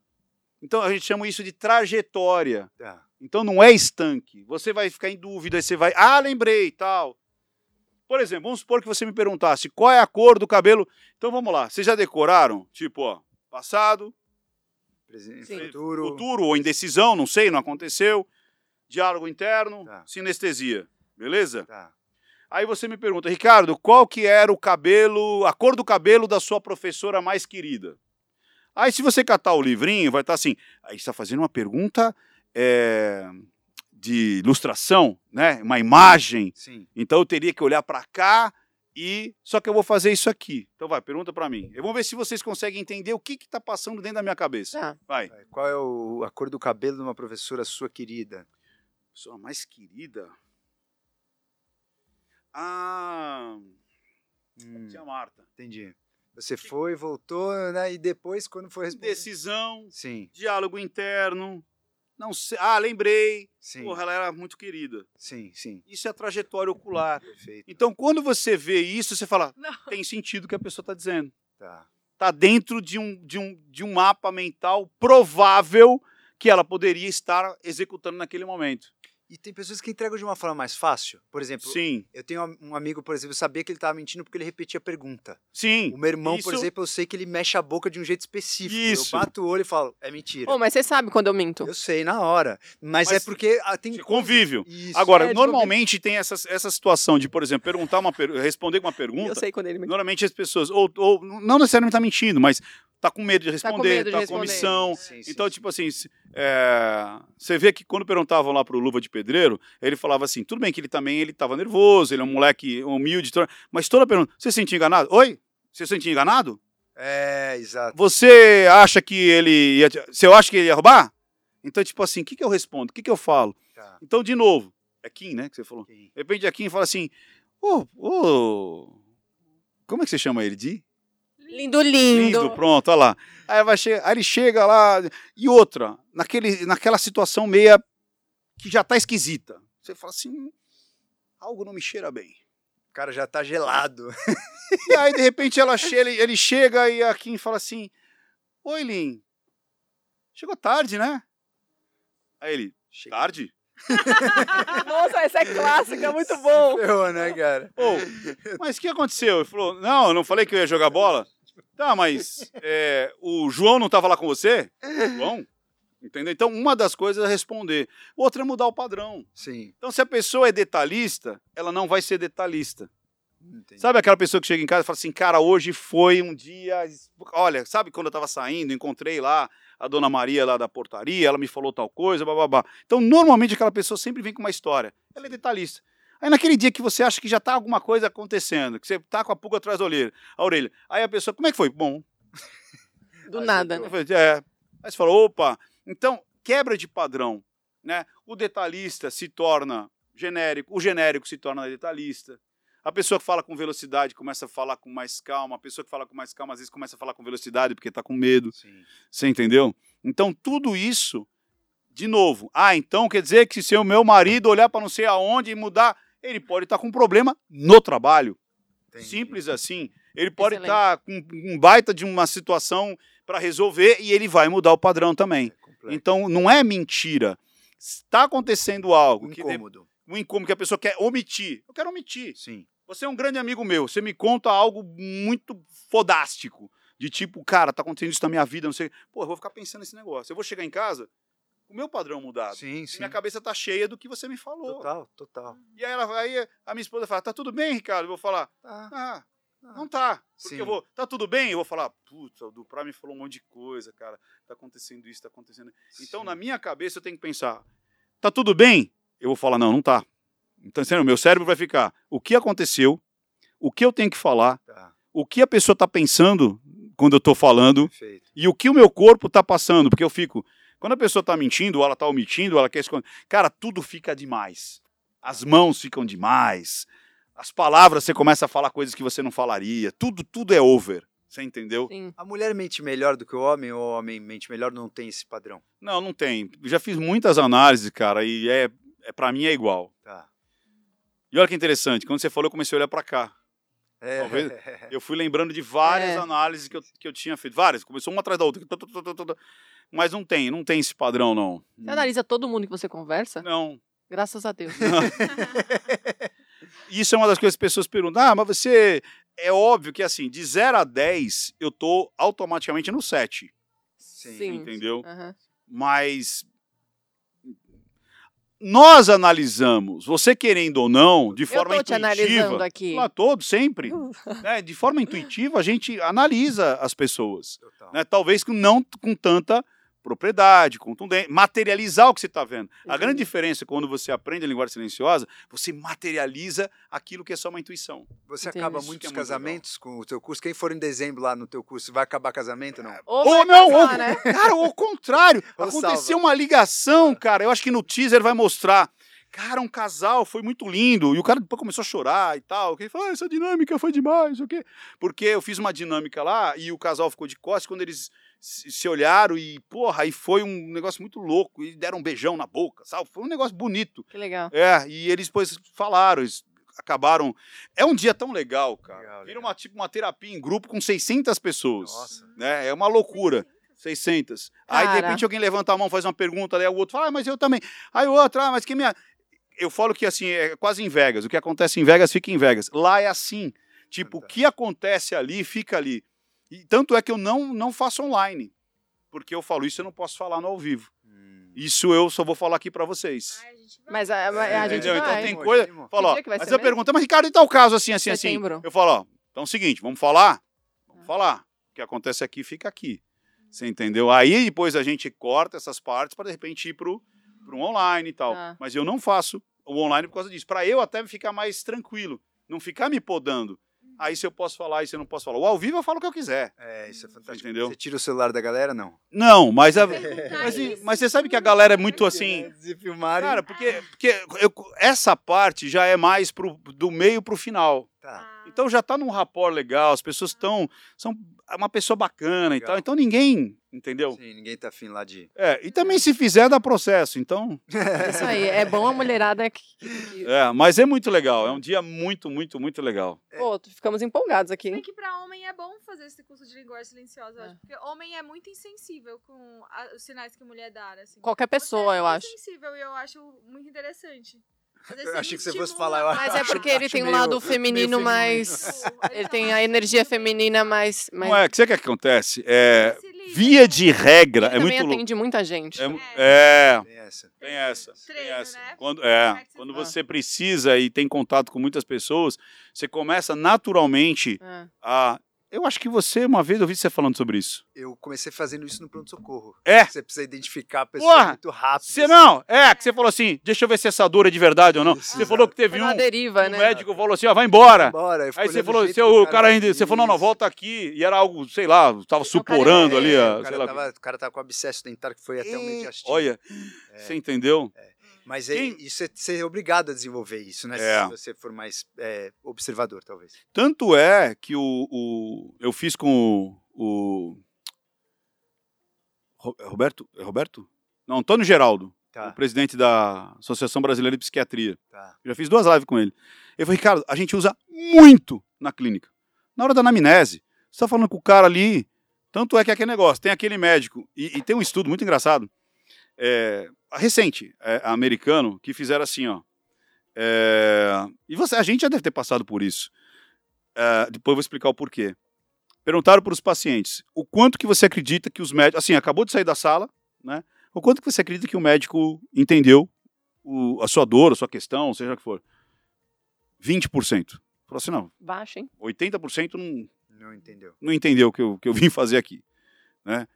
Então a gente chama isso de trajetória. Tá. Então não é estanque. Você vai ficar em dúvida, aí você vai. Ah, lembrei e tal. Por exemplo, vamos supor que você me perguntasse qual é a cor do cabelo. Então vamos lá. Vocês já decoraram? Tipo, ó, passado, Sim. futuro. futuro ou indecisão, não sei, não aconteceu. Diálogo interno, Tá. sinestesia. Beleza? Tá. Aí você me pergunta, Ricardo, qual que era o cabelo, a cor do cabelo da sua professora mais querida? Aí se você catar o livrinho, vai estar assim, aí está fazendo uma pergunta é, de ilustração, né? Uma imagem. Sim. Então eu teria que olhar para cá e só que eu vou fazer isso aqui. Então vai, pergunta para mim. Eu vou ver se vocês conseguem entender o que está passando dentro da minha cabeça. Tá. Vai. Vai, Qual é o- a cor do cabelo de uma professora sua querida? Pessoa mais querida. Ah, Hum, tia Marta. entendi. Você foi, voltou, né? E depois, quando foi responder? Decisão, Sim, diálogo interno. Não sei. Ah, lembrei. sim, Porra, ela era muito querida. sim, sim. Isso é a trajetória ocular. Perfeito. Então, quando você vê isso, você fala, Não. tem sentido o que a pessoa está dizendo. Tá. Está dentro de um, de, um, de um mapa mental provável que ela poderia estar executando naquele momento. E tem pessoas que entregam de uma forma mais fácil. Por exemplo, Sim, eu tenho um amigo, por exemplo, eu sabia que ele estava mentindo porque ele repetia a pergunta. sim. O meu irmão, por Isso- exemplo, eu sei que ele mexe a boca de um jeito específico. Isso. Eu bato o olho e falo, é mentira. Ô, mas você sabe quando eu minto. Eu sei, na hora. Mas, Mas é porque ah, tem convívio. Isso. Agora, É, normalmente tem essa, essa situação de, por exemplo, perguntar uma per- responder uma Eu pergunta. sei quando ele mente. Normalmente as pessoas, ou, ou não necessariamente tá mentindo, mas tá com medo de Tá com responder, medo de tá com responder. omissão. Sim, sim, Então, sim. tipo assim, é, você vê que quando perguntavam lá pro Luva de Pedreiro, ele falava assim, tudo bem que ele também ele tava nervoso, ele é um moleque humilde, mas toda pergunta, você se sentia enganado? Oi? Você se sentia enganado? É, exato. Você acha que ele ia, você acha que ele ia roubar? Então, tipo assim, o que, que eu respondo? O que, que eu falo? Tá. Então, de novo, é Kim, né, que você falou. ok. De repente a Kim fala assim, ô, ô, como é que você chama ele? De? Lindo, lindo. Lindo, pronto, olha lá. Aí, vai che- aí ele chega lá, e outra, naquele, naquela situação meia que já tá esquisita. Você fala assim, "Hum, algo não me cheira bem. O cara já tá gelado. *laughs* E aí, de repente, ela che ele, ele chega e a Kim fala assim: Oi, Lin. Chegou tarde, né? Aí ele, Chega. tarde? *laughs* Nossa, essa é clássica, *laughs* muito bom. Ferrou, né, cara? Pô, mas o que aconteceu? Ele falou: Não, eu não falei que eu ia jogar bola? Tá, mas é, o João não tava lá com você? João? Entendeu? Então, uma das coisas é responder. Outra é mudar o padrão. Sim. Então, se a pessoa é detalhista, ela não vai ser detalhista. Entendi. Sabe aquela pessoa que chega em casa e fala assim, cara, hoje foi um dia. Olha, sabe quando eu tava saindo, encontrei lá a dona Maria lá da portaria, ela me falou tal coisa, babá. Então, normalmente aquela pessoa sempre vem com uma história. Ela é detalhista. Aí naquele dia que você acha que já tá alguma coisa acontecendo, que você tá com a pulga atrás da orelha, a orelha. Aí a pessoa, como é que foi? Bom, Do nada, né? falei, é. Aí você fala, opa. Então, quebra de padrão. Né? O detalhista se torna genérico, o genérico se torna detalhista. A pessoa que fala com velocidade começa a falar com mais calma, a pessoa que fala com mais calma às vezes começa a falar com velocidade porque está com medo. Sim. Você entendeu? Então, tudo isso, de novo, ah, então quer dizer que se o meu marido olhar para não sei aonde e mudar, ele pode estar com um problema no trabalho. Entendi. Simples assim. Ele pode Excelente. estar com um baita de uma situação para resolver e ele vai mudar o padrão também. É. Então, não é mentira. Está acontecendo algo Um que de- incômodo. um incômodo que a pessoa quer omitir. Eu quero omitir. Sim. Você é um grande amigo meu, você me conta algo muito fodástico. De tipo, cara, tá acontecendo isso na minha vida, não sei. Pô, eu vou ficar pensando nesse negócio. Eu vou chegar em casa, o meu padrão mudado. Sim, sim. minha cabeça tá cheia do que você me falou. Total, total. E aí, ela, aí a minha esposa fala, tá tudo bem, Ricardo? Eu vou falar, Tá. ah, Ah. não tá. Porque Sim. eu vou, tá tudo bem? Eu vou falar, puta, o Duprá me falou um monte de coisa, cara. Tá acontecendo isso, tá acontecendo. Então, Sim. na minha cabeça, eu tenho que pensar, tá tudo bem? Eu vou falar, não, não tá. Então, sério, meu cérebro vai ficar, o que aconteceu? O que eu tenho que falar? Tá, O que a pessoa tá pensando quando eu tô falando? perfeito. E o que o meu corpo tá passando? Porque eu fico, quando a pessoa tá mentindo, ou ela tá omitindo, ou ela quer esconder, cara, tudo fica demais. As mãos ficam demais. As palavras, você começa a falar coisas que você não falaria. Tudo, tudo é over. Você entendeu? Sim. A mulher mente melhor do que o homem, ou o homem mente melhor, não tem esse padrão. Não, não tem. Eu já fiz muitas análises, cara, e é, é para mim é igual. Tá. E olha que interessante, quando você falou, eu comecei a olhar para cá. É, Talvez- *laughs* Eu fui lembrando de várias É. análises que eu, que eu tinha feito. Várias, começou uma atrás da outra. Mas não tem, não tem esse padrão, não. Você analisa todo mundo que você conversa? Não. Graças a Deus. *laughs* Isso é uma das coisas que as pessoas perguntam. Ah, mas você. É óbvio que assim, de 0 a 10, eu tô automaticamente no 7. Sim. Entendeu? Aham. Mas. Nós analisamos, você querendo ou não, de forma Eu tô te analisando intuitiva. aqui. Lá todo, sempre. *laughs* né, de forma intuitiva, a gente analisa as pessoas. Né? Talvez não com tanta propriedade, contundência, materializar o que você está vendo. A grande diferença é quando você aprende a linguagem silenciosa, você materializa aquilo que é só uma intuição. Você Entendi. acaba muitos é muito casamentos com o teu curso. Quem for em dezembro lá no teu curso, vai acabar casamento não? Ou, Ou vai não, casar, ou- né? *laughs* Cara, ao contrário, Ou aconteceu salva. uma ligação, cara. Eu acho que no teaser vai mostrar. Cara, um casal foi muito lindo. E o cara depois começou a chorar e tal. Que ele falou, ah, essa dinâmica foi demais, o quê? Porque eu fiz uma dinâmica lá e o casal ficou de costas quando eles se olharam e, porra, aí foi um negócio muito louco. E deram um beijão na boca, sabe? Foi um negócio bonito. Que legal. É, e eles depois falaram, eles acabaram. É um dia tão legal, cara. Legal, Vira legal. uma, tipo, uma terapia em grupo com 600 pessoas. Nossa. Né? É uma loucura. 600. Aí, de Cara. repente, alguém levanta a mão, faz uma pergunta, aí o outro fala, ah, mas eu também. Aí o outro, ah, mas que minha. Eu falo que assim, é quase em Vegas. O que acontece em Vegas fica em Vegas. Lá é assim. Tipo, o que acontece ali, fica ali. E tanto é que eu não, não faço online. Porque eu falo, isso eu não posso falar no ao vivo. Hum. Isso eu só vou falar aqui pra vocês. Ai, a gente vai. Mas a, a- a gente Entendeu? Então vai. tem Animo, coisa. Fala, ó, dia que vai mas eu mesmo? pergunto, mas Ricardo, e tal caso assim, assim, assim? Setembro. Eu falo, ó, então é o seguinte, vamos falar? Vamos falar. O que acontece aqui fica aqui. Você entendeu? Aí depois a gente corta essas partes para de repente ir pro, pro online e tal. Tá. Mas eu não faço o online por causa disso. Para eu até ficar mais tranquilo, não ficar me podando. Aí se eu posso falar, e se eu não posso falar. O ao vivo eu falo o que eu quiser. É, isso é fantástico. Entendeu? Você tira o celular da galera, não? Não, mas, a- mas, mas você sabe que a galera é muito assim. Se filmarem. Cara, porque, porque eu- essa parte já é mais pro, do meio pro final. Tá. Então já tá num rapport legal, as pessoas estão. São é uma pessoa bacana e Legal. tal. Então ninguém. Entendeu? Sim, ninguém tá afim lá de. É, e também se fizer dá processo, então. Isso aí, é bom a mulherada que. É, mas é muito legal. É um dia muito, muito, muito legal. Pô, ficamos empolgados aqui. Hein? que pra homem é bom fazer esse curso de linguagem silenciosa, eu É. acho, porque homem é muito insensível com a- os sinais que mulher dá, assim. Qualquer pessoa, Você é eu acho. insensível e eu acho muito interessante. Eu achei que você fosse falar, eu. Mas é porque ele Acho tem um meio- lado meio feminino feminino. mais. *laughs* Ele tem a energia feminina mais. mais... Não é, que você quer que acontece? É, via de regra, Ele é muito louco. atende muita gente. É, é, Tem essa. tem essa. tem Treino, essa. né? Quando, é, quando você precisa e tem contato com muitas pessoas, você começa naturalmente É. a. Eu acho que você, uma vez, eu ouvi você falando sobre isso. Eu comecei fazendo isso no pronto-socorro. É. Você precisa identificar a pessoa Porra! muito rápido. Você não, é, que você falou assim, deixa eu ver se essa dor é de verdade ou não. Isso, Você falou que teve Foi um, deriva, o né? médico falou assim, ó, vai embora. Bora, eu fico Aí você falou, o que o cara ainda, fez você falou, não, não, volta aqui. E era algo, sei lá, tava cara suporando é- ali, É, a, o, sei cara lá. tava, o cara tava com abscesso dentário que foi até um Ih, mediastino. Olha, você entendeu? Mas é, isso é, você é obrigado a desenvolver isso, né? É. Se você for mais é, observador, talvez. Tanto é que o, o- eu fiz com o, o é Roberto, é Roberto? Não, Antônio Geraldo, o Tá, presidente da Associação Brasileira de Psiquiatria. tá. Já fiz duas lives com ele. Ele falou, Ricardo, a gente usa muito na clínica. Na hora da anamnese, você está falando com o cara ali, tanto é que é aquele negócio, tem aquele médico, e, e tem um estudo muito engraçado, é, recente, é, americano, que fizeram assim, ó. é, e você, a gente já deve ter passado por isso. É, depois eu vou explicar o porquê. Perguntaram para os pacientes o quanto que você acredita que os médicos, assim, acabou de sair da sala, né? O quanto que você acredita que o médico entendeu o- a sua dor, a sua questão, seja o que for. 20%. Falou assim, não, Baixo, hein? 80% não, Não entendeu. não entendeu o que eu, que eu vim *laughs* fazer aqui. Né?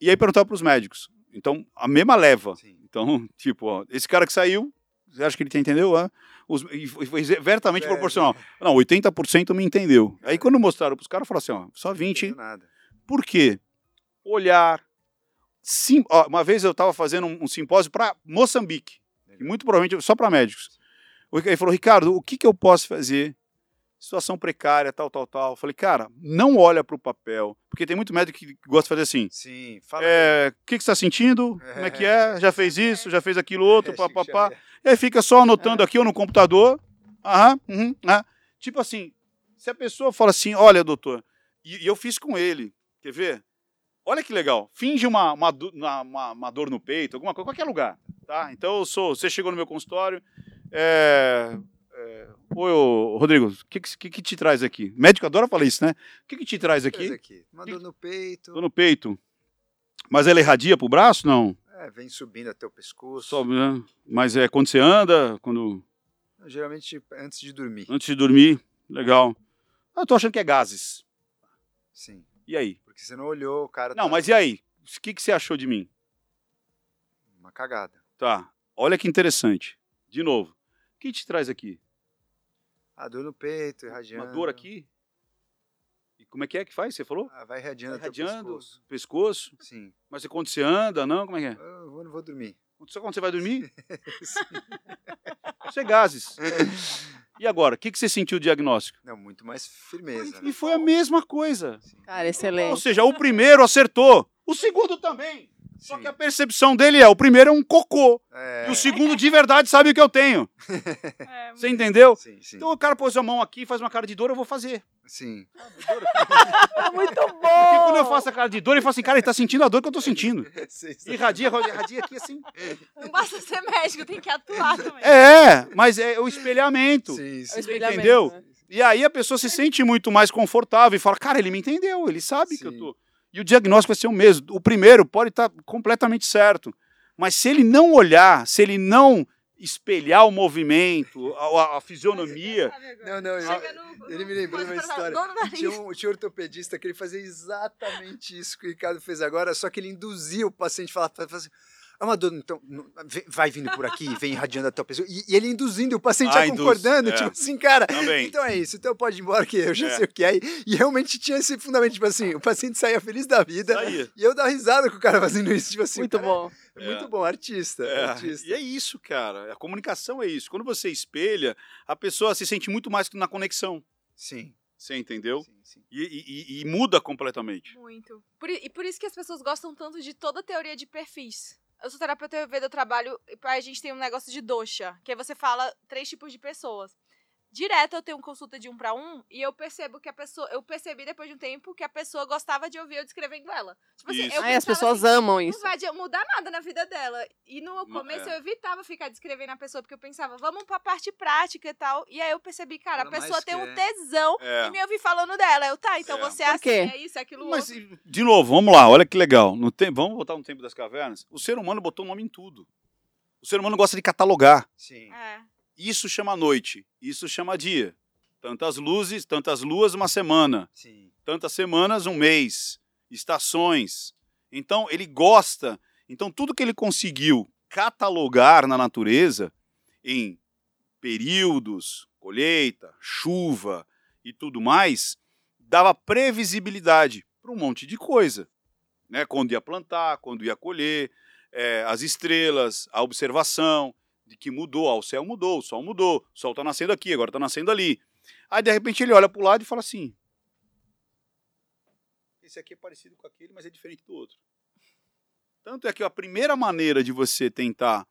E aí perguntaram para os médicos. Então, a mesma leva. Sim. Então, *laughs* tipo, ó, esse cara que saiu, você acha que ele entendeu? Ah, os, e foi vertamente É, proporcional. Não, 80% me entendeu. Aí quando mostraram para os caras, falaram assim, ó, só Não 20. entendeu nada. Por quê? Olhar. Sim, ó, uma vez eu estava fazendo um, um simpósio para Moçambique, muito provavelmente só para médicos. Ele falou, Ricardo, o que, que eu posso fazer? Situação precária, tal, tal, tal. Eu falei, cara, não olha para o papel, porque tem muito médico que gosta de fazer assim. Sim, fala. É, O que, que você está sentindo? Como é que é? *laughs* Já fez isso? Já fez aquilo outro? É, *laughs* Pá, Chico pá, pá. Xavier. E aí fica só anotando aqui ou no computador. Aham, uhum, ah. Tipo assim, se a pessoa fala assim, olha, doutor, e, e eu fiz com ele, quer ver? Olha que legal, finge uma, uma, uma- uma dor no peito, alguma coisa, qualquer lugar, tá? Então eu sou, você chegou no meu consultório, é, é, Oi, Rodrigo, o que, que, que te traz aqui? Médico adora falar isso, né? O que, que te traz aqui? aqui. Uma dor no peito. Tô no peito. Mas ela irradia pro braço? Não. É, vem subindo até o pescoço. Sobe, né? Mas é quando você anda, quando Geralmente antes de dormir. antes de dormir, legal. Ah, Eu tô achando que é gases. Sim. E aí? Porque você não olhou, o cara Não, tá mas e aí? O que, que você achou de mim? uma cagada. Tá. Olha que interessante. De novo. O que te traz aqui? A dor no peito, irradiando. Uma dor aqui? E como é que é que faz? Você falou? Ah, vai irradiando Vai irradiando, pescoço. pescoço. Sim. Mas quando você anda, não? Como é que é? Eu vou- não vou dormir. Só quando você vai dormir? *laughs* Isso é gases. E agora? O que, que você sentiu o diagnóstico? Não, muito mais firmeza. E Né? foi a mesma coisa. Sim. Cara, Ou excelente. seja, o primeiro acertou. O segundo também. Só Sim. que a percepção dele é: o primeiro é um cocô. É, E o segundo de verdade sabe o que eu tenho. *laughs* É, Você entendeu? Sim, sim. Então o cara pôs a mão aqui, faz uma cara de dor, eu vou fazer. Sim. *laughs* Muito Porque bom! quando eu faço a cara de dor, ele fala assim, cara, ele tá sentindo a dor que eu tô sentindo. *laughs* Sim, sim. Irradia, irradia aqui assim. Não basta ser médico, tem que atuar também. É, mas é o espelhamento. Sim, É o sim. espelhamento, entendeu? né? E aí a pessoa se sente muito mais confortável e fala, cara, ele me entendeu, ele sabe que eu Sim. tô. E o diagnóstico vai ser o mesmo. O primeiro pode estar completamente certo. Mas se ele não olhar, se ele não espelhar o movimento, a, a- a fisionomia. Não, não, eu- Chega no- ele me lembrou de uma história. Tinha um, tinha um ortopedista que ele fazia exatamente isso que o Ricardo fez agora, só que ele induzia o paciente a falar, falar assim, é uma dor, então, vai vindo por aqui, vem irradiando até o pessoa. E, e ele induzindo, o paciente Ah, já induz, concordando, é. tipo assim, cara, Também. então é isso, então pode ir embora que eu já É. sei o que é. E, realmente tinha esse fundamento, tipo assim, o paciente saía feliz da vida. Saía. E eu dava risada com o cara fazendo isso, tipo assim. Muito cara, bom. é Muito bom, artista, É, artista. e é isso, cara. A comunicação é isso. Quando você espelha, a pessoa se sente muito mais na conexão. Sim. Você entendeu? Sim, sim. E, e- e- e muda completamente. Muito. Por e por isso que as pessoas gostam tanto de toda a teoria de perfis. Eu sou terapeuta EV do trabalho e a gente tem um negócio de doxa, que aí você fala três tipos de pessoas. Direto eu tenho consulta de um pra um e eu percebo que a pessoa. Eu percebi depois de um tempo que a pessoa gostava de ouvir eu descrevendo ela. Tipo assim, Isso. eu Ai, as pensava pessoas assim, amam não isso. vai de- mudar nada na vida dela. E no Não, começo é. eu evitava ficar descrevendo a pessoa, porque eu pensava, vamos pra parte prática e tal. E aí eu percebi, cara, Ela a pessoa tem um tesão É. em me ouvir falando dela. Eu, tá, então É. você é assim, é isso, é aquilo Mas, outro. de novo, vamos lá, olha que legal. No tempo, vamos voltar no tempo das cavernas. O ser humano botou nome em tudo. O ser humano gosta de catalogar. Sim. É. Isso chama noite, isso chama dia. Tantas luzes, tantas luas, uma semana. Sim. Tantas semanas, um mês. Estações. Então, ele gosta. Então, tudo que ele conseguiu catalogar na natureza em períodos, colheita, chuva e tudo mais, dava previsibilidade para um monte de coisa. Né? Quando ia plantar, quando ia colher, eh, as estrelas, a observação de que mudou, ah, o céu mudou, o sol mudou, o sol está nascendo aqui, agora está nascendo ali. Aí, de repente, ele olha para o lado e fala assim: esse aqui é parecido com aquele, mas é diferente do outro. Tanto é que a primeira maneira de você tentar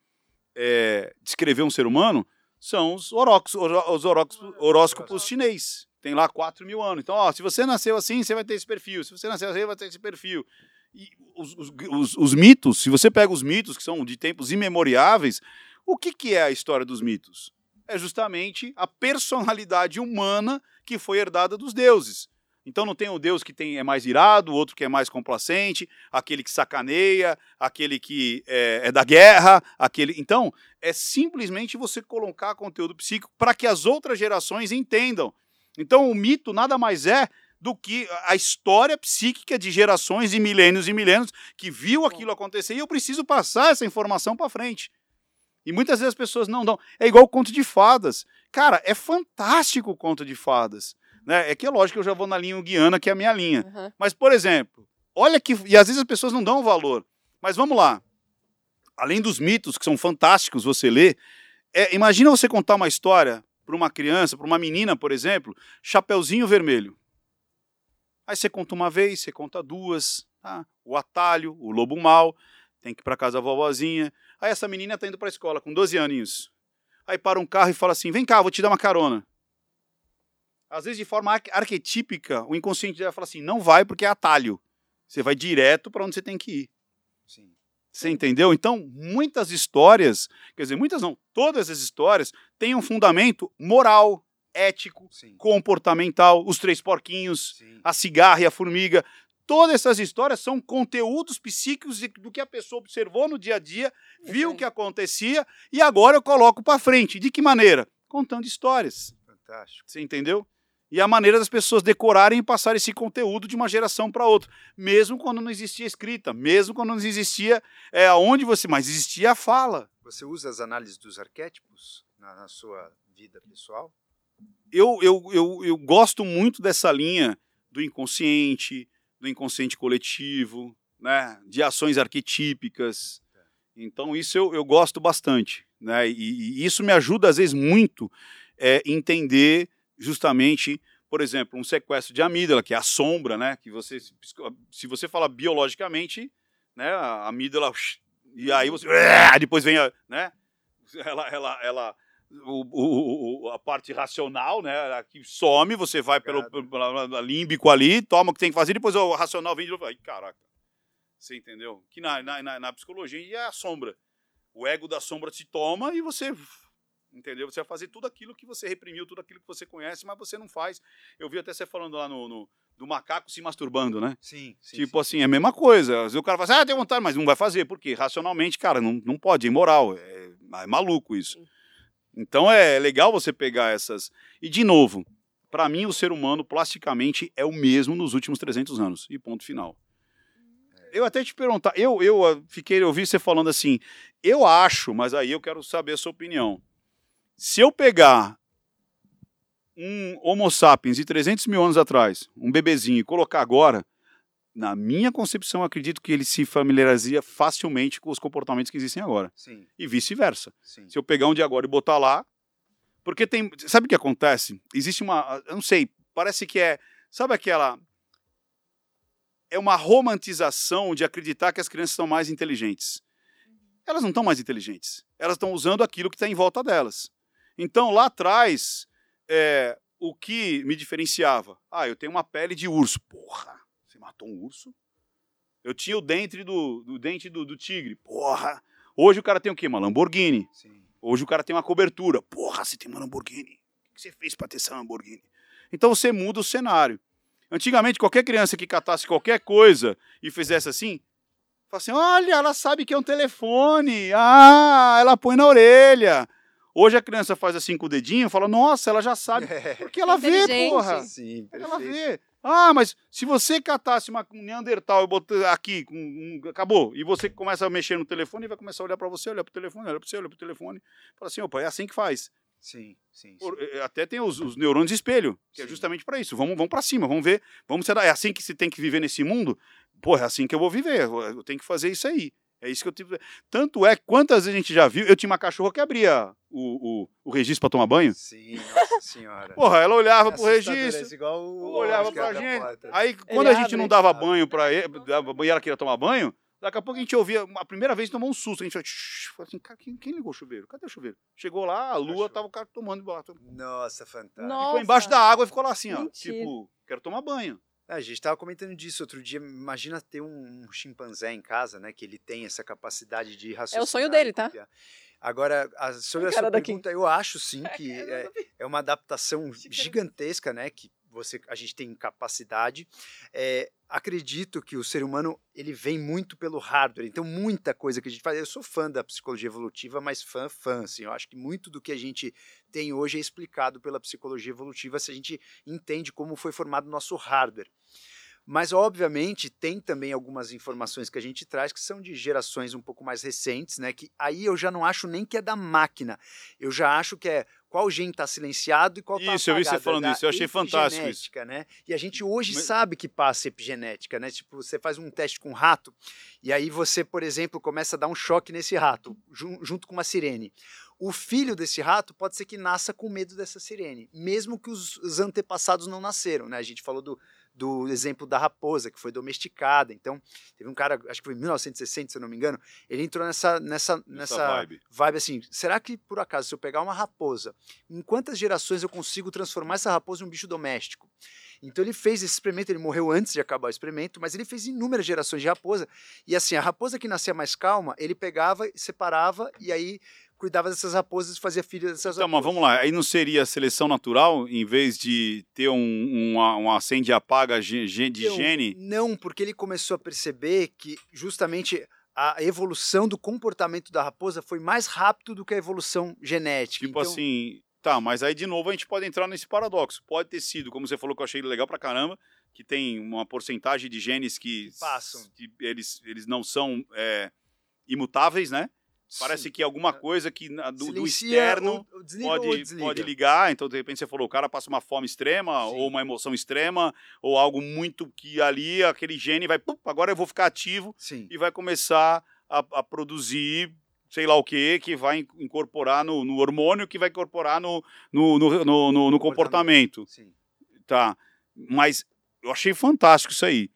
eh, descrever um ser humano são os, orócos, os horóscopos, horóscopos chinês. Tem lá 4 mil anos. Então, ó, se você nasceu assim, você vai ter esse perfil. Se você nasceu assim, vai ter esse perfil. E os, os- os- os mitos, se você pega os mitos que são de tempos imemoriáveis, o que, que é a história dos mitos? É justamente a personalidade humana que foi herdada dos deuses. Então não tem o deus que tem, é mais irado, o outro que é mais complacente, aquele que sacaneia, aquele que é, é da guerra, aquele. Então, é simplesmente você colocar conteúdo psíquico para que as outras gerações entendam. Então, o mito nada mais é do que a história psíquica de gerações e milênios e milênios que viu aquilo acontecer e eu preciso passar essa informação para frente. E muitas vezes as pessoas não dão. É igual o conto de fadas. Cara, é fantástico o conto de fadas. Né? É que é lógico que eu já vou na linha guiana, que é a minha linha. Aham. Mas, por exemplo, olha que. E às vezes as pessoas não dão valor. Mas vamos lá. Além dos mitos, que são fantásticos você ler, é, imagina você contar uma história para uma criança, para uma menina, por exemplo, Chapeuzinho Vermelho. Aí você conta uma vez, você conta duas. tá? O atalho, o lobo mau, tem que ir para casa da vovozinha. Aí essa menina está indo para a escola com 12 aninhos. Aí para um carro e fala assim: vem cá, vou te dar uma carona. Às vezes, de forma arque- arquetípica, o inconsciente dela fala assim: não vai porque é atalho. Você vai direto para onde você tem que ir. Sim. Você entendeu? Então, muitas histórias, quer dizer, muitas não, todas as histórias têm um fundamento moral, ético, Sim. comportamental. Os três porquinhos, Sim. a cigarra e a formiga. Todas essas histórias são conteúdos psíquicos do que a pessoa observou no dia a dia, viu o que acontecia e agora eu coloco para frente. De que maneira? Contando histórias. Fantástico. Você entendeu? E a maneira das pessoas decorarem e passar esse conteúdo de uma geração para outra. Mesmo quando não existia escrita, mesmo quando não existia é, aonde você. Mas existia a fala. Você usa as análises dos arquétipos na, na sua vida pessoal? Eu, eu, eu, eu gosto muito dessa linha do inconsciente, do inconsciente coletivo, né? de ações arquetípicas. Então, isso eu, eu gosto bastante. Né? E, e isso me ajuda, às vezes, muito é, entender justamente, por exemplo, um sequestro de amígdala, que é a sombra, né? Que você, se você fala biologicamente, né? A amígdala, e aí você, *laughs* depois vem a, né? Ela, ela, ela, o, o- a parte racional, né? Que some, você vai pelo, Obrigado. pelo, pelo límbico ali, toma o que tem que fazer, depois o racional vem de novo. Ai, caraca. Você entendeu? Que na, na, na, na psicologia é a sombra. O ego da sombra te toma e você. Entendeu? Você vai fazer tudo aquilo que você reprimiu, tudo aquilo que você conhece, mas você não faz. Eu vi até você falando lá no, no- do macaco se masturbando, né? Sim. sim tipo assim, é a mesma coisa. Às vezes o cara fala assim, ah, tem vontade, mas não vai fazer. Por quê? Racionalmente, cara, não, não pode, é imoral. É, é maluco isso. Então é legal você pegar essas. E, de novo, para mim, o ser humano, plasticamente, é o mesmo nos últimos 300 anos. E ponto final. Eu até te perguntar, eu, eu ah, fiquei, ouvi você falando assim, eu acho, mas aí eu quero saber a sua opinião. Se eu pegar um Homo sapiens de 300 mil anos atrás, um bebezinho, e colocar agora, na minha concepção, acredito que ele se familiarizaria facilmente com os comportamentos que existem agora. Sim. E vice-versa. Se eu pegar um de agora e botar lá. Porque tem. Sabe o que acontece? Existe uma. Eu não sei, parece que é. Sabe aquela. É uma romantização de acreditar que as crianças são mais inteligentes. Elas não estão mais inteligentes. Elas estão usando aquilo que está em volta delas. Então, lá atrás, é, o que me diferenciava? Ah, eu tenho uma pele de urso. Porra, matou um urso? Eu tinha o dente do, do dente do, do tigre. Porra. Hoje o cara tem o quê? Uma Lamborghini. Sim. Hoje o cara tem uma cobertura. Porra, você tem uma Lamborghini. O que você fez para ter essa Lamborghini? Então você muda o cenário. Antigamente, qualquer criança que catasse qualquer coisa e fizesse assim, fala assim: olha, ela sabe que é um telefone. Ah, ela põe na orelha. Hoje a criança faz assim com o dedinho e fala: nossa, ela já sabe. *laughs* Porque ela vê, porra. Sim, Ela vê. Ah, mas se você catasse uma um Neandertal e botar aqui, com um- acabou, e você começa a mexer no telefone, ele vai começar a olhar para você, olhar pro telefone, olhar para você, olhar pro telefone. Fala assim, opa, é assim que faz. Sim, sim, sim. Eh, Até tem os, os neurônios de espelho, que é Sim. justamente para isso. Vamos, vamos para cima, vamos ver. Vamos ser, é assim que se tem que viver nesse mundo? Pô, é assim que eu vou viver. Eu tenho que fazer isso aí. É isso que eu tive. Tanto é que quantas vezes a gente já viu, eu tinha uma cachorra que abria o, o, o registro para tomar banho. Sim, nossa senhora. Porra, ela olhava É pro registro. é igual o olhava pra gente. porta. Aí, quando a gente abre, não dava abre. banho pra ele, dava banho e ela queria tomar banho, daqui a pouco a gente ouvia, a primeira vez tomou um susto, a gente falou, assim, cara, quem, quem ligou o chuveiro? Cadê o chuveiro? Chegou lá, a lua, Cachorro. tava o cara tomando, lá, Nossa, fantástico. Nossa. ficou embaixo da água e ficou lá assim, ó, Mentira. tipo, quero tomar banho. É, A gente tava comentando disso outro dia. Imagina ter um, um chimpanzé em casa, né? Que ele tem essa capacidade de raciocinar. É sonho e dele, tá? Agora, a- sobre a Cara sua daqui. pergunta, eu acho sim *laughs* que é, é uma adaptação *laughs* gigantesca, né? Que você, a gente tem capacidade. É, acredito que o ser humano ele vem muito pelo hardware. Então, muita coisa que a gente faz. Eu sou fã da psicologia evolutiva, mas fã, fã, assim. Eu acho que muito do que a gente tem hoje é explicado pela psicologia evolutiva se a gente entende como foi formado o nosso hardware. Mas, obviamente, tem também algumas informações que a gente traz que são de gerações um pouco mais recentes, né? Que aí eu já não acho nem que é da máquina. Eu já acho que é qual gene está silenciado e qual está Isso, eu vi você apagado, é falando da isso, eu achei fantástico isso. né? E a gente hoje Mas- sabe que passa epigenética, né? Tipo, você faz um teste com um rato e aí você, por exemplo, começa a dar um choque nesse rato, jun- junto com uma sirene. O filho desse rato pode ser que nasça com medo dessa sirene, mesmo que os, os antepassados não nasceram, né? A gente falou do, do exemplo da raposa, que foi domesticada. Então, teve um cara, acho que foi em 1960, se eu não me engano, ele entrou nessa, nessa, Nessa nessa vibe. vibe assim, será que por acaso se eu pegar uma raposa, em quantas gerações eu consigo transformar essa raposa em um bicho doméstico? Então ele fez esse experimento, ele morreu antes de acabar o experimento, mas ele fez inúmeras gerações de raposa. E assim, a raposa que nascia mais calma, ele pegava, separava e aí cuidava dessas raposas e fazia filhas dessas Então, mas raposas. vamos lá, aí não seria seleção natural, em vez de ter um, uma, um acende e apaga de Então, gene? Não, porque ele começou a perceber que justamente a evolução do comportamento da raposa foi mais rápido do que a evolução genética. Tipo Então, assim, tá, mas aí de novo a gente pode entrar nesse paradoxo. Pode ter sido, como você falou que eu achei legal pra caramba, que tem uma porcentagem de genes que, Que passam. que eles, eles não são é, imutáveis, né? Parece sim, que alguma coisa que do, do externo ou- ou pode, pode ligar. Então, de repente, você falou, o cara passa uma fome extrema, Sim. ou uma emoção extrema, ou algo muito que ali, aquele gene vai, "Pup, agora eu vou ficar ativo Sim. e vai começar a, a produzir sei lá o que, que vai in- incorporar no, no hormônio, que vai incorporar no, no, no, no, no- no comportamento. Sim. Tá. Mas eu achei fantástico isso aí.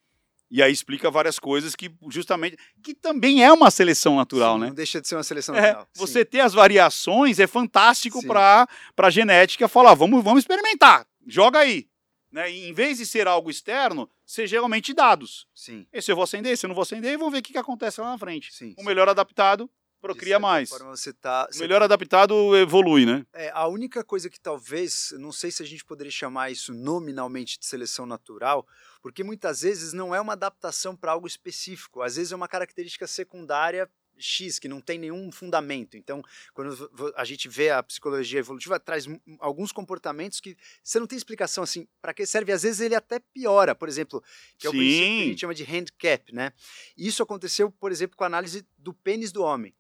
E aí explica várias coisas que justamente. que também é uma seleção natural, Sim, né? Não deixa de ser uma seleção É, natural. você ter as variações é fantástico para a genética falar, vamos, vamos experimentar, joga aí. Né? E em vez de ser algo externo, ser geralmente dados. Sim. Esse eu vou acender, esse eu não vou acender, e vamos ver o que, que acontece lá na frente. Sim. O melhor adaptado procria mais. forma, você tá, O melhor adaptado evolui, né? É, a única coisa que talvez, não sei se a gente poderia chamar isso nominalmente de seleção natural, porque muitas vezes não é uma adaptação para algo específico, às vezes é uma característica secundária X, que não tem nenhum fundamento. Então, quando a gente vê a psicologia evolutiva, traz alguns comportamentos que você não tem explicação assim, para que serve, às vezes ele até piora, por exemplo, que é o princípio que a Sim. gente chama de handicap, né? Isso aconteceu, por exemplo, com a análise do pênis do homem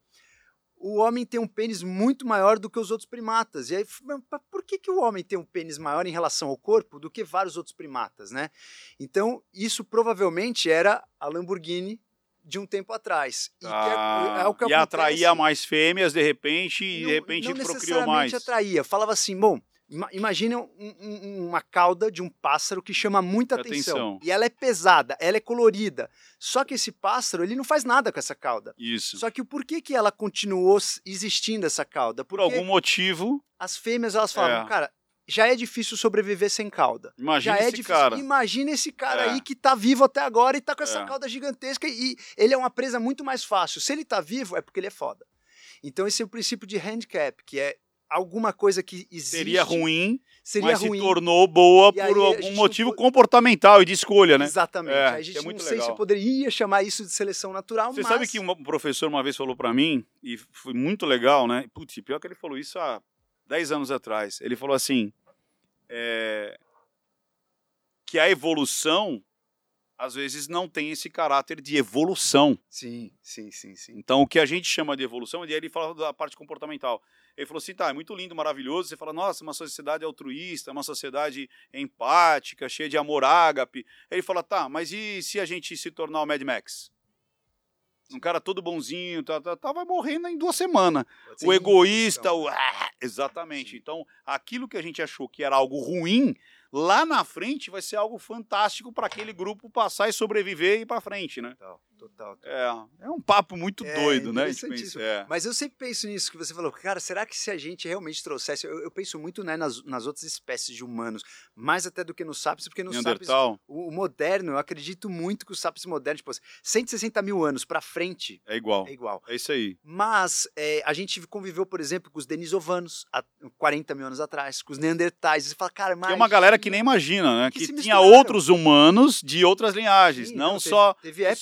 o homem tem um pênis muito maior do que os outros primatas. E aí, por que, que o homem tem um pênis maior em relação ao corpo do que vários outros primatas, né? Então, isso provavelmente era a Lamborghini de um tempo atrás. E, é- Ah, é o que e atraía mais fêmeas de repente, e não- de repente não procriou necessariamente mais. atraía. Falava assim, bom, Ima- Imagine um- um- uma cauda de um pássaro que chama muita atenção. Atenção. E ela é pesada, ela é colorida. Só que esse pássaro, ele não faz nada com essa cauda. Isso. Só que o porquê que ela continuou existindo, essa cauda? Por Porque algum motivo, as fêmeas, elas falam, É. cara, já é difícil sobreviver sem cauda. imagina já é esse difícil. cara. Imagina esse cara É. aí que tá vivo até agora e tá com essa É. cauda gigantesca e ele é uma presa muito mais fácil. Se ele tá vivo, é porque ele é foda. Então esse é o princípio de handicap, que é alguma coisa que existe. Seria ruim, seria mas ruim. se tornou boa por algum motivo pode- comportamental e de escolha, né? Exatamente. É, a gente é muito não sei se legal. eu poderia chamar isso de seleção natural, Você mas... sabe que um professor uma vez falou pra mim, e foi muito legal, né? Putz, pior que ele falou isso há 10 anos atrás. Ele falou assim: é, que a evolução, às vezes, não tem esse caráter de evolução. Sim, sim, sim, sim. Então, o que a gente chama de evolução, e aí ele fala da parte comportamental. Ele falou assim: tá, é muito lindo, maravilhoso. Você fala, nossa, uma sociedade altruísta, uma sociedade empática, cheia de amor ágape. Ele fala, tá, mas e se a gente se tornar o Mad Max? Um cara todo bonzinho, tá, tá, tá, vai morrendo em duas semanas. O egoísta, então. o. ah, exatamente. Sim. Então, aquilo que a gente achou que era algo ruim, lá na frente vai ser algo fantástico para aquele grupo passar e sobreviver e ir para frente, né? Total, total. É, é um papo muito É, doido, né? pensa, é. Mas eu sempre penso nisso que você falou, cara, será que se a gente realmente trouxesse, eu, eu penso muito né, nas, nas outras espécies de humanos, mais até do que nos sapiens, porque nos sapiens, o, o moderno, eu acredito muito que os sapiens modernos, tipo, 160 mil anos pra frente, é igual. é igual. É isso aí. Mas é, a gente conviveu, por exemplo, com os denisovanos há 40 mil anos atrás, com os neandertais. Você fala, cara, mas. É uma galera que nem imagina, né? Que Que, tinha outros humanos de outras linhagens, Sim, não teve- só Teve época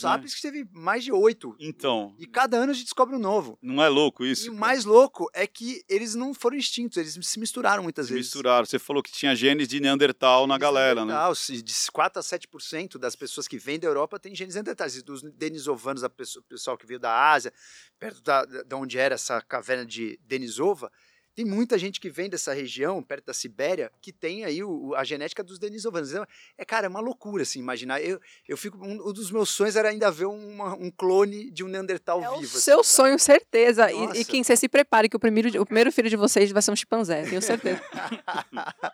com sapiens, né? que teve mais de oito. Então, E cada ano a gente descobre um novo. não é louco isso? E o mais louco é que eles não foram extintos, eles se misturaram muitas Se vezes. misturaram. Você falou que tinha genes de Neandertal na Genes galera, né? neandertal, se De 4 a 7% das pessoas que vêm da Europa têm genes neandertais. E dos denisovanos, o pessoal que veio da Ásia, perto da, da onde era essa caverna de Denisova, tem muita gente que vem dessa região, perto da Sibéria, que tem aí o- o- a genética dos denisovanos. Então, é, cara, é uma loucura, assim, imaginar. Eu, eu fico, um, um dos meus sonhos era ainda ver uma- um clone de um Neandertal É o vivo. assim, seu cara. sonho, certeza. E, e quem você se prepare, que o primeiro, o primeiro filho de vocês vai ser um chimpanzé, tenho certeza. *laughs*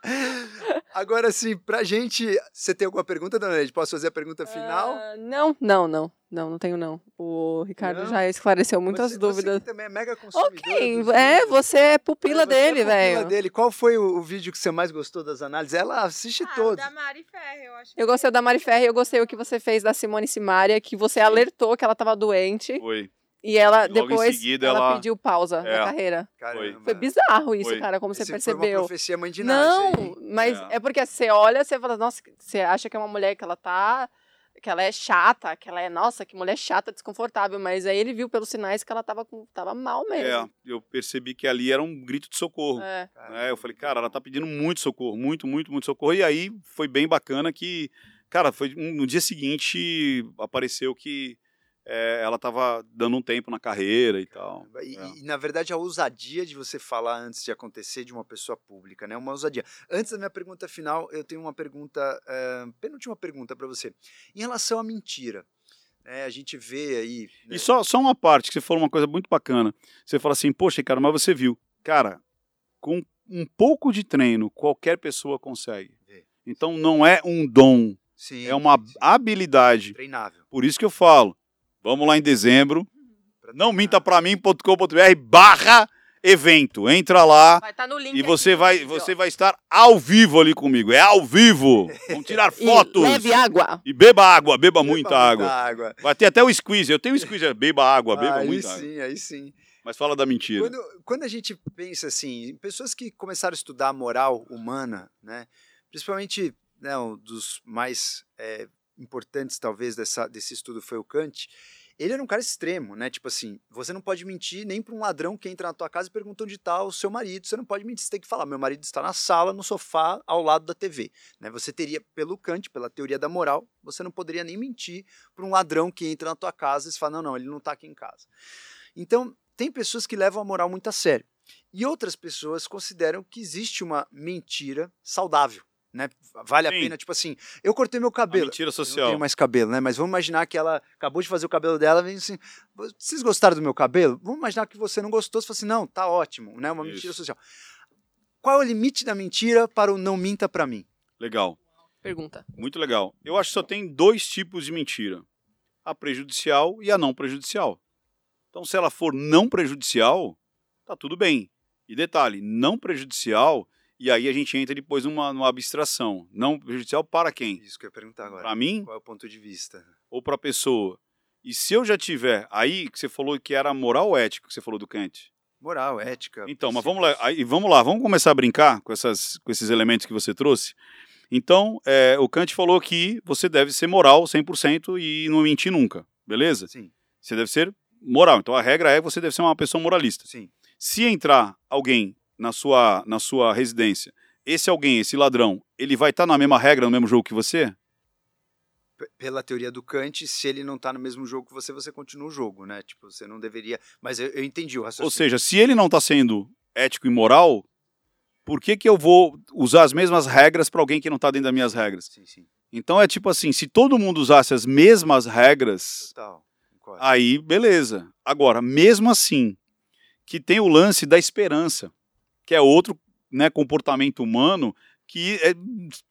Agora, assim, pra gente. Você tem alguma pergunta, dona Neide? Posso fazer a pergunta final? Ah, não, não, não. Não, não tenho não. O Ricardo Não? já esclareceu muitas Você- dúvidas. Você que também é mega consumidora Ok, é, você é pupila Você é dele, pupila velho. dele. Qual foi o, o vídeo que você mais gostou das análises? Ela assiste Ah, todos. da Mari Ferre, eu acho. Eu gostei da Mari Ferri, eu gostei o que você fez da Simone Simaria, que você alertou que ela tava doente. Foi. E ela, E logo em depois, seguida, ela, ela- pediu pausa É. na carreira. Caramba. Foi bizarro isso, Foi. cara, como você Esse Foi uma percebeu. profecia mãe de Não, hein? mas É. é. porque você olha, você fala, nossa, você acha que é uma mulher que ela tá. Que ela é chata, que ela é, nossa, que mulher chata, desconfortável. Mas aí ele viu pelos sinais que ela tava, com, tava mal É, mesmo. eu percebi que ali era um grito de socorro. É. né? eu falei, cara, ela tá pedindo muito socorro, muito, muito, muito socorro. E aí foi bem bacana que, cara, foi no dia seguinte apareceu que é, ela tava dando um tempo na carreira e tal. E, É. e, na verdade, a ousadia de você falar antes de acontecer de uma pessoa pública, né? Uma ousadia. Antes da minha pergunta final, eu tenho uma pergunta, eh, penúltima pergunta para você. Em relação à mentira, né? A gente vê aí. né, E só, só uma parte, que você falou uma coisa muito bacana. Você fala assim, poxa, cara, mas você viu. Cara, com um pouco de treino, qualquer pessoa consegue. Vê. Então não é um dom, sim, é uma sim, habilidade. treinável. Por isso que eu falo, vamos lá em dezembro, não minta pra mim.com.br barra evento. Entra lá Vai estar no link. e aqui você no vai, vídeo, ó. você vai estar ao vivo ali comigo. É ao vivo. Vamos tirar *laughs* E fotos. leve água. E beba água, beba, Beba muita água. água. Vai ter até o squeeze. Eu tenho um squeeze, beba água, beba aí muita água. sim, aí sim. Mas fala da mentira. Quando, quando a gente pensa assim, em pessoas que começaram a estudar a moral humana, né, principalmente né, um dos mais é, importantes, talvez, dessa, desse estudo foi o Kant, ele era um cara extremo, né? Tipo assim, você não pode mentir nem para um ladrão que entra na tua casa e pergunta onde está o seu marido. Você não pode mentir, você tem que falar, meu marido está na sala, no sofá, ao lado da TV. Né? Você teria, pelo Kant, pela teoria da moral, você não poderia nem mentir para um ladrão que entra na tua casa e fala, não, não, ele não está aqui em casa. Então, tem pessoas que levam a moral muito a sério. E outras pessoas consideram que existe uma mentira saudável. Né? Vale a Sim. pena, tipo assim, eu cortei meu A cabelo. mentira Eu não social. tenho mais cabelo, né? Mas vamos imaginar que ela acabou de fazer o cabelo dela, vem assim, vocês gostaram do meu cabelo? Vamos imaginar que você não gostou, você fala assim, não, tá ótimo, né? Uma mentira Isso. social. qual é o limite da mentira para o não minta para mim? Legal. Pergunta. Muito legal. Eu acho que só tem dois tipos de mentira: a prejudicial e a não prejudicial. Então, se ela for não prejudicial, tá tudo bem. E detalhe, não prejudicial, e aí a gente entra depois numa, numa abstração. Não prejudicial para quem? Isso que eu ia perguntar agora. Para mim Qual é o ponto de vista? ou para a pessoa? E se eu já tiver, aí que você falou que era moral ou ética, que você falou do Kant. Moral, ética. Então, mas vamos lá, aí, vamos lá, vamos começar a brincar com, essas, com esses elementos que você trouxe. Então, é, o Kant falou que você deve ser moral 100% e não mentir nunca, beleza? Sim, Você deve ser moral. Então, a regra é que você deve ser uma pessoa moralista. sim. Se entrar alguém na sua, na sua residência, esse alguém, esse ladrão, ele vai estar na mesma regra, no mesmo jogo que você? P- pela teoria do Kant, se ele não tá no mesmo jogo que você, você continua o jogo, né? Tipo, você não deveria. Mas eu, eu entendi o raciocínio. Ou seja, se ele não está sendo ético e moral, por que, que eu vou usar as mesmas regras para alguém que não está dentro das minhas regras? Sim, sim. Então é tipo assim, se todo mundo usasse as mesmas regras, Total. aí beleza. Agora, mesmo assim, que tem o lance da esperança, que é outro né, comportamento humano que, é,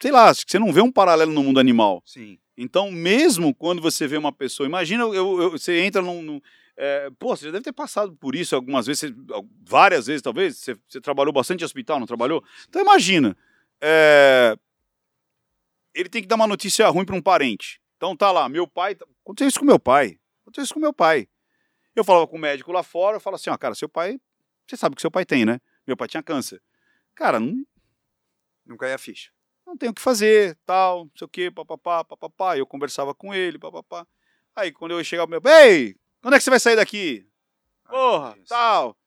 sei lá, você não vê um paralelo no mundo animal. Sim. Então, mesmo quando você vê uma pessoa, imagina, eu, eu- você entra num. num- é, pô, você já deve ter passado por isso algumas vezes, você- várias vezes talvez. Você, você trabalhou bastante em hospital, não trabalhou? Então, imagina. é, ele tem que dar uma notícia ruim para um parente. Então, tá lá, meu pai. tá- Aconteceu isso com meu pai. Aconteceu isso com meu pai. Eu falava com o médico lá fora, eu falava assim: ó, cara, seu pai. Você sabe o que seu pai tem, né? Meu pai tinha câncer. Cara, não, Não cai a ficha. não tem o que fazer, tal, não sei o que, papapá, papapá. Eu conversava com ele, papapá. Aí quando eu chegava, meu, ei, quando é que você vai sair daqui? Ah, Porra, tal.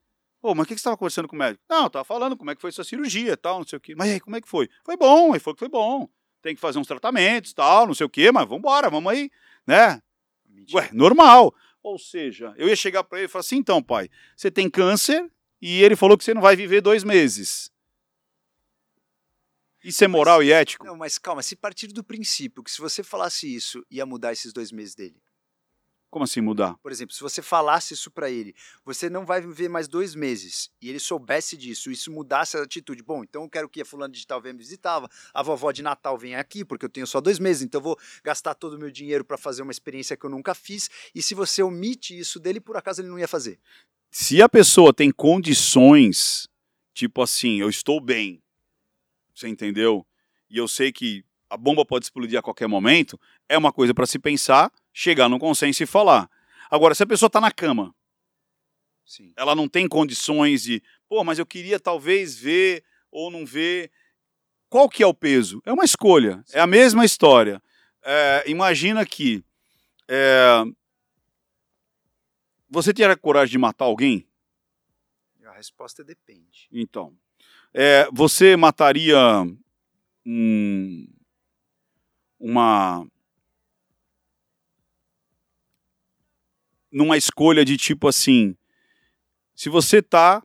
Pô, mas o que que você estava conversando com o médico? Não, eu tava falando como é que foi sua cirurgia, tal, não sei o que. Mas aí, como é que foi? Foi bom, aí foi que foi bom. Tem que fazer uns tratamentos, tal, não sei o que, mas vambora, vamos aí, né? Mentira. Ué, normal. Ou seja, eu ia chegar pra ele e falar assim, então, pai, você tem câncer e ele falou que você não vai viver dois meses. Isso é moral e ético? Não, mas calma, se partir do princípio que se você falasse isso, ia mudar esses dois meses dele. Como assim mudar? Por exemplo, se você falasse isso pra ele, você não vai viver mais dois meses, e ele soubesse disso, isso mudasse a atitude. Bom, então eu quero que a fulana de tal venha me visitar, a vovó de Natal venha aqui, porque eu tenho só dois meses, então eu vou gastar todo o meu dinheiro pra fazer uma experiência que eu nunca fiz. E se você omite isso dele, por acaso ele não ia fazer. Se a pessoa tem condições, tipo assim, eu estou bem, você entendeu? E eu sei que a bomba pode explodir a qualquer momento, é uma coisa para se pensar, chegar num consenso e falar. Agora, se a pessoa está na cama, Sim. ela não tem condições de, pô, mas eu queria talvez ver ou não ver. Qual que é o peso? É uma escolha, é a mesma história. É, imagina que é, você teria coragem de matar alguém? A resposta é depende. Então, é, você mataria um- uma numa escolha de tipo assim, se você tá,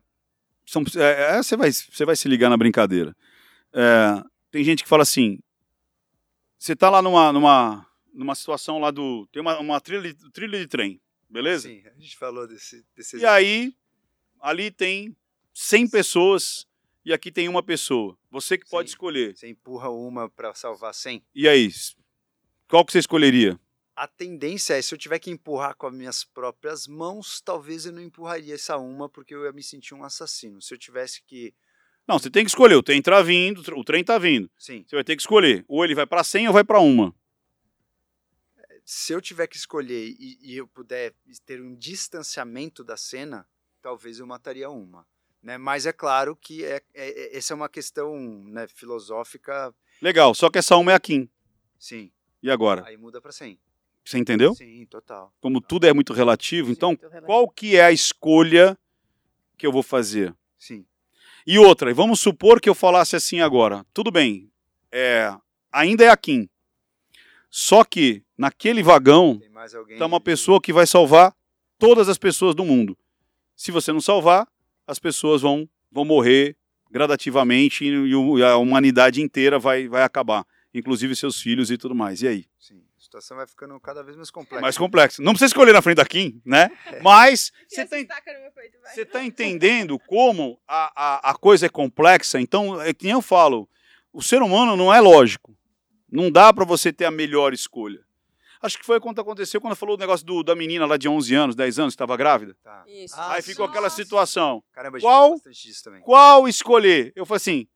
são, é, é, você vai, você vai se ligar na brincadeira. É, tem gente que fala assim, você tá lá numa, numa, numa situação lá do, tem uma, uma trilha, de- trilha de trem, beleza? Sim, a gente falou desse, desse E aí, ali tem 100 pessoas e aqui tem uma pessoa. Você que pode Sim. escolher. Você empurra uma pra salvar 100. E aí, qual que você escolheria? A tendência é, se eu tiver que empurrar com as minhas próprias mãos, talvez eu não empurraria essa uma, porque eu ia me sentir um assassino. Se eu tivesse que. Não, você tem que escolher. O trem tá vindo, o trem tá vindo. Sim. Você vai ter que escolher. Ou ele vai para 100 ou vai para uma. Se eu tiver que escolher e, e eu puder ter um distanciamento da cena, talvez eu mataria uma. Né? Mas é claro que é, é- é- essa é uma questão né, filosófica. Legal, só que essa uma é a Kim. Sim. E agora? Aí muda pra 100. Você entendeu? Sim, total. Como tudo é muito relativo, então Muito relativo. qual que é a escolha que eu vou fazer? Sim. E outra, e vamos supor que eu falasse assim agora. Tudo bem, é, ainda é a Kim. Só que naquele vagão está uma pessoa que vai salvar todas as pessoas do mundo. Se você não salvar, as pessoas vão, vão morrer gradativamente e, a humanidade inteira vai, vai acabar, inclusive seus filhos e tudo mais. E aí? Sim, isso situação vai ficando cada vez mais complexa. mais complexo. Não precisa escolher na frente da Kim, né? Mas você está entendendo como a, a, a coisa é complexa? Então, é que nem eu falo, o ser humano não é lógico. Não dá para você ter a melhor escolha. Acho que foi quando aconteceu quando falou o negócio do, da menina lá de 11 anos, 10 anos, que estava grávida. Tá. Isso. Ah, Aí sim. ficou aquela situação. Caramba, Qual-. Qual escolher? Eu falei assim,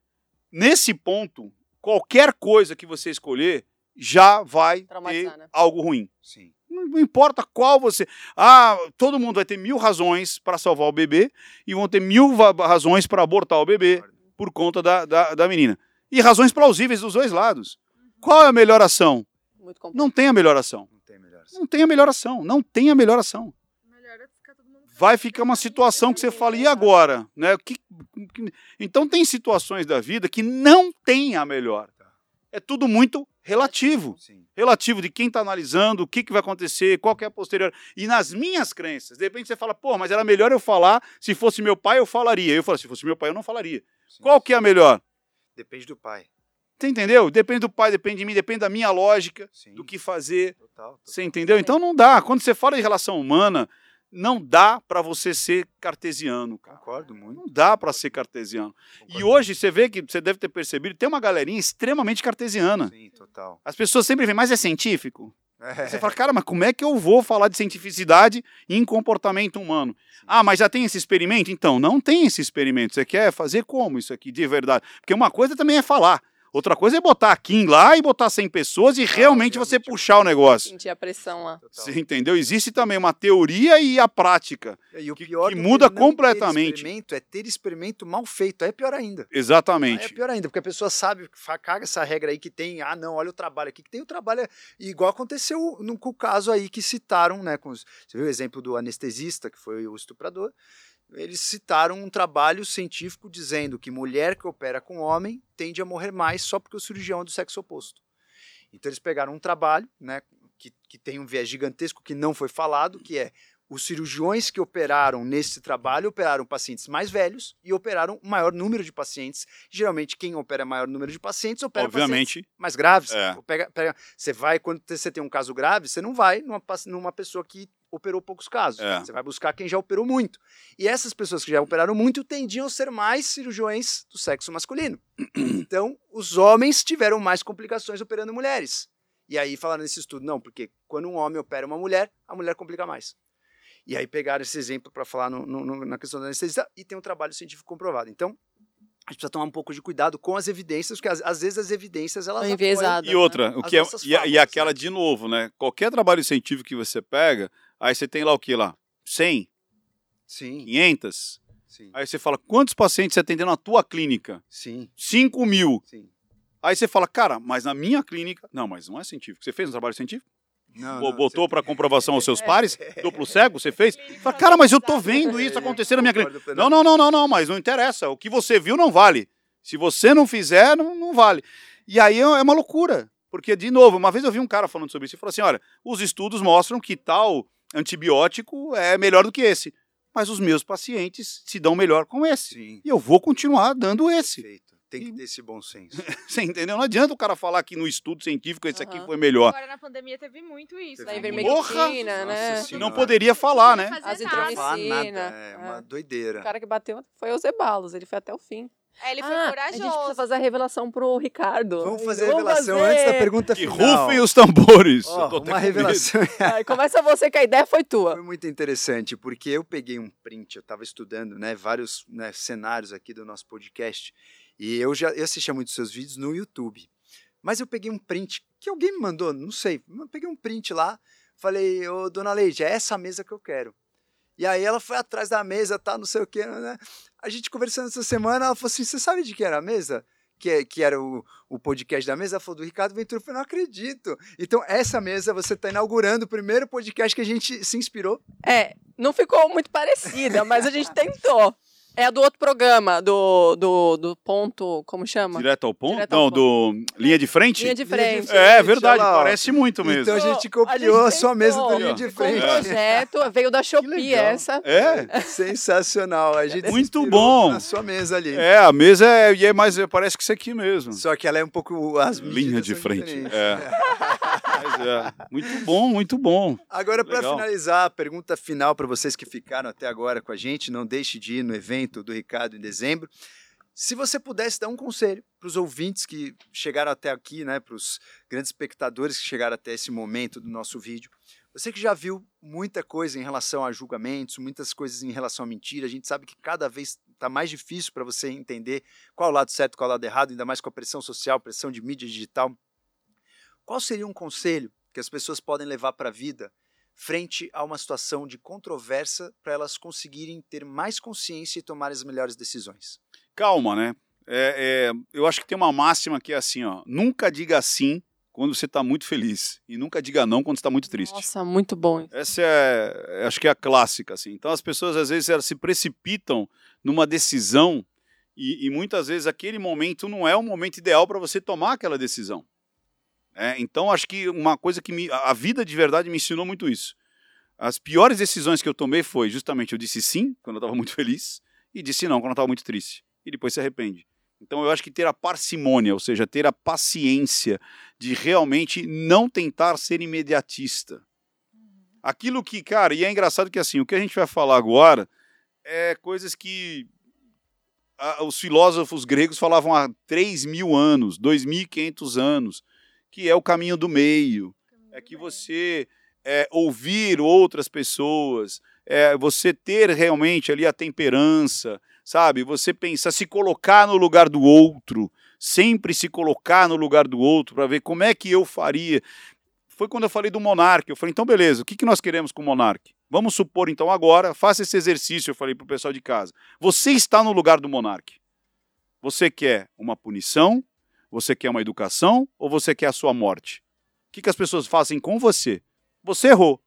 nesse ponto, qualquer coisa que você escolher já vai ter né? algo ruim. Sim. Não importa qual você. Ah, todo mundo vai ter mil razões para salvar o bebê e vão ter mil razões para abortar o bebê por conta da, da, da menina. E razões plausíveis dos dois lados. Qual é a melhor ação? Muito complexo. Não tem a melhor ação. Não tem melhor. assim. Não tem a melhor ação. Não tem a melhor ação. Melhor é Vai ficar uma situação que você fala, e agora? Né? Que- que- Então tem situações da vida que não tem a melhor. É tudo muito relativo Sim. relativo de quem está analisando, o que, que vai acontecer, qual que é a posterior. E nas minhas crenças, de repente você fala, pô, mas era melhor eu falar, se fosse meu pai eu falaria. Eu falo, se fosse meu pai eu não falaria. sim. Qual que é a melhor? Depende do pai. Você entendeu? Depende do pai, depende de mim, depende da minha lógica, Sim. do que fazer. Total. total. Você entendeu? Então não dá. Quando você fala de relação humana, não dá para você ser cartesiano, cara. Concordo muito. Não dá para ser cartesiano. E Concordo. hoje você vê que você deve ter percebido, tem uma galerinha extremamente cartesiana. Sim, total. As pessoas sempre veem, mas é científico? É. Você fala, cara, mas como é que eu vou falar de cientificidade em comportamento humano? Ah, mas já tem esse experimento? Então, não tem esse experimento. Você quer fazer como isso aqui, de verdade? Porque uma coisa também é falar. Outra coisa é botar a Kim lá e botar 100 pessoas e realmente você puxar o negócio. Sentir a pressão lá. Total. Você entendeu? Existe também uma teoria e a prática. E o que- pior que muda ter completamente. experimento é ter experimento mal feito. Aí é pior ainda. Aí é Exatamente. pior ainda, porque a pessoa sabe, caga essa regra aí que tem, ah, não, olha o trabalho aqui, que tem o trabalho, é- igual aconteceu no com o caso aí que citaram, né, com os- você viu o exemplo do anestesista, que foi o estuprador, eles citaram um trabalho científico dizendo que mulher que opera com homem tende a morrer mais só porque o cirurgião é do sexo oposto. Então eles pegaram um trabalho, né, que, que tem um viés gigantesco que não foi falado, que é os cirurgiões que operaram nesse trabalho operaram pacientes mais velhos e operaram um maior número de pacientes. Geralmente, quem opera maior número de pacientes opera pacientes Obviamente. mais graves. É. Pega- pega- você vai, quando você tem um caso grave, você não vai numa, numa pessoa que operou poucos casos. É. Você vai buscar quem já operou muito. E essas pessoas que já operaram muito tendiam a ser mais cirurgiões do sexo masculino. *clears throat* Então, os homens tiveram mais complicações operando mulheres. E aí falaram nesse estudo, não, porque quando um homem opera uma mulher, a mulher complica mais. E aí pegaram esse exemplo para falar no- no- na questão da anestesia e tem um trabalho científico comprovado. Então, a gente precisa tomar um pouco de cuidado com as evidências, porque às, às vezes as evidências elas É enviesado. E outra, o As que é, e, e aquela né? de novo, né? Qualquer trabalho científico que você pega, aí você tem lá o que lá? 100, Sim, 500. sim, Aí você fala, quantos pacientes você atendeu na tua clínica? sim, 5 mil. sim. Aí você fala, cara, mas na minha clínica. Não, mas não é científico. Você fez um trabalho científico? Não, Bo- não, Botou você- para comprovação aos seus *laughs* pares? Duplo cego, você fez? Fala, cara, mas eu tô vendo isso acontecer na minha clínica. Não, não, não, não, não, mas não interessa. O que você viu não vale. Se você não fizer, não, não vale. E aí é é uma loucura. Porque, de novo, uma vez eu vi um cara falando sobre isso e falou assim: olha, os estudos mostram que tal antibiótico é melhor do que esse. Mas os meus pacientes se dão melhor com esse. Sim, E eu vou continuar dando esse. perfeito. Tem que ter esse bom senso. *laughs* Você entendeu? Não adianta o cara falar que no estudo científico esse aqui Aham. foi melhor. Agora na pandemia teve muito isso. Teve né? Da muito. ivermectina, né? E não Senhora. poderia falar, né? Fazer As nada. Não falar nada, é uma é. doideira. O cara que bateu foi o Zebalos, ele foi até o fim. É, ele foi Ah, A corajoso. gente precisa fazer a revelação pro Ricardo. Vamos fazer a revelação fazer. antes da pergunta Que final. rufem os tambores. Até uma revelação *laughs* Vai, começa você que a ideia foi tua. Foi muito interessante, porque eu peguei um print, eu estava estudando né, vários né, cenários aqui do nosso podcast, e eu já eu assistia muitos seus vídeos no YouTube. Mas eu peguei um print que alguém me mandou, não sei, eu peguei um print lá, falei, ô dona Leide, é essa mesa que eu quero. E aí ela foi atrás da mesa, tá, não sei o que, né? A gente conversando essa semana, ela falou assim: você sabe de que era a mesa? Que, que era o, o podcast da mesa, falou do Ricardo Ventura. Eu falei, não acredito. Então, essa mesa, você está inaugurando o primeiro podcast que a gente se inspirou. É, não ficou muito parecida, mas a gente tentou. É a do outro programa, do, do, do ponto, como chama? Direto ao ponto? Direto ao não, do linha de frente? Linha de Linha de frente. frente. É, verdade, lá, parece muito mesmo. Então a gente A copiou a, gente sua mesa do linha de Ficou um frente. projeto, veio da Shopee essa. É, Sensacional. A gente Muito bom. Na sua mesa ali. é, a mesa é, e é mais, parece que isso aqui mesmo. Só que ela é um pouco as Linha de frente. diferentes. É. *laughs* É, muito bom, muito bom. Agora, para finalizar, a pergunta final para vocês que ficaram até agora com a gente, não deixe de ir no evento do Ricardo em dezembro. Se você pudesse dar um conselho para os ouvintes que chegaram até aqui, né, para os grandes espectadores que chegaram até esse momento do nosso vídeo, você que já viu muita coisa em relação a julgamentos, muitas coisas em relação a mentira, a gente sabe que cada vez está mais difícil para você entender qual o lado certo, qual o lado errado, ainda mais com a pressão social, pressão de mídia digital. Qual seria um conselho que as pessoas podem levar para a vida frente a uma situação de controvérsia para elas conseguirem ter mais consciência e tomar as melhores decisões? Calma, né? É, é, eu acho que tem uma máxima que é assim, ó. Nunca diga sim quando você está muito feliz. E nunca diga não quando está muito triste. Nossa, muito bom. Essa é, acho que é a clássica, assim. Então as pessoas às vezes elas se precipitam numa decisão e, e muitas vezes aquele momento não é o momento ideal para você tomar aquela decisão. É, então acho que uma coisa que me, a vida de verdade me ensinou muito isso. As piores decisões que eu tomei foi justamente eu disse sim quando eu estava muito feliz e disse não quando eu estava muito triste e depois se arrepende. Então eu acho que ter a parcimônia, ou seja, ter a paciência de realmente não tentar ser imediatista. Aquilo que, cara, e é engraçado que assim, o que a gente vai falar agora é coisas que a, os filósofos gregos falavam há 3 mil anos, 2.500 anos, que é o caminho do meio. É que você é, ouvir outras pessoas, é, você ter realmente ali a temperança, sabe? Você pensar, se colocar no lugar do outro, sempre se colocar no lugar do outro para ver como é que eu faria. Foi quando eu falei do monarca. Eu falei, então beleza, o que, que nós queremos com o monarca? Vamos supor então agora, faça esse exercício, eu falei para o pessoal de casa. Você está no lugar do monarca. Você quer uma punição? Você quer uma educação? Ou você quer a sua morte? O que, que as pessoas fazem com você? Você errou.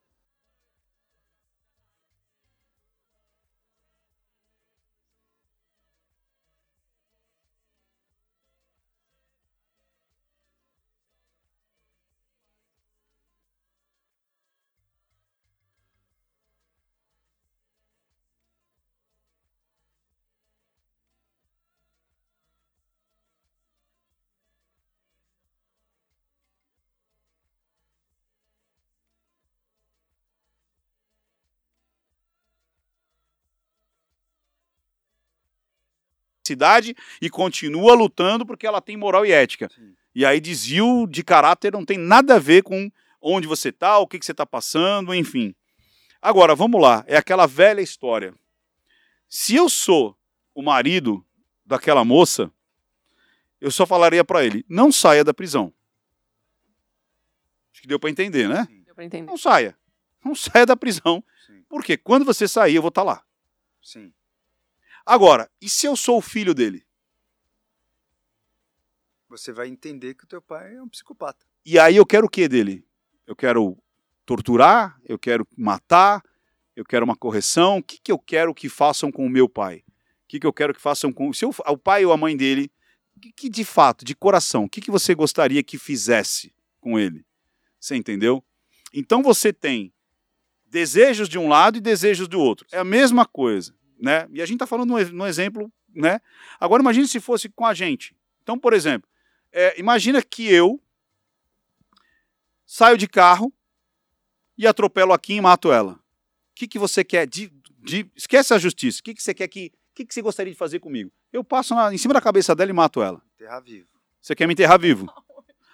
Cidade e continua lutando porque ela tem moral e ética. Sim. E aí desvio de caráter não tem nada a ver com onde você está, o que, que você está passando, enfim. Agora, vamos lá, é aquela velha história. Se eu sou o marido daquela moça, eu só falaria para ele: não saia da prisão. Acho que deu para entender, né? Deu pra entender. Não saia. Não saia da prisão. Sim, Porque quando você sair, eu vou estar lá. sim. Agora, e se eu sou o filho dele? Você vai entender que o teu pai é um psicopata. E aí eu quero o que dele? Eu quero torturar, eu quero matar, eu quero uma correção. O que, que eu quero que façam com o meu pai? O que, que eu quero que façam com se eu, o pai ou a mãe dele? Que, que de fato, de coração, o que, que você gostaria que fizesse com ele? Você entendeu? Então você tem desejos de um lado e desejos do outro. É a mesma coisa, né? E a gente está falando no, no exemplo, né? Agora imagine se fosse com a gente. Então, por exemplo, é, imagina que eu saio de carro e atropelo aqui e mato ela. O que, que você quer? De, de- esquece a justiça. O que, que você quer que. O que, que você gostaria de fazer comigo? Eu passo na- em cima da cabeça dela e mato ela. Enterrar vivo. Você quer me enterrar vivo?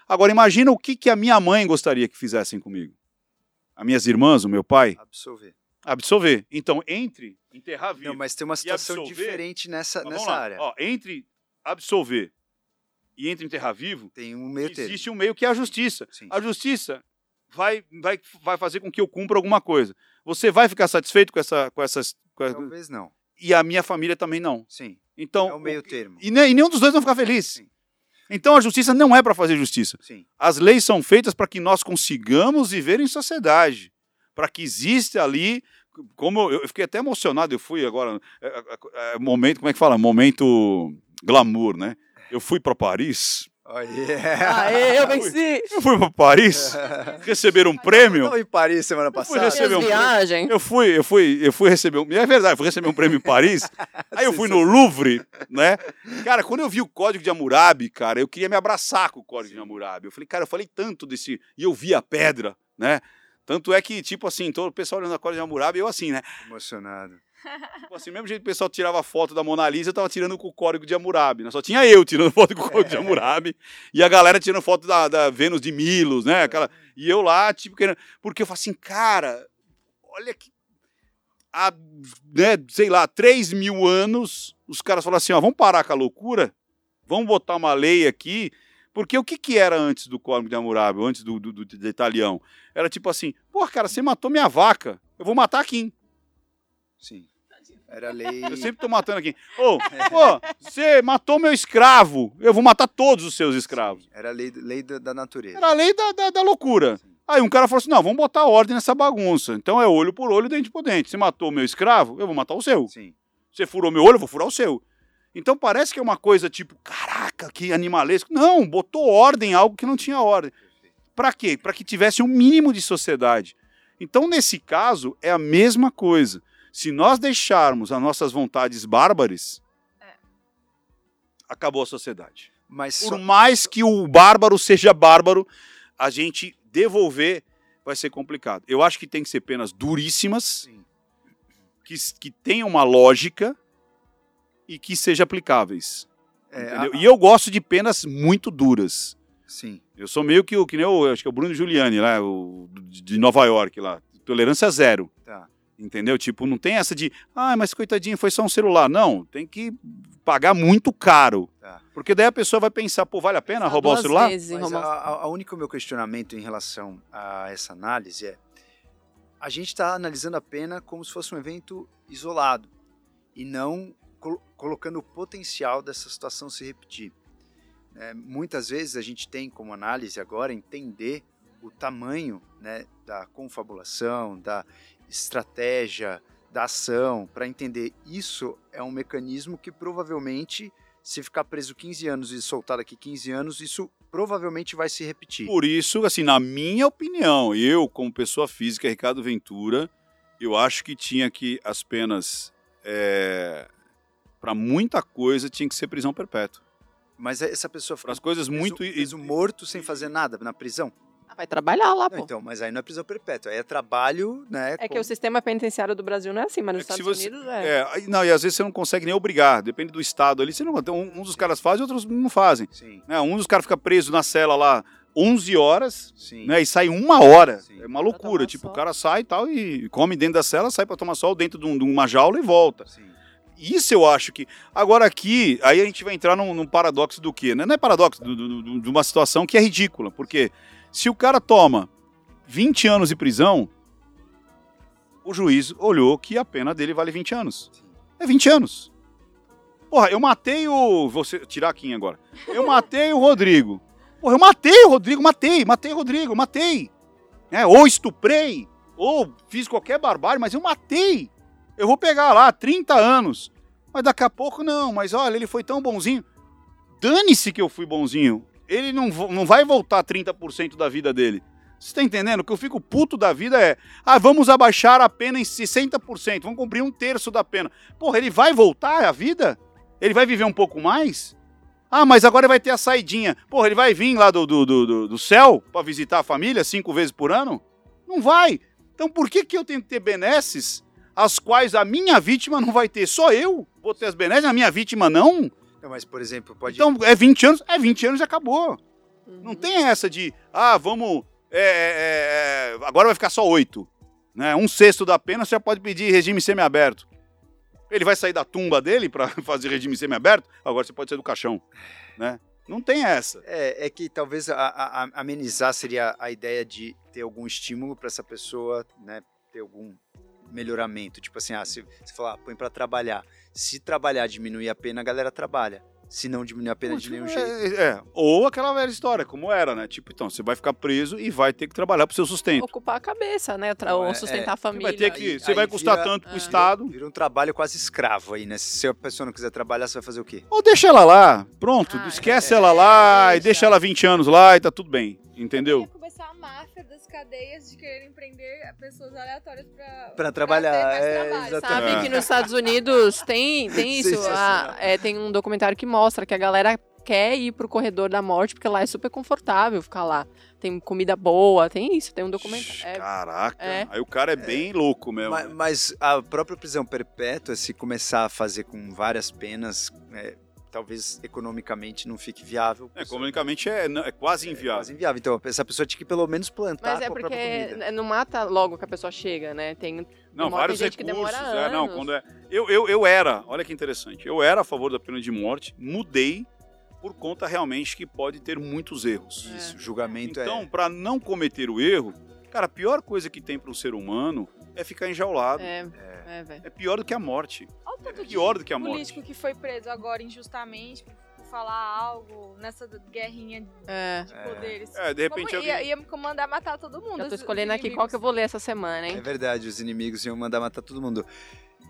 Agora imagina o que, que a minha mãe gostaria que fizessem comigo. As minhas irmãs, o meu pai, Absolver. absolver. Então, entre enterrar vivo. Não, mas tem uma situação absolver? diferente nessa, nessa lá. área. Ó, entre absolver e entre enterrar vivo, Tem um meio termo. existe um meio que é a justiça. Sim. A justiça vai, vai, vai fazer com que eu cumpra alguma coisa. Você vai ficar satisfeito com essa, com essas, com Talvez não. e a minha família também não. Sim. Então, É o meio termo. e, e nenhum dos dois vai ficar feliz. Sim. Então a justiça não é para fazer justiça. Sim. As leis são feitas para que nós consigamos viver em sociedade, para que exista ali, como eu, eu fiquei até emocionado, eu fui agora, é, é, é, momento, como é que fala? Momento glamour, né? Eu fui para Paris Oh, yeah. Aê, eu venci! Eu fui para Paris receber um prêmio. Estava em Paris semana fui passada. receber Minhas um viagem. Eu fui, eu fui, eu fui receber um. É verdade, eu fui receber um prêmio em Paris. Aí eu fui no Louvre, né? Cara, quando eu vi o código de Hammurabi, cara, eu queria me abraçar com o código de Hammurabi. Eu falei, cara, eu falei tanto desse. E eu vi a pedra, né? Tanto é que, tipo assim, todo o pessoal olhando a código de Hammurabi, eu assim, né? Emocionado. Tipo assim, mesmo jeito que o pessoal tirava foto da Mona Lisa, eu tava tirando com o código de Hammurabi, né? Só tinha eu tirando *laughs* foto com o código de Hammurabi. E a galera tirando foto da, da Vênus de Milos, né? Aquela... E eu lá, tipo, querendo... Porque eu falo assim, cara, olha que... Há, né, sei lá, 3 mil anos, os caras falaram assim, ó, vamos parar com a loucura, vamos botar uma lei aqui, porque o que que era antes do código de Hammurabi, antes do, do, do, do italião? Era tipo assim, pô, cara, você matou minha vaca, eu vou matar aqui. Sim. Era lei. Eu sempre tô matando aqui. Ô, pô, você matou meu escravo. Eu vou matar todos os seus escravos. Era lei, lei da, da natureza. Era a lei da, da, da loucura. Aí um cara falou assim: não, vamos botar ordem nessa bagunça. Então é olho por olho, dente por dente. Você matou meu escravo, eu vou matar o seu. Sim. Você furou meu olho, eu vou furar o seu. Então parece que é uma coisa tipo, caraca, que animalesco. Não, botou ordem em algo que não tinha ordem. Para quê? Para que tivesse um mínimo de sociedade. Então, nesse caso, é a mesma coisa. Se nós deixarmos as nossas vontades bárbaras, acabou a sociedade. Mas Por só- mais que o bárbaro seja bárbaro, a gente devolver vai ser complicado. Eu acho que tem que ser penas duríssimas, Sim. que, que tenham uma lógica e que sejam aplicáveis. É, entendeu? a- E eu gosto de penas muito duras. Sim. Eu sou meio que o que nem o, acho que é o Bruno Giuliani lá, o de Nova York lá. Tolerância zero. Tá. Entendeu? Tipo, não tem essa de, ah, mas coitadinho, foi só um celular. Não, tem que pagar muito caro. Tá. Porque daí a pessoa vai pensar, pô, vale a pena roubar o celular? vezes Mas a, a, a única meu questionamento em relação a essa análise é a gente está analisando a pena como se fosse um evento isolado e não colocando o potencial dessa situação se repetir. É, muitas vezes a gente tem como análise agora entender o tamanho né, da confabulação, da estratégia, da ação, para entender isso é um mecanismo que provavelmente, se ficar preso 15 anos e soltar daqui 15 anos, isso provavelmente vai se repetir. Por isso, assim, na minha opinião, eu, como pessoa física, Ricardo Ventura, eu acho que tinha que as penas, para muita coisa, tinha que ser prisão perpétua. Mas essa pessoa as coisas muito... preso, preso morto sem fazer nada na prisão? Ah, Vai trabalhar lá, Não, pô. então, mas aí não é prisão perpétua, aí é trabalho, né? É que com- o sistema penitenciário do Brasil não é assim, mas nos É que se Estados você- Unidos é. É, não, e às vezes você não consegue nem obrigar, depende do estado ali. Você não, então, um, uns dos caras fazem, outros não fazem. Sim, Né? Um dos caras fica preso na cela lá 11 horas, sim. né? E sai uma hora. Sim. É uma loucura. Tipo, sol. o cara sai e tal e come dentro da cela, sai para tomar sol dentro de, um- de uma jaula e volta. sim. Isso eu acho que. Agora aqui, aí a gente vai entrar num, num paradoxo do quê? Né? Não é paradoxo, do- do- do- de uma situação que é ridícula. Porque se o cara toma 20 anos de prisão, o juiz olhou que a pena dele vale 20 anos. É 20 anos. Porra, eu matei o. Vou tirar aqui agora. Eu matei o Rodrigo. Porra, eu matei o Rodrigo, matei, matei o Rodrigo, matei. É, ou estuprei, ou fiz qualquer barbárie, mas eu matei. Eu vou pegar lá 30 anos. Mas daqui a pouco não, mas olha, ele foi tão bonzinho. Dane-se que eu fui bonzinho. Ele não, não vai voltar 30% da vida dele. Você tá entendendo? O que eu fico puto da vida é. Ah, vamos abaixar a pena em 60%. Vamos cumprir um terço da pena. Porra, ele vai voltar à vida? Ele vai viver um pouco mais? Ah, mas agora vai ter a saidinha. Porra, ele vai vir lá do, do, do, do- céu pra visitar a família cinco vezes por ano? Não vai. Então por que, que eu tenho que ter benesses as quais a minha vítima não vai ter? Só eu vou ter as benesses, a minha vítima não? Não, mas, por exemplo, pode. Então é 20 anos? É 20 anos e acabou. Uhum. Não tem essa de, ah, vamos. é, é, é, agora vai ficar só oito. Né? Um sexto da pena você já pode pedir regime semiaberto. Ele vai sair da tumba dele para *laughs* fazer regime semiaberto? Agora você pode sair do caixão. Né? Não tem essa. É, é que talvez a- a- a- amenizar seria a ideia de ter algum estímulo para essa pessoa, né, ter algum melhoramento. Tipo assim, ah, se você falar, ah, põe para trabalhar. Se trabalhar diminuir a pena, a galera trabalha. se não diminuir a pena de nenhum é, jeito. é. Ou aquela velha história, como era, né? Tipo, então, você vai ficar preso e vai ter que trabalhar pro seu sustento. Ocupar a cabeça, né? Tra- Não, ou é- sustentar é. a Você família. vai ter que. Aí- você aí vai custar vira- tanto pro é. Estado. Vira um trabalho quase escravo aí, né? Se a pessoa não quiser trabalhar, você vai fazer o quê? Ou deixa ela lá. Pronto, Ah, esquece é, ela lá e deixa. deixa ela 20 anos lá e tá tudo bem. Entendeu? A máfia das cadeias de quererem prender pessoas aleatórias pra, Pra trabalhar, ter mais é, trabalho. exatamente. Sabe É. que nos Estados Unidos tem, tem *laughs* isso. Sensacional. ah, é, tem um documentário que mostra que a galera quer ir pro corredor da morte porque lá é super confortável ficar lá. Tem comida boa, tem isso, tem um documentário. É, Caraca. é. Aí o cara é bem louco mesmo. Ma- Mas, a própria prisão perpétua, se começar a fazer com várias penas, é, talvez economicamente não fique viável. É, comunicamente é, é quase É inviável. quase inviável. Então, essa pessoa tinha que pelo menos plantar mas é porque comida. não mata logo que a pessoa chega, né? Tem Não, vários gente que recursos. demora é, não, quando é. Eu, eu, eu era, olha que interessante, eu era a favor da pena de morte, mudei por conta realmente que pode ter muitos erros. É. Isso, julgamento Então, é... pra não cometer o erro, cara, a pior coisa que tem para um ser humano é ficar enjaulado. É, É, é, velho. pior do que a morte. Olha o tanto de Pior do que a morte. político que foi preso agora injustamente por falar algo nessa guerrinha de É. poderes. É, de repente Como ia, alguém. ia comandar matar todo mundo. Eu tô escolhendo aqui qual que eu vou ler essa semana, É hein? verdade, os inimigos iam mandar matar todo mundo.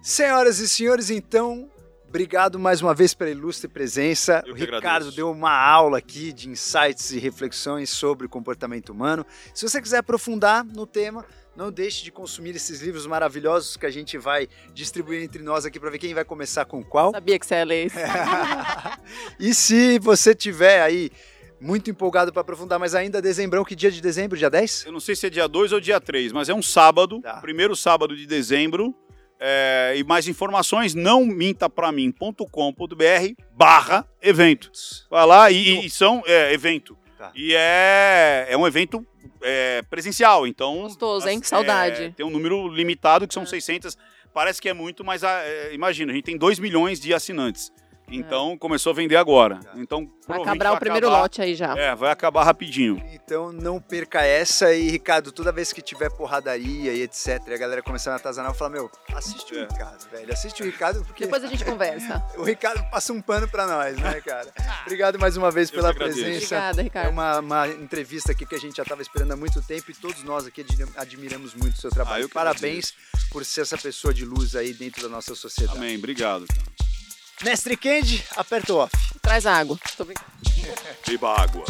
Senhoras e senhores, então, obrigado mais uma vez pela ilustre presença. Eu o Ricardo agradeço. deu uma aula aqui de insights e reflexões sobre o comportamento humano. Se você quiser aprofundar no tema, não deixe de consumir esses livros maravilhosos que a gente vai distribuir entre nós aqui para ver quem vai começar com qual. Sabia que você ia ler isso. *laughs* e se você tiver aí muito empolgado para aprofundar, mas ainda dezembrão, que dia de dezembro? Dia 10? Eu não sei se é dia 2 ou dia 3, mas é um sábado, Tá. primeiro sábado de dezembro. é, e mais informações, não mintapramin.com.br barra evento. Vai lá e, e são é, evento. Tá. E é, é um evento é, presencial, então... Gostoso, hein? as- Saudade. é, tem um número limitado, que são É. 600. Parece que é muito, mas ah, é, imagina, a gente tem 2 milhões de assinantes. Então começou a vender agora. Então Vai acabar o primeiro acabar- lote aí já. É, vai acabar rapidinho. Então não perca essa e, Ricardo, toda vez que tiver porradaria e etc, e a galera começando a atazanar, fala, meu, assiste o É. Ricardo, velho. Assiste o Ricardo, porque Depois a gente *laughs* conversa. o Ricardo passa um pano pra nós, né, cara? Obrigado mais uma vez Eu pela presença. Obrigada, É Ricardo. uma, uma entrevista aqui que a gente já estava esperando há muito tempo e todos nós aqui admi- admiramos muito o seu Ah, trabalho. eu que Parabéns por ser essa pessoa de luz aí dentro da nossa sociedade. Amém, obrigado. Cara. Mestre Kendi, aperta o off. Traz água. Tô brincando. Beba água.